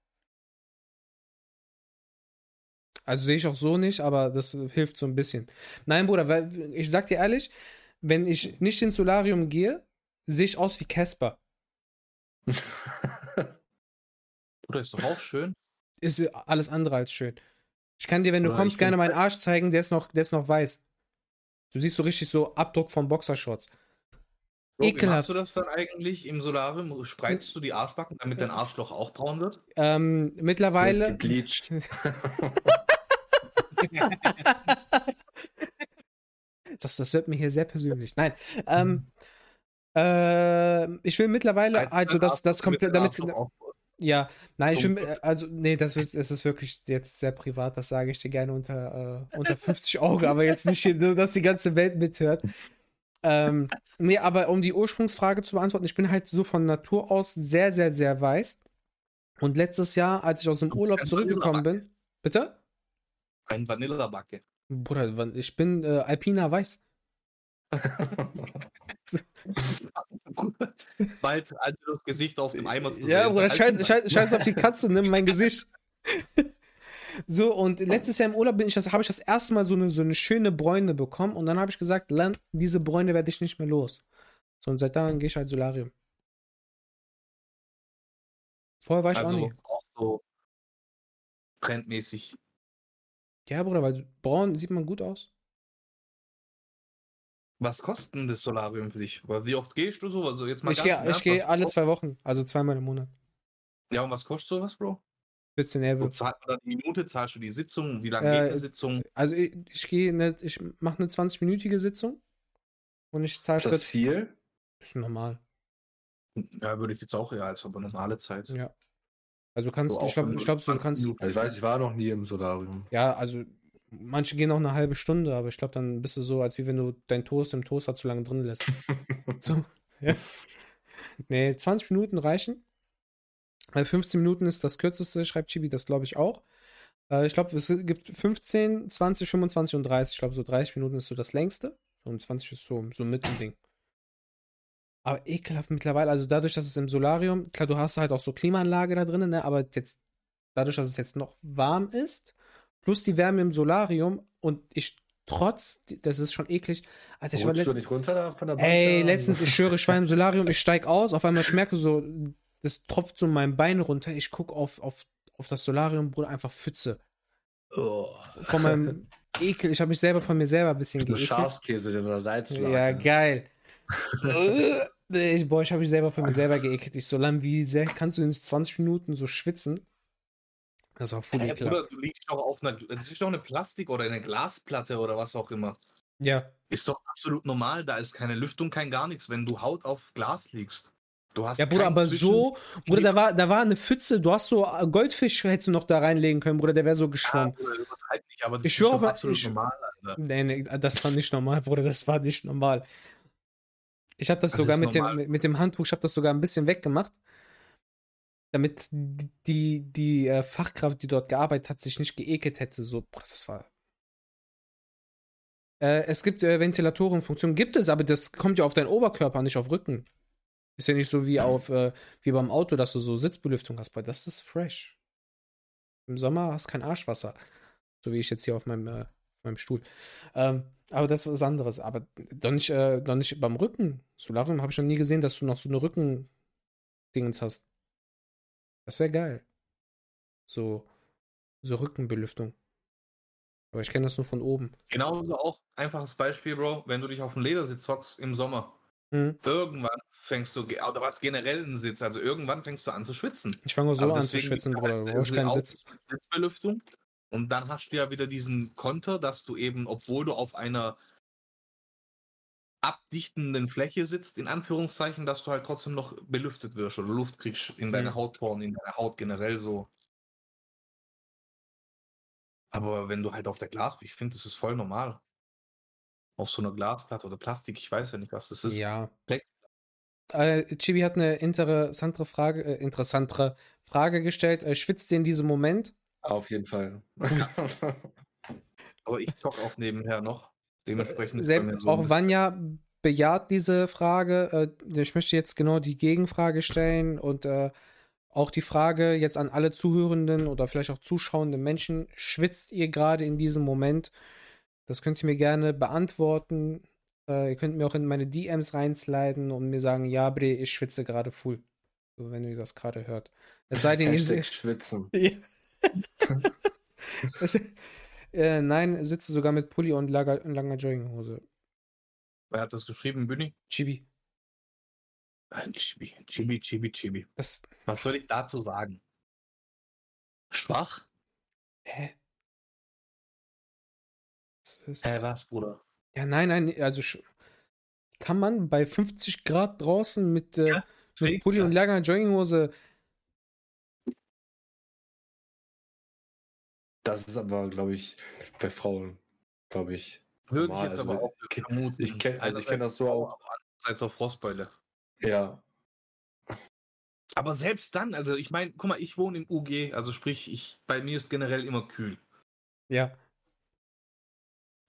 Also sehe ich auch so nicht, aber das hilft so ein bisschen. Nein, Bruder, weil ich sag dir ehrlich, wenn ich nicht ins Solarium gehe, sehe ich aus wie Casper. Bruder, ist doch auch schön. Ist alles andere als schön. Ich kann dir, wenn du Oder kommst, gerne meinen Arsch zeigen, der ist, noch, der ist noch weiß. Du siehst so richtig so Abdruck von Boxershorts. Bro, Ekelhaft. Wie machst du das dann eigentlich im Solarium? Spreizst du die Arschbacken, damit dein Arschloch auch braun wird? Ähm, mittlerweile. das, das wird mir hier sehr persönlich. Nein. Ähm, äh, ich will mittlerweile, also das, das komplett damit. Ja, nein, ich will, also, nee, das, wird, das ist wirklich jetzt sehr privat, das sage ich dir gerne unter, äh, unter 50 Augen, aber jetzt nicht, dass die ganze Welt mithört. Ähm, nee, aber um die Ursprungsfrage zu beantworten, ich bin halt so von Natur aus sehr, sehr, sehr weiß. Und letztes Jahr, als ich aus dem Urlaub zurückgekommen bin, bitte? Ein Vanillabacke. Bruder, ich bin äh, Alpina Weiß. Bald Angelos Gesicht auf dem Eimer zu Ja, Bruder, scheiß, scheiß, scheiß auf die Katze, nimm mein Gesicht. so, und letztes Jahr im Urlaub bin ich das, habe ich das erste Mal so eine, so eine schöne Bräune bekommen und dann habe ich gesagt, Len, diese Bräune werde ich nicht mehr los. So, und seit dann gehe ich halt Solarium. Vorher war ich also auch nicht. Auch so trendmäßig ja, Bruder, weil braun sieht man gut aus. Was kostet denn das Solarium für dich? Wie oft gehst du so? Also jetzt mal ich gehe geh alle zwei Wochen, also zweimal im Monat. Ja, und was kostet sowas, Bro? 14 Euro. Zahlt man die Minute, zahlst du die Sitzung? Wie lange äh, geht eine Sitzung? Also ich, ich gehe, ne, ich mache eine 20-minütige Sitzung und ich zahle für. Das viel? Ist normal. Ja, würde ich jetzt auch eher als aber normale Zeit. Ja. Also kannst, so ich glaube, ich glaub, so, du kannst. Also ich weiß, ich war noch nie im Solarium. Ja, also manche gehen auch eine halbe Stunde, aber ich glaube, dann bist du so, als wie wenn du dein Toast im Toaster zu lange drin lässt. so, ja. Nee, 20 Minuten reichen. 15 Minuten ist das kürzeste, schreibt Chibi, das glaube ich auch. Äh, ich glaube, es gibt 15, 20, 25 und 30. Ich glaube, so 30 Minuten ist so das längste. Und 20 ist so, so ein Mittending. Aber ekelhaft mittlerweile, also dadurch, dass es im Solarium, klar, du hast halt auch so Klimaanlage da drinnen, ne, aber jetzt, dadurch, dass es jetzt noch warm ist, plus die Wärme im Solarium und ich trotz, das ist schon eklig. Also ich war letztens, nicht runter da von der Bank Ey, letztens, ich schwöre, ich war im Solarium, ich steig aus, auf einmal ich merke so, das tropft so mein Bein runter, ich gucke auf, auf, auf das Solarium, Bruder, einfach Pfütze. Oh. Von meinem Ekel, ich habe mich selber von mir selber ein bisschen geekelt. Schafskäse, dieser Salzlage. Ja, geil. Ich, boah, ich habe mich selber von mir selber geekelt. Ich so lang, wie sehr kannst du in 20 Minuten so schwitzen? Das war voll hey, Bruder, du liegst doch auf einer, das ist doch eine Plastik- oder eine Glasplatte oder was auch immer. Ja. Ist doch absolut normal, da ist keine Lüftung, kein gar nichts, wenn du Haut auf Glas liegst. Du hast ja, Bruder, aber so, Bruder, da war, da war eine Pfütze, du hast so äh, Goldfisch hättest du noch da reinlegen können, Bruder, der wäre so geschwommen. Ja, Bruder, nicht, aber das ich schwöre, absolut ich, normal, Alter. Nee, nee, das war nicht normal, Bruder, das war nicht normal. Ich habe das, das sogar mit dem, mit dem Handtuch, ich habe das sogar ein bisschen weggemacht. damit die, die äh, Fachkraft, die dort gearbeitet hat, sich nicht geekelt hätte. So, boah, das war. Äh, es gibt äh, Ventilatorenfunktionen, gibt es, aber das kommt ja auf deinen Oberkörper, nicht auf Rücken. Ist ja nicht so wie auf äh, wie beim Auto, dass du so Sitzbelüftung hast. Weil das ist fresh. Im Sommer hast du kein Arschwasser. So wie ich jetzt hier auf meinem, äh, auf meinem Stuhl. Ähm, aber das ist was anderes. Aber doch nicht, äh, doch nicht beim Rücken. Solarium habe ich noch nie gesehen, dass du noch so eine Rücken-Dingens hast. Das wäre geil. So, so Rückenbelüftung. Aber ich kenne das nur von oben. Genauso auch einfaches Beispiel, Bro, wenn du dich auf den Ledersitz hockst im Sommer. Mhm. Irgendwann fängst du, oder was generell ein Sitz, also irgendwann fängst du an zu schwitzen. Ich fange so an zu schwitzen, Bruder. Du brauchst keinen Sitz. Sitzbelüftung. Und dann hast du ja wieder diesen Konter, dass du eben, obwohl du auf einer abdichtenden Fläche sitzt, in Anführungszeichen, dass du halt trotzdem noch belüftet wirst oder Luft kriegst in deine mhm. Hautporen, in deiner Haut generell so. Aber wenn du halt auf der Glas bist, ich finde, das ist voll normal. Auf so einer Glasplatte oder Plastik, ich weiß ja nicht, was das ist. Ja. Äh, Chibi hat eine interessante Frage, äh, interessantere Frage gestellt. Äh, schwitzt ihr in diesem Moment? Auf jeden Fall. Aber ich zock auch nebenher noch. Dementsprechend Selbst, so auch Vanya bejaht diese Frage. Äh, ich möchte jetzt genau die Gegenfrage stellen und äh, auch die Frage jetzt an alle Zuhörenden oder vielleicht auch zuschauenden Menschen: Schwitzt ihr gerade in diesem Moment? Das könnt ihr mir gerne beantworten. Äh, ihr könnt mir auch in meine DMs reinsliden und mir sagen: Ja, Bre, ich schwitze gerade full. So, wenn ihr das gerade hört. Es sei denn, ihr schwitzen. äh, nein, sitze sogar mit Pulli und langer, langer Jogginghose. Wer hat das geschrieben, Büni? Chibi. Chibi, Chibi, Chibi, Chibi. Das, Was soll ich dazu sagen? Schwach? Hä? Ist... Äh, was, Bruder? Ja, nein, nein, also kann man bei 50 Grad draußen mit, äh, ja, mit Pulli und langer Jogginghose Das ist aber, glaube ich, bei Frauen, glaube ich. Würde ich jetzt also, aber auch vermuten. Ich kenne also ich kenn das so auch. Als auf Frostbeule. Ja. Aber selbst dann, also ich meine, guck mal, ich wohne in UG, also sprich, ich, bei mir ist generell immer kühl. Ja.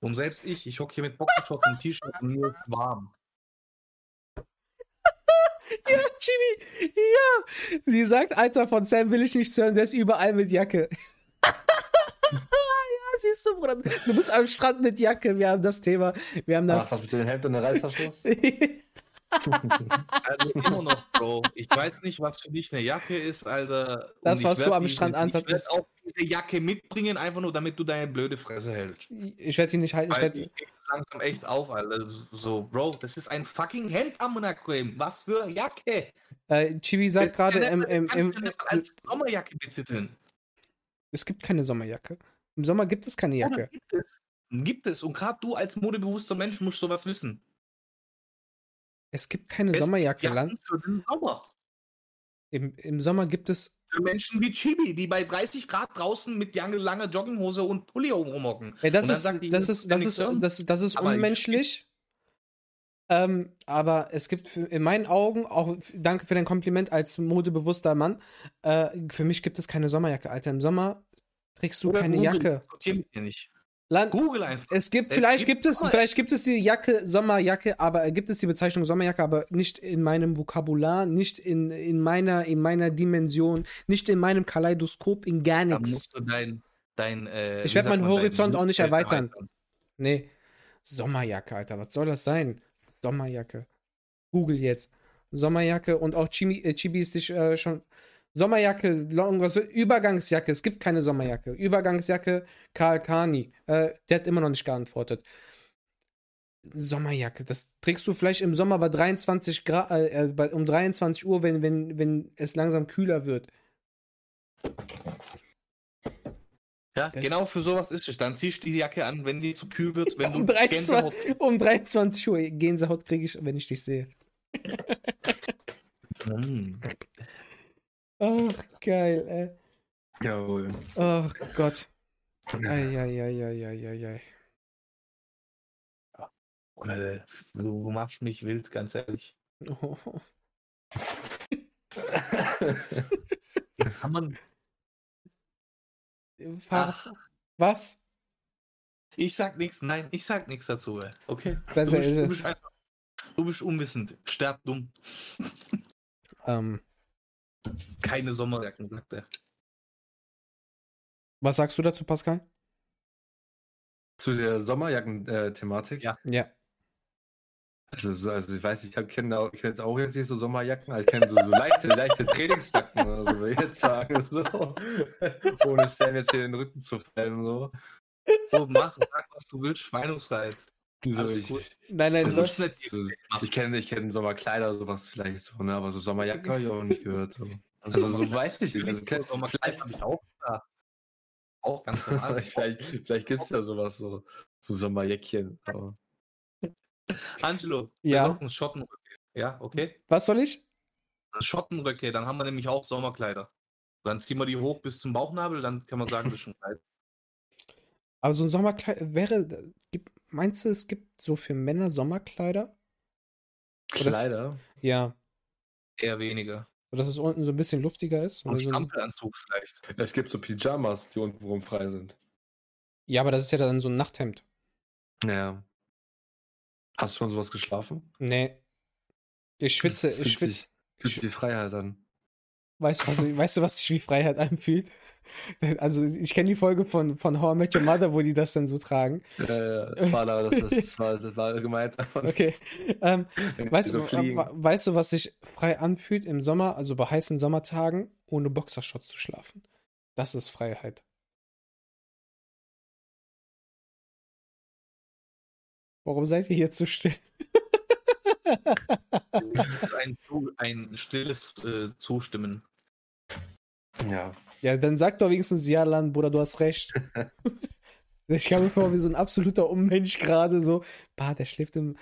Und selbst ich, ich hocke hier mit Boxershorts und T-Shirt und mir ist warm. ja, Jimmy, ja. Sie sagt, Alter, von Sam will ich nicht hören, der ist überall mit Jacke ja, siehst du, Bruder. Du bist am Strand mit Jacke. Wir haben das Thema. Wir haben da. Ach, was mit dem Hemd und dem Reißverschluss? also immer noch, Bro. Ich weiß nicht, was für dich eine Jacke ist, Alter. Das, was du am Strand anhattest. Ich werde auch diese Jacke mitbringen, einfach nur damit du deine blöde Fresse hältst. Ich werde die nicht halten. Ich werde langsam echt auf, Alter. So, Bro, das ist ein fucking Hemd Ammoniakcreme. Was für eine Jacke? Äh, Chibi sagt gerade im, im, im, im, als Sommerjacke betiteln. Es gibt keine Sommerjacke. Im Sommer gibt es keine Jacke. Ja, gibt, es. gibt es. Und gerade du als modebewusster Mensch musst sowas wissen. Es gibt keine es Sommerjacke. Gibt für den Sommer. Im, Im Sommer gibt es. Für Menschen wie Chibi, die bei 30 Grad draußen mit langer Jogginghose und Pulli rumhocken. Ja, das, ist, die, das, ist, das, ist, das, das ist unmenschlich. Ähm, aber es gibt für, in meinen Augen, auch danke für dein Kompliment als modebewusster Mann, äh, für mich gibt es keine Sommerjacke, Alter. Im Sommer trägst du Oder keine Google, Jacke. Mit mir nicht. Land, Google einfach. Es gibt, es vielleicht gibt, gibt es, vielleicht gibt es die Jacke, Sommerjacke, aber gibt es die Bezeichnung Sommerjacke, aber nicht in meinem Vokabular, nicht in, in meiner, in meiner Dimension, nicht in meinem Kaleidoskop, in gar nichts. Dann musst du dein, dein, äh, Ich werde meinen Horizont auch nicht erweitern. erweitern. Nee. Sommerjacke, Alter, was soll das sein? Sommerjacke. Google jetzt. Sommerjacke und auch Chibi, äh, Chibi ist dich äh, schon. Sommerjacke, irgendwas, Übergangsjacke. Es gibt keine Sommerjacke. Übergangsjacke, Karl Kani. Äh, der hat immer noch nicht geantwortet. Sommerjacke, das trägst du vielleicht im Sommer bei 23 Grad, äh, bei, um 23 Uhr, wenn, wenn, wenn es langsam kühler wird. Ja, das genau für sowas ist es. Dann ziehst du die Jacke an, wenn die zu kühl wird. Wenn um, 23, um 23 Uhr Gänsehaut kriege ich, wenn ich dich sehe. mm. Ach, geil, ey. Jawohl. Ach Gott. Eieieiei. Äh, du machst mich wild, ganz ehrlich. Oh. Kann man. Ach. Was? Ich sag nichts, nein, ich sag nichts dazu, okay? Besser du bist, ist du es. bist, einfach, du bist unwissend, sterb dumm. Ähm, Keine Sommerjacken, sagt er. was sagst du dazu, Pascal? Zu der Sommerjacken-Thematik. Ja. Ja. Also, so- also ich weiß, ich kenne kenn jetzt auch jetzt nicht so Sommerjacken, also ich kenne so, so leichte, leichte Trainingsjacken oder so, würde ich jetzt sagen. So. Ohne Sam jetzt hier den Rücken zu fallen. So. So, mach, sag, was du willst, Schweinungsreit. So, Alles ich. Nein, nein, Also, so, machen. ich kenne ich kenn Sommerkleider, sowas vielleicht so, ne? aber so Sommerjacke habe ich auch nicht gehört. So. Also so weiß ich nicht. Also, kenn, Sommerkleid habe ich auch da. Auch ganz normal. vielleicht vielleicht gibt es ja sowas, so, so Sommerjäckchen. Aber Angelo, Ja. wir brauchen Schottenröcke. Ja, okay. was soll ich? Schottenröcke, dann haben wir nämlich auch Sommerkleider. Dann ziehen wir die hoch bis zum Bauchnabel, dann kann man sagen, das ist schon Kleid. Aber so ein Sommerkleid wäre. gibt- Meinst du, es gibt so für Männer Sommerkleider? Oder das- Kleider? Ja. Eher weniger. Dass es unten so ein bisschen luftiger ist. Und Oder so vielleicht. Es gibt so Pyjamas, die untenrum frei sind. ja, aber das ist ja dann so ein Nachthemd. Ja. Hast du schon sowas geschlafen? Nee. Ich schwitze, ich schwitze. sich- Fühlt die Freiheit an. Weißt du, was, weißt du, was sich wie Freiheit anfühlt? Also, ich kenne die Folge von, von How I Met Your Mother, wo die das dann so tragen. Ja, ja, das war, da- das, das, war, das war gemeint. Okay. Ähm, weißt, so du, wa- weißt du, was sich frei anfühlt im Sommer, also bei heißen Sommertagen, ohne Boxershorts zu schlafen? Das ist Freiheit. Warum seid ihr hier zu still? Das ist ein, ein stilles äh, Zustimmen. Ja. Ja, dann sag doch wenigstens ja, Lan, Bruder, du hast recht. ich kam mir vor wie so ein absoluter Unmensch gerade so. Bah, der schläft im.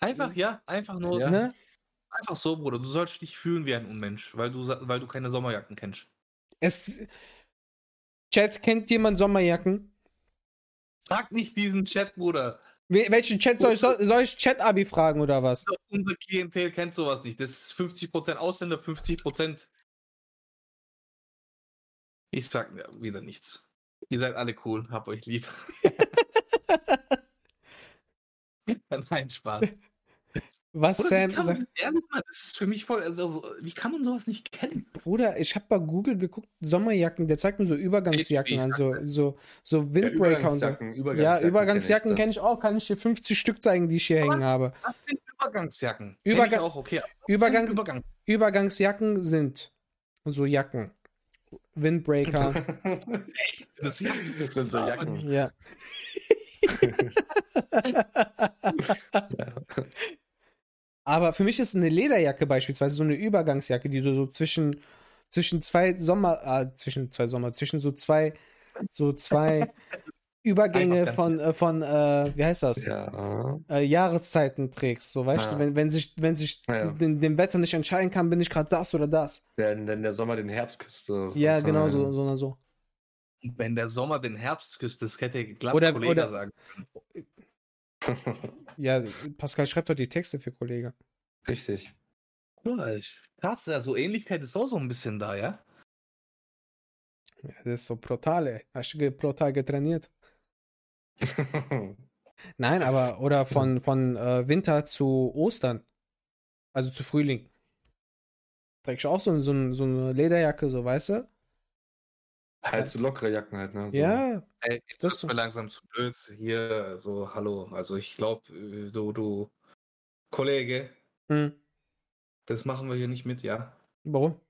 Einfach, ja, einfach nur, Ja. Ne? einfach so, Bruder. Du sollst dich fühlen wie ein Unmensch, weil du, weil du keine Sommerjacken kennst. Es. Chat, kennt jemand Sommerjacken? Frag nicht diesen Chat, Bruder. We welchen Chat soll ich, soll, soll ich Chat-Abi fragen oder was? Unser Klientel kennt sowas nicht. Das ist 50% Ausländer, 50%. Ich sag ja, wieder nichts. Ihr seid alle cool, hab euch lieb. Nein, Spaß. Was Bruder, Sam sagt. ehrlich das ist für mich voll. Also, so- wie kann man sowas nicht kennen? Bruder, ich habe bei Google geguckt, Sommerjacken, der zeigt mir so Übergangsjacken an, so, so, so Ja, Windbreaker und so. Übergangsjacken, Ja, Übergangsjacken kenn kenne ich auch, kann ich dir 50 Stück zeigen, die ich hier Aber- hängen habe. Das sind Übergangsjacken. Überga- auch, okay. aber das Übergang- sind Übergang. Übergangsjacken sind so Jacken. Windbreaker, Das sind Das sind so Jacken. ja. Aber für mich ist eine Lederjacke beispielsweise so eine Übergangsjacke, die du so zwischen, zwischen zwei Sommer, äh, zwischen zwei Sommer, zwischen so zwei, so zwei Übergänge von, äh, von äh, wie heißt das? Ja. Äh, Jahreszeiten trägst. So, weißt Ja. du, wenn, wenn sich, wenn sich Ja, dem, dem Wetter nicht entscheiden kann, bin ich gerade das oder das. Wenn, wenn der Sommer den Herbst küsst. Ja, genau, so, so, so. Wenn der Sommer den Herbst küsst, das hätte glatt Oder- Kollege oder- sagen. Ja, Pascal schreibt doch die Texte für Kollege. Richtig. Krass, ja, so Ähnlichkeit ist auch so ein bisschen da, ja? Ja, das ist so brutal, ey. Hast du brutal getrainiert? Nein, aber, oder von, von äh, Winter zu Ostern. Also zu Frühling. Trägst du auch so, so, so eine Lederjacke, so, weißt du? halt so lockere Jacken halt, ne? So. Ja, Ey, Das das ist mir langsam zu blöd. Hier, so, hallo. Also ich glaube, du, du, Kollege, hm. das machen wir hier nicht mit, ja? Warum?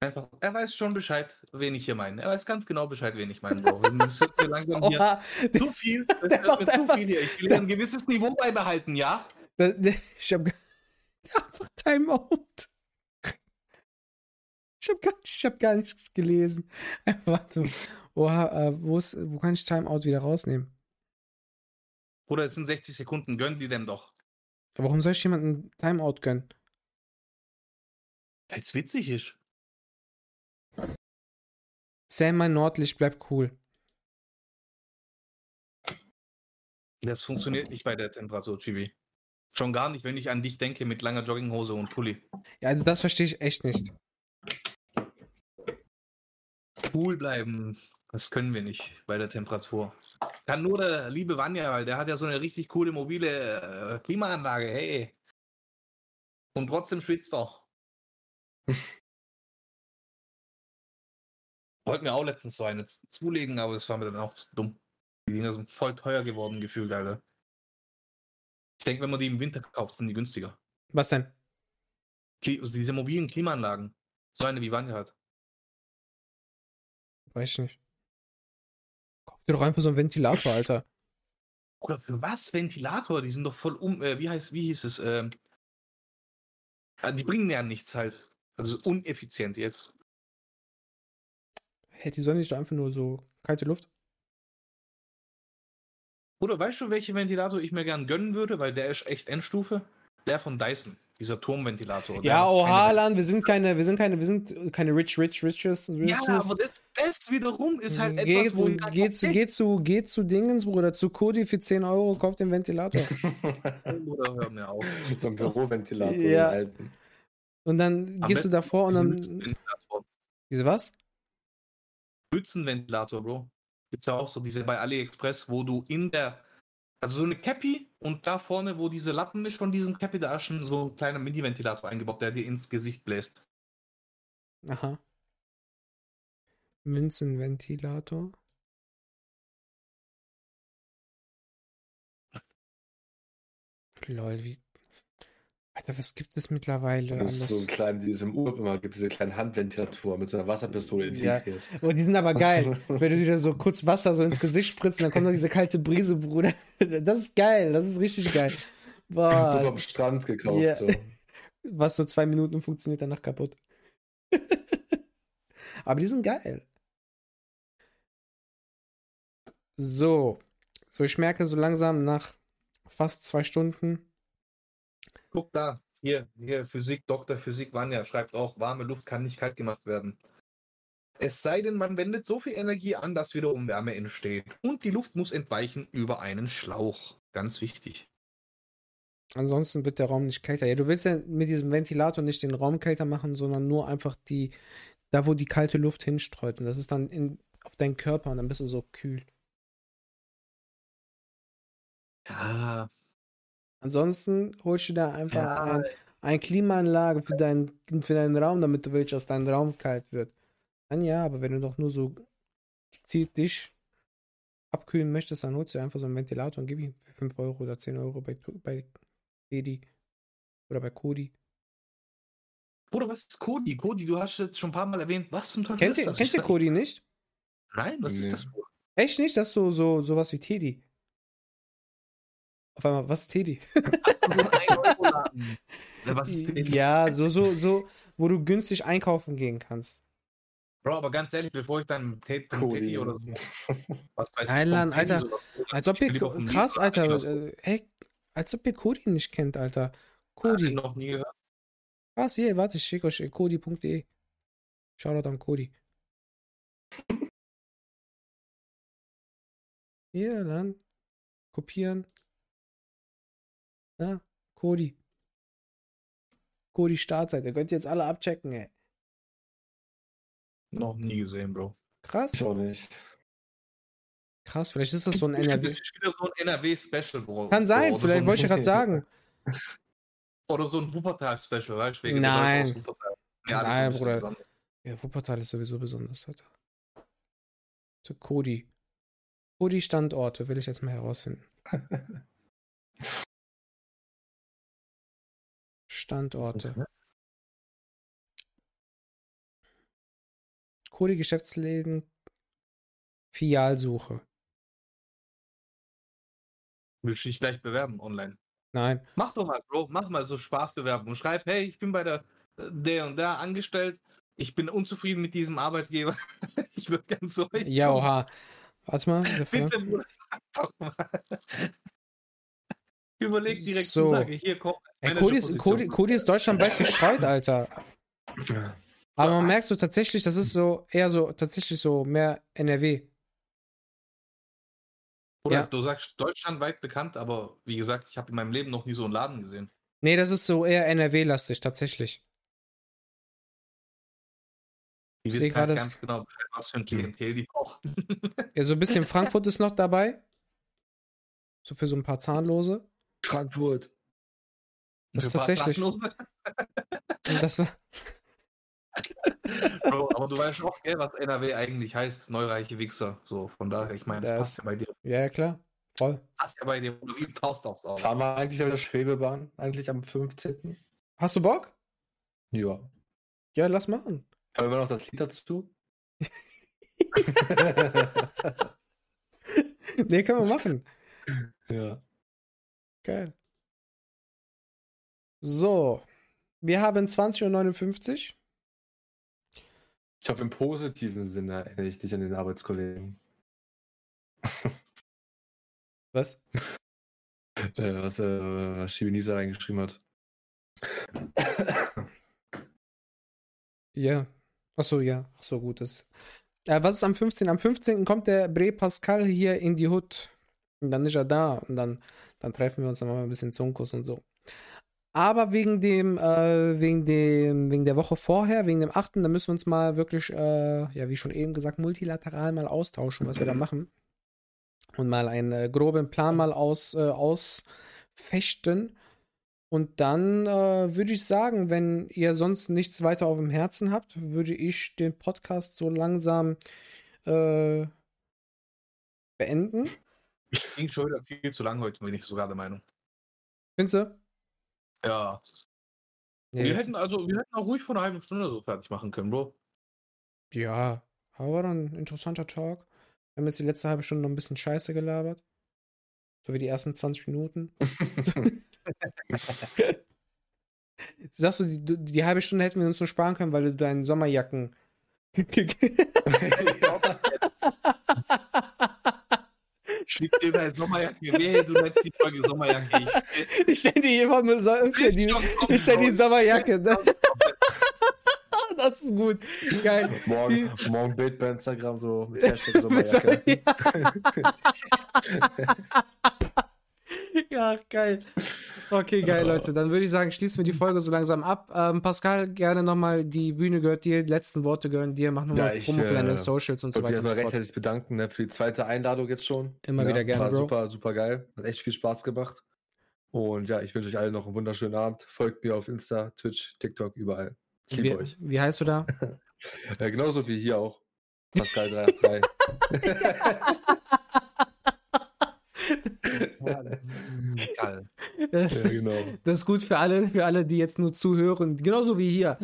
Einfach, er weiß schon Bescheid, wen ich hier meine. Er weiß ganz genau Bescheid, wen ich meine. Bro. Das wird mir langsam hier Oha, zu viel. Das der wird mir zu einfach- viel hier. Ich will hier ein gewisses Niveau beibehalten, ja? Da- da- Ich hab einfach Timeout. Ich hab gar, ich hab gar nichts gelesen. Warte. Oha, äh, wo, ist, wo kann ich Timeout wieder rausnehmen? Bruder, es sind 60 Sekunden, gönn die dem doch. Warum soll ich jemanden Timeout gönnen? Weil's witzig ist. Sam, mein Nordlicht bleibt cool. Das funktioniert nicht bei der Temperatur, Chibi. Schon gar nicht, wenn ich an dich denke mit langer Jogginghose und Pulli. Ja, also das verstehe ich echt nicht. Cool bleiben, das können wir nicht bei der Temperatur. Kann nur der liebe Vanya, weil der hat ja so eine richtig coole mobile äh, Klimaanlage, hey. Und trotzdem schwitzt er. Wollten mir auch letztens so eine zulegen, aber das war mir dann auch dumm. Die Dinger sind voll teuer geworden, gefühlt, Alter. Ich denke, wenn man die im Winter kauft, sind die günstiger. Was denn? Kli diese mobilen Klimaanlagen. So eine wie Vanya hat. Weiß ich nicht. Kauf dir doch einfach so einen Ventilator, Alter. Oder für was Ventilator? Die sind doch voll um. Äh, wie heißt, wie hieß es? Ähm, ah, die bringen ja nichts halt. Also uneffizient jetzt. Hä, hey, die sollen nicht einfach nur so kalte Luft? Oder weißt du, welche Ventilator ich mir gern gönnen würde, weil der ist echt Endstufe? Der von Dyson, dieser Turmventilator. Ja, oh Haaland, wir sind keine, wir sind keine, wir sind keine rich, rich, riches. riches. Ja, aber das, das wiederum ist halt geh, etwas, wo ich sag, geh, zu, geh, zu, geh zu Dingens, Bruder, zu Cody für 10 Euro, kauf den Ventilator. Oder hör mir auf. Mit so einem Büroventilator. Ja. Alten. Und dann Am gehst du davor und dann. Diese was? Mützenventilator, Bro. Gibt es ja auch so diese bei AliExpress, wo du in der, also so eine Cappy und da vorne, wo diese Lappen ist von diesem Cappy, da ist schon so ein kleiner Mini-Ventilator eingebaut, der dir ins Gesicht bläst. Aha. Münzenventilator. Lol, wie Alter, was gibt es mittlerweile? Das ist so ein kleinen, die es im Urlaub immer gibt, diese kleinen Handventilator mit so einer Wasserpistole integriert. Ja. Und die sind aber geil. Wenn du dir so kurz Wasser so ins Gesicht spritzt, dann kommt noch diese kalte Brise, Bruder. Das ist geil, das ist richtig geil. Boah. Du am Strand gekauft. Yeah. So. Was so zwei Minuten funktioniert danach kaputt. aber die sind geil. So. So, ich merke so langsam nach fast zwei Stunden, Guck da, hier, hier Physik, Dr. Physik Vanya schreibt auch, warme Luft kann nicht kalt gemacht werden. Es sei denn, man wendet so viel Energie an, dass wiederum Wärme entsteht. Und die Luft muss entweichen über einen Schlauch. Ganz wichtig. Ansonsten wird der Raum nicht kälter. Ja, du willst ja mit diesem Ventilator nicht den Raum kälter machen, sondern nur einfach die, da wo die kalte Luft hinstreut. Und das ist dann in, auf deinen Körper und dann bist du so kühl. Ja, Ansonsten holst du da einfach ja. ein, eine Klimaanlage für, dein, für deinen Raum, damit du willst, dass dein Raum kalt wird. Dann ja, aber wenn du doch nur so gezielt dich abkühlen möchtest, dann holst du einfach so einen Ventilator und gib ihn für 5 Euro oder 10 Euro bei, bei Edi oder bei Kodi. Bruder, was ist Kodi? Kodi, du hast jetzt schon ein paar Mal erwähnt. Was zum Teufel kennt ist das? Kennt ihr Kodi nicht? Nein, was nee. ist das? Echt nicht? Das ist so, so, sowas wie Teddy. Auf einmal, was ist Teddy? was ist Teddy? Ja, so, so, so, wo du günstig einkaufen gehen kannst. Bro, aber ganz ehrlich, bevor ich dann Teddy, Teddy oder so. Was weiß Thailand, ich, Alter. Als ob ihr. Krass, Alter. Äh, hey, als ob ihr Cody nicht kennt, Alter. Cody. noch nie gehört. Was? Hier, warte, ich schicke euch Cody.de. Shoutout an Cody. Hier, dann. Kopieren. Ja, Cody. Cody Startseite. Könnt ihr jetzt alle abchecken, ey. Noch nie gesehen, Bro. Krass. Ich auch nicht. Krass, vielleicht ist das so ein NRW. Das ist wieder so ein NRW-Special, Bro. Kann sein, Bro, vielleicht so wollte ich gerade sagen. Oder so ein Wuppertal-Special, weißt du? Nein. Ja, Nein, Bruder. Ja, Wuppertal ist sowieso besonders, Alter. So, Cody. Cody-Standorte will ich jetzt mal herausfinden. Standorte. Kodi Geschäftsläden, Filialsuche. Willst du dich gleich bewerben online? Nein. Mach doch mal, Bro, mach mal so Spaßbewerbung. Schreib, hey, ich bin bei der äh, der und der angestellt. Ich bin unzufrieden mit diesem Arbeitgeber. ich würde ganz so. Ja, oha. Warte mal. Bitte, Bruder, doch mal. Überleg direkt so. und sage, hier. Ey, Cody, ist, Cody, Cody ist deutschlandweit gestreut, Alter. Aber man merkt so tatsächlich, das ist so eher so tatsächlich so mehr NRW. Oder ja. du sagst deutschlandweit bekannt, aber wie gesagt, ich habe in meinem Leben noch nie so einen Laden gesehen. Nee, das ist so eher NRW-lastig, tatsächlich. Die wissen halt ganz genau, was für ein Klientel die brauchen. Ja, so ein bisschen Frankfurt ist noch dabei. So für so ein paar Zahnlose. Frankfurt. Das ist tatsächlich. das war. Bro, aber du weißt auch, gell, was NRW eigentlich heißt, neureiche Wichser. So, von daher, ich meine, das passt ja bei dir. Ja, klar. Voll. Passt ja bei dir, wie Faust aufs Auge. Fahren wir eigentlich auf der Schwebebahn, eigentlich am 15. Hast du Bock? Ja. Ja, lass machen. Hören wir noch das Lied dazu? nee, können wir machen. Ja. Geil. So. Wir haben 20.59 Uhr. Ich hoffe, im positiven Sinne erinnere ich dich an den Arbeitskollegen. Was? äh, was äh, Shibenisa reingeschrieben hat. Ja. Achso, ja. Achso, gut. Das, äh, was ist am 15.? Am 15. kommt der Bre Pascal hier in die Hut. Und dann ist er da. Und dann, dann treffen wir uns dann mal ein bisschen Zunkus und so. Aber wegen dem, äh, wegen dem, wegen der Woche vorher, wegen dem 8., da müssen wir uns mal wirklich, äh, ja, wie schon eben gesagt, multilateral mal austauschen, was wir da machen. Und mal einen äh, groben Plan mal aus, äh, ausfechten. Und dann äh, würde ich sagen, wenn ihr sonst nichts weiter auf dem Herzen habt, würde ich den Podcast so langsam äh, beenden. Ging schon wieder viel zu lang heute, bin ich sogar der Meinung. Findest du? Ja. ja wir hätten also, wir hätten auch ruhig vor einer halben Stunde so fertig machen können, Bro. Ja, aber dann interessanter Talk. Wir haben jetzt die letzte halbe Stunde noch ein bisschen Scheiße gelabert. So wie die ersten 20 Minuten. Sagst du, die, die, halbe Stunde hätten wir uns nur sparen können, weil du deinen Sommerjacken. Schlägt dir deine Sommerjacke. Wehe, du die Folge Sommerjacke. Ich, ich stelle dir jemand mit so für die, ich stell die Sommerjacke. Ne? das ist gut. Geil. Morgen, die, morgen Bild bei Instagram so mit Hashtag Sommerjacke. ja, geil. Okay, geil, Leute. Dann würde ich sagen, schließen wir die Folge so langsam ab. Ähm, Pascal, gerne nochmal die Bühne gehört dir, die letzten Worte gehören dir. Mach nochmal ja, Promo für deine äh, Socials und so weiter. Ich möchte mich recht herzlich bedanken ne, für die zweite Einladung jetzt schon. Immer ja, wieder gerne, war Bro. Super, super geil. Hat echt viel Spaß gemacht. Und ja, ich wünsche euch allen noch einen wunderschönen Abend. Folgt mir auf Insta, Twitch, TikTok, überall. Ich liebe euch. Wie heißt du da? ja, genauso wie hier auch. Pascal 383. geil. Das, ja, genau. das ist gut für alle, für alle, die jetzt nur zuhören. Genauso wie hier.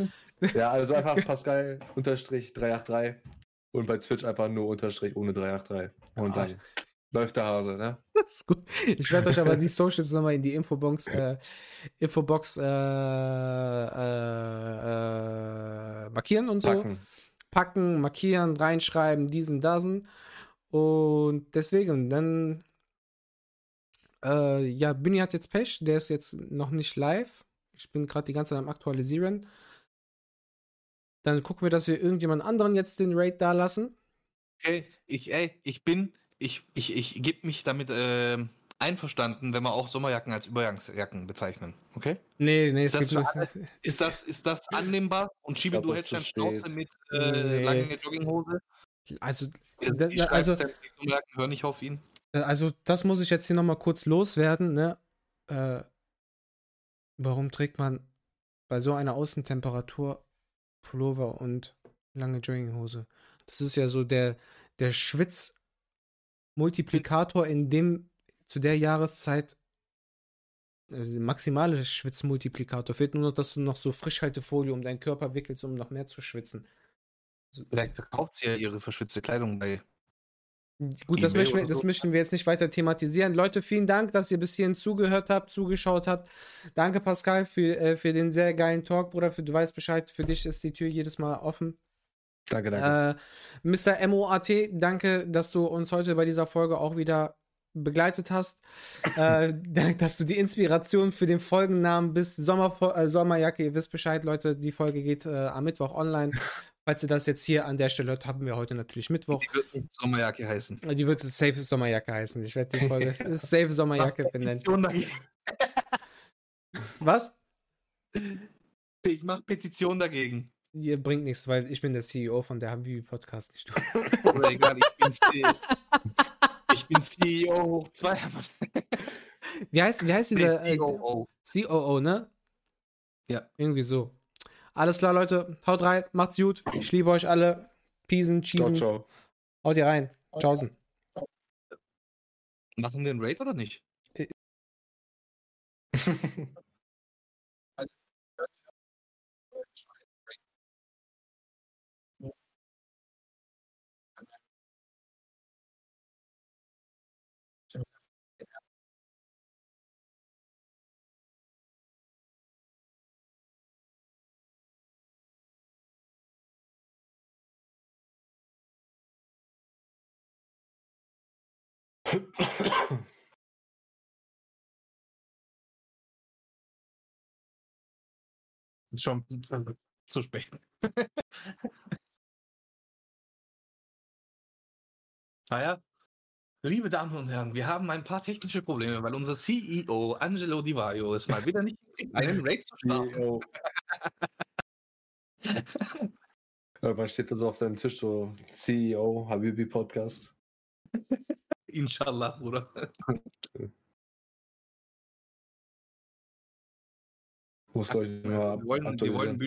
Ja, also einfach Pascal unterstrich 383 und bei Twitch einfach nur unterstrich ohne 383. Und dann läuft der Hase, ne? Das ist gut. Ich werde euch aber die Socials nochmal in die Infobox, äh, Infobox äh, äh, markieren und so. Packen. Packen, markieren, reinschreiben, diesen, dasen. Und deswegen, dann äh, ja, Bini hat jetzt Pech, der ist jetzt noch nicht live. Ich bin gerade die ganze Zeit am Aktualisieren. Dann gucken wir, dass wir irgendjemand anderen jetzt den Raid da lassen. Okay, ich, ey, ich bin, ich, ich, ich gebe mich damit äh, einverstanden, wenn wir auch Sommerjacken als Übergangsjacken bezeichnen. Okay? Nee, nee, ist, das, alle, ist, das, ist das annehmbar? Und Schiebe, du hältst deine Schnauze mit äh, nee. lange Jogginghose? Also, also, also Sommerjacken, hör nicht auf ihn. Äh, also, das muss ich jetzt hier nochmal kurz loswerden, ne? Äh, warum trägt man bei so einer Außentemperatur Pullover und lange Jogginghose? Das ist ja so der, der Schwitzmultiplikator in dem zu der Jahreszeit äh, maximale Schwitzmultiplikator. Fehlt nur noch, dass du noch so Frischhaltefolie um deinen Körper wickelst, um noch mehr zu schwitzen. Vielleicht verkauft sie ja ihre verschwitzte Kleidung bei Gut, das möchten, wir, das möchten wir jetzt nicht weiter thematisieren. Leute, vielen Dank, dass ihr bis hierhin zugehört habt, zugeschaut habt. Danke, Pascal, für, äh, für den sehr geilen Talk, Bruder. Für, du weißt Bescheid, für dich ist die Tür jedes Mal offen. Danke, danke. Äh, Mr. MOAT, danke, dass du uns heute bei dieser Folge auch wieder begleitet hast. äh, danke, dass du die Inspiration für den Folgennamen bist. Sommer, äh, Sommerjacke, ihr wisst Bescheid, Leute. Die Folge geht äh, am Mittwoch online. Falls ihr das jetzt hier an der Stelle hört, haben wir heute natürlich Mittwoch. Die wird Sommerjacke heißen. Die wird Safe Sommerjacke heißen. Ich werde die Folge Safe Sommerjacke benennen. Was? Ich mache Petition dagegen. Ihr bringt nichts, weil ich bin der CEO von der Habibi Podcast, nicht du. Oder egal, ich bin CEO. Ich bin CEO hoch zwei. Wie heißt, wie heißt dieser nee, COO. Äh, COO, ne? Ja. Irgendwie so. Alles klar, Leute. Haut rein, macht's gut. Ich liebe euch alle. Peace, Cheesen. Ciao, ciao. Haut ihr rein. Tschaußen. Machen wir einen Raid oder nicht? Ist schon zu spät. naja, liebe Damen und Herren, wir haben ein paar technische Probleme, weil unser CEO Angelo Di Vaio es mal wieder nicht einen Raid zu starten. Man steht da so auf seinem Tisch so CEO Habibi Podcast. Inshallah, Bruder. Muss, glaube ich, wir wollen, wir wollen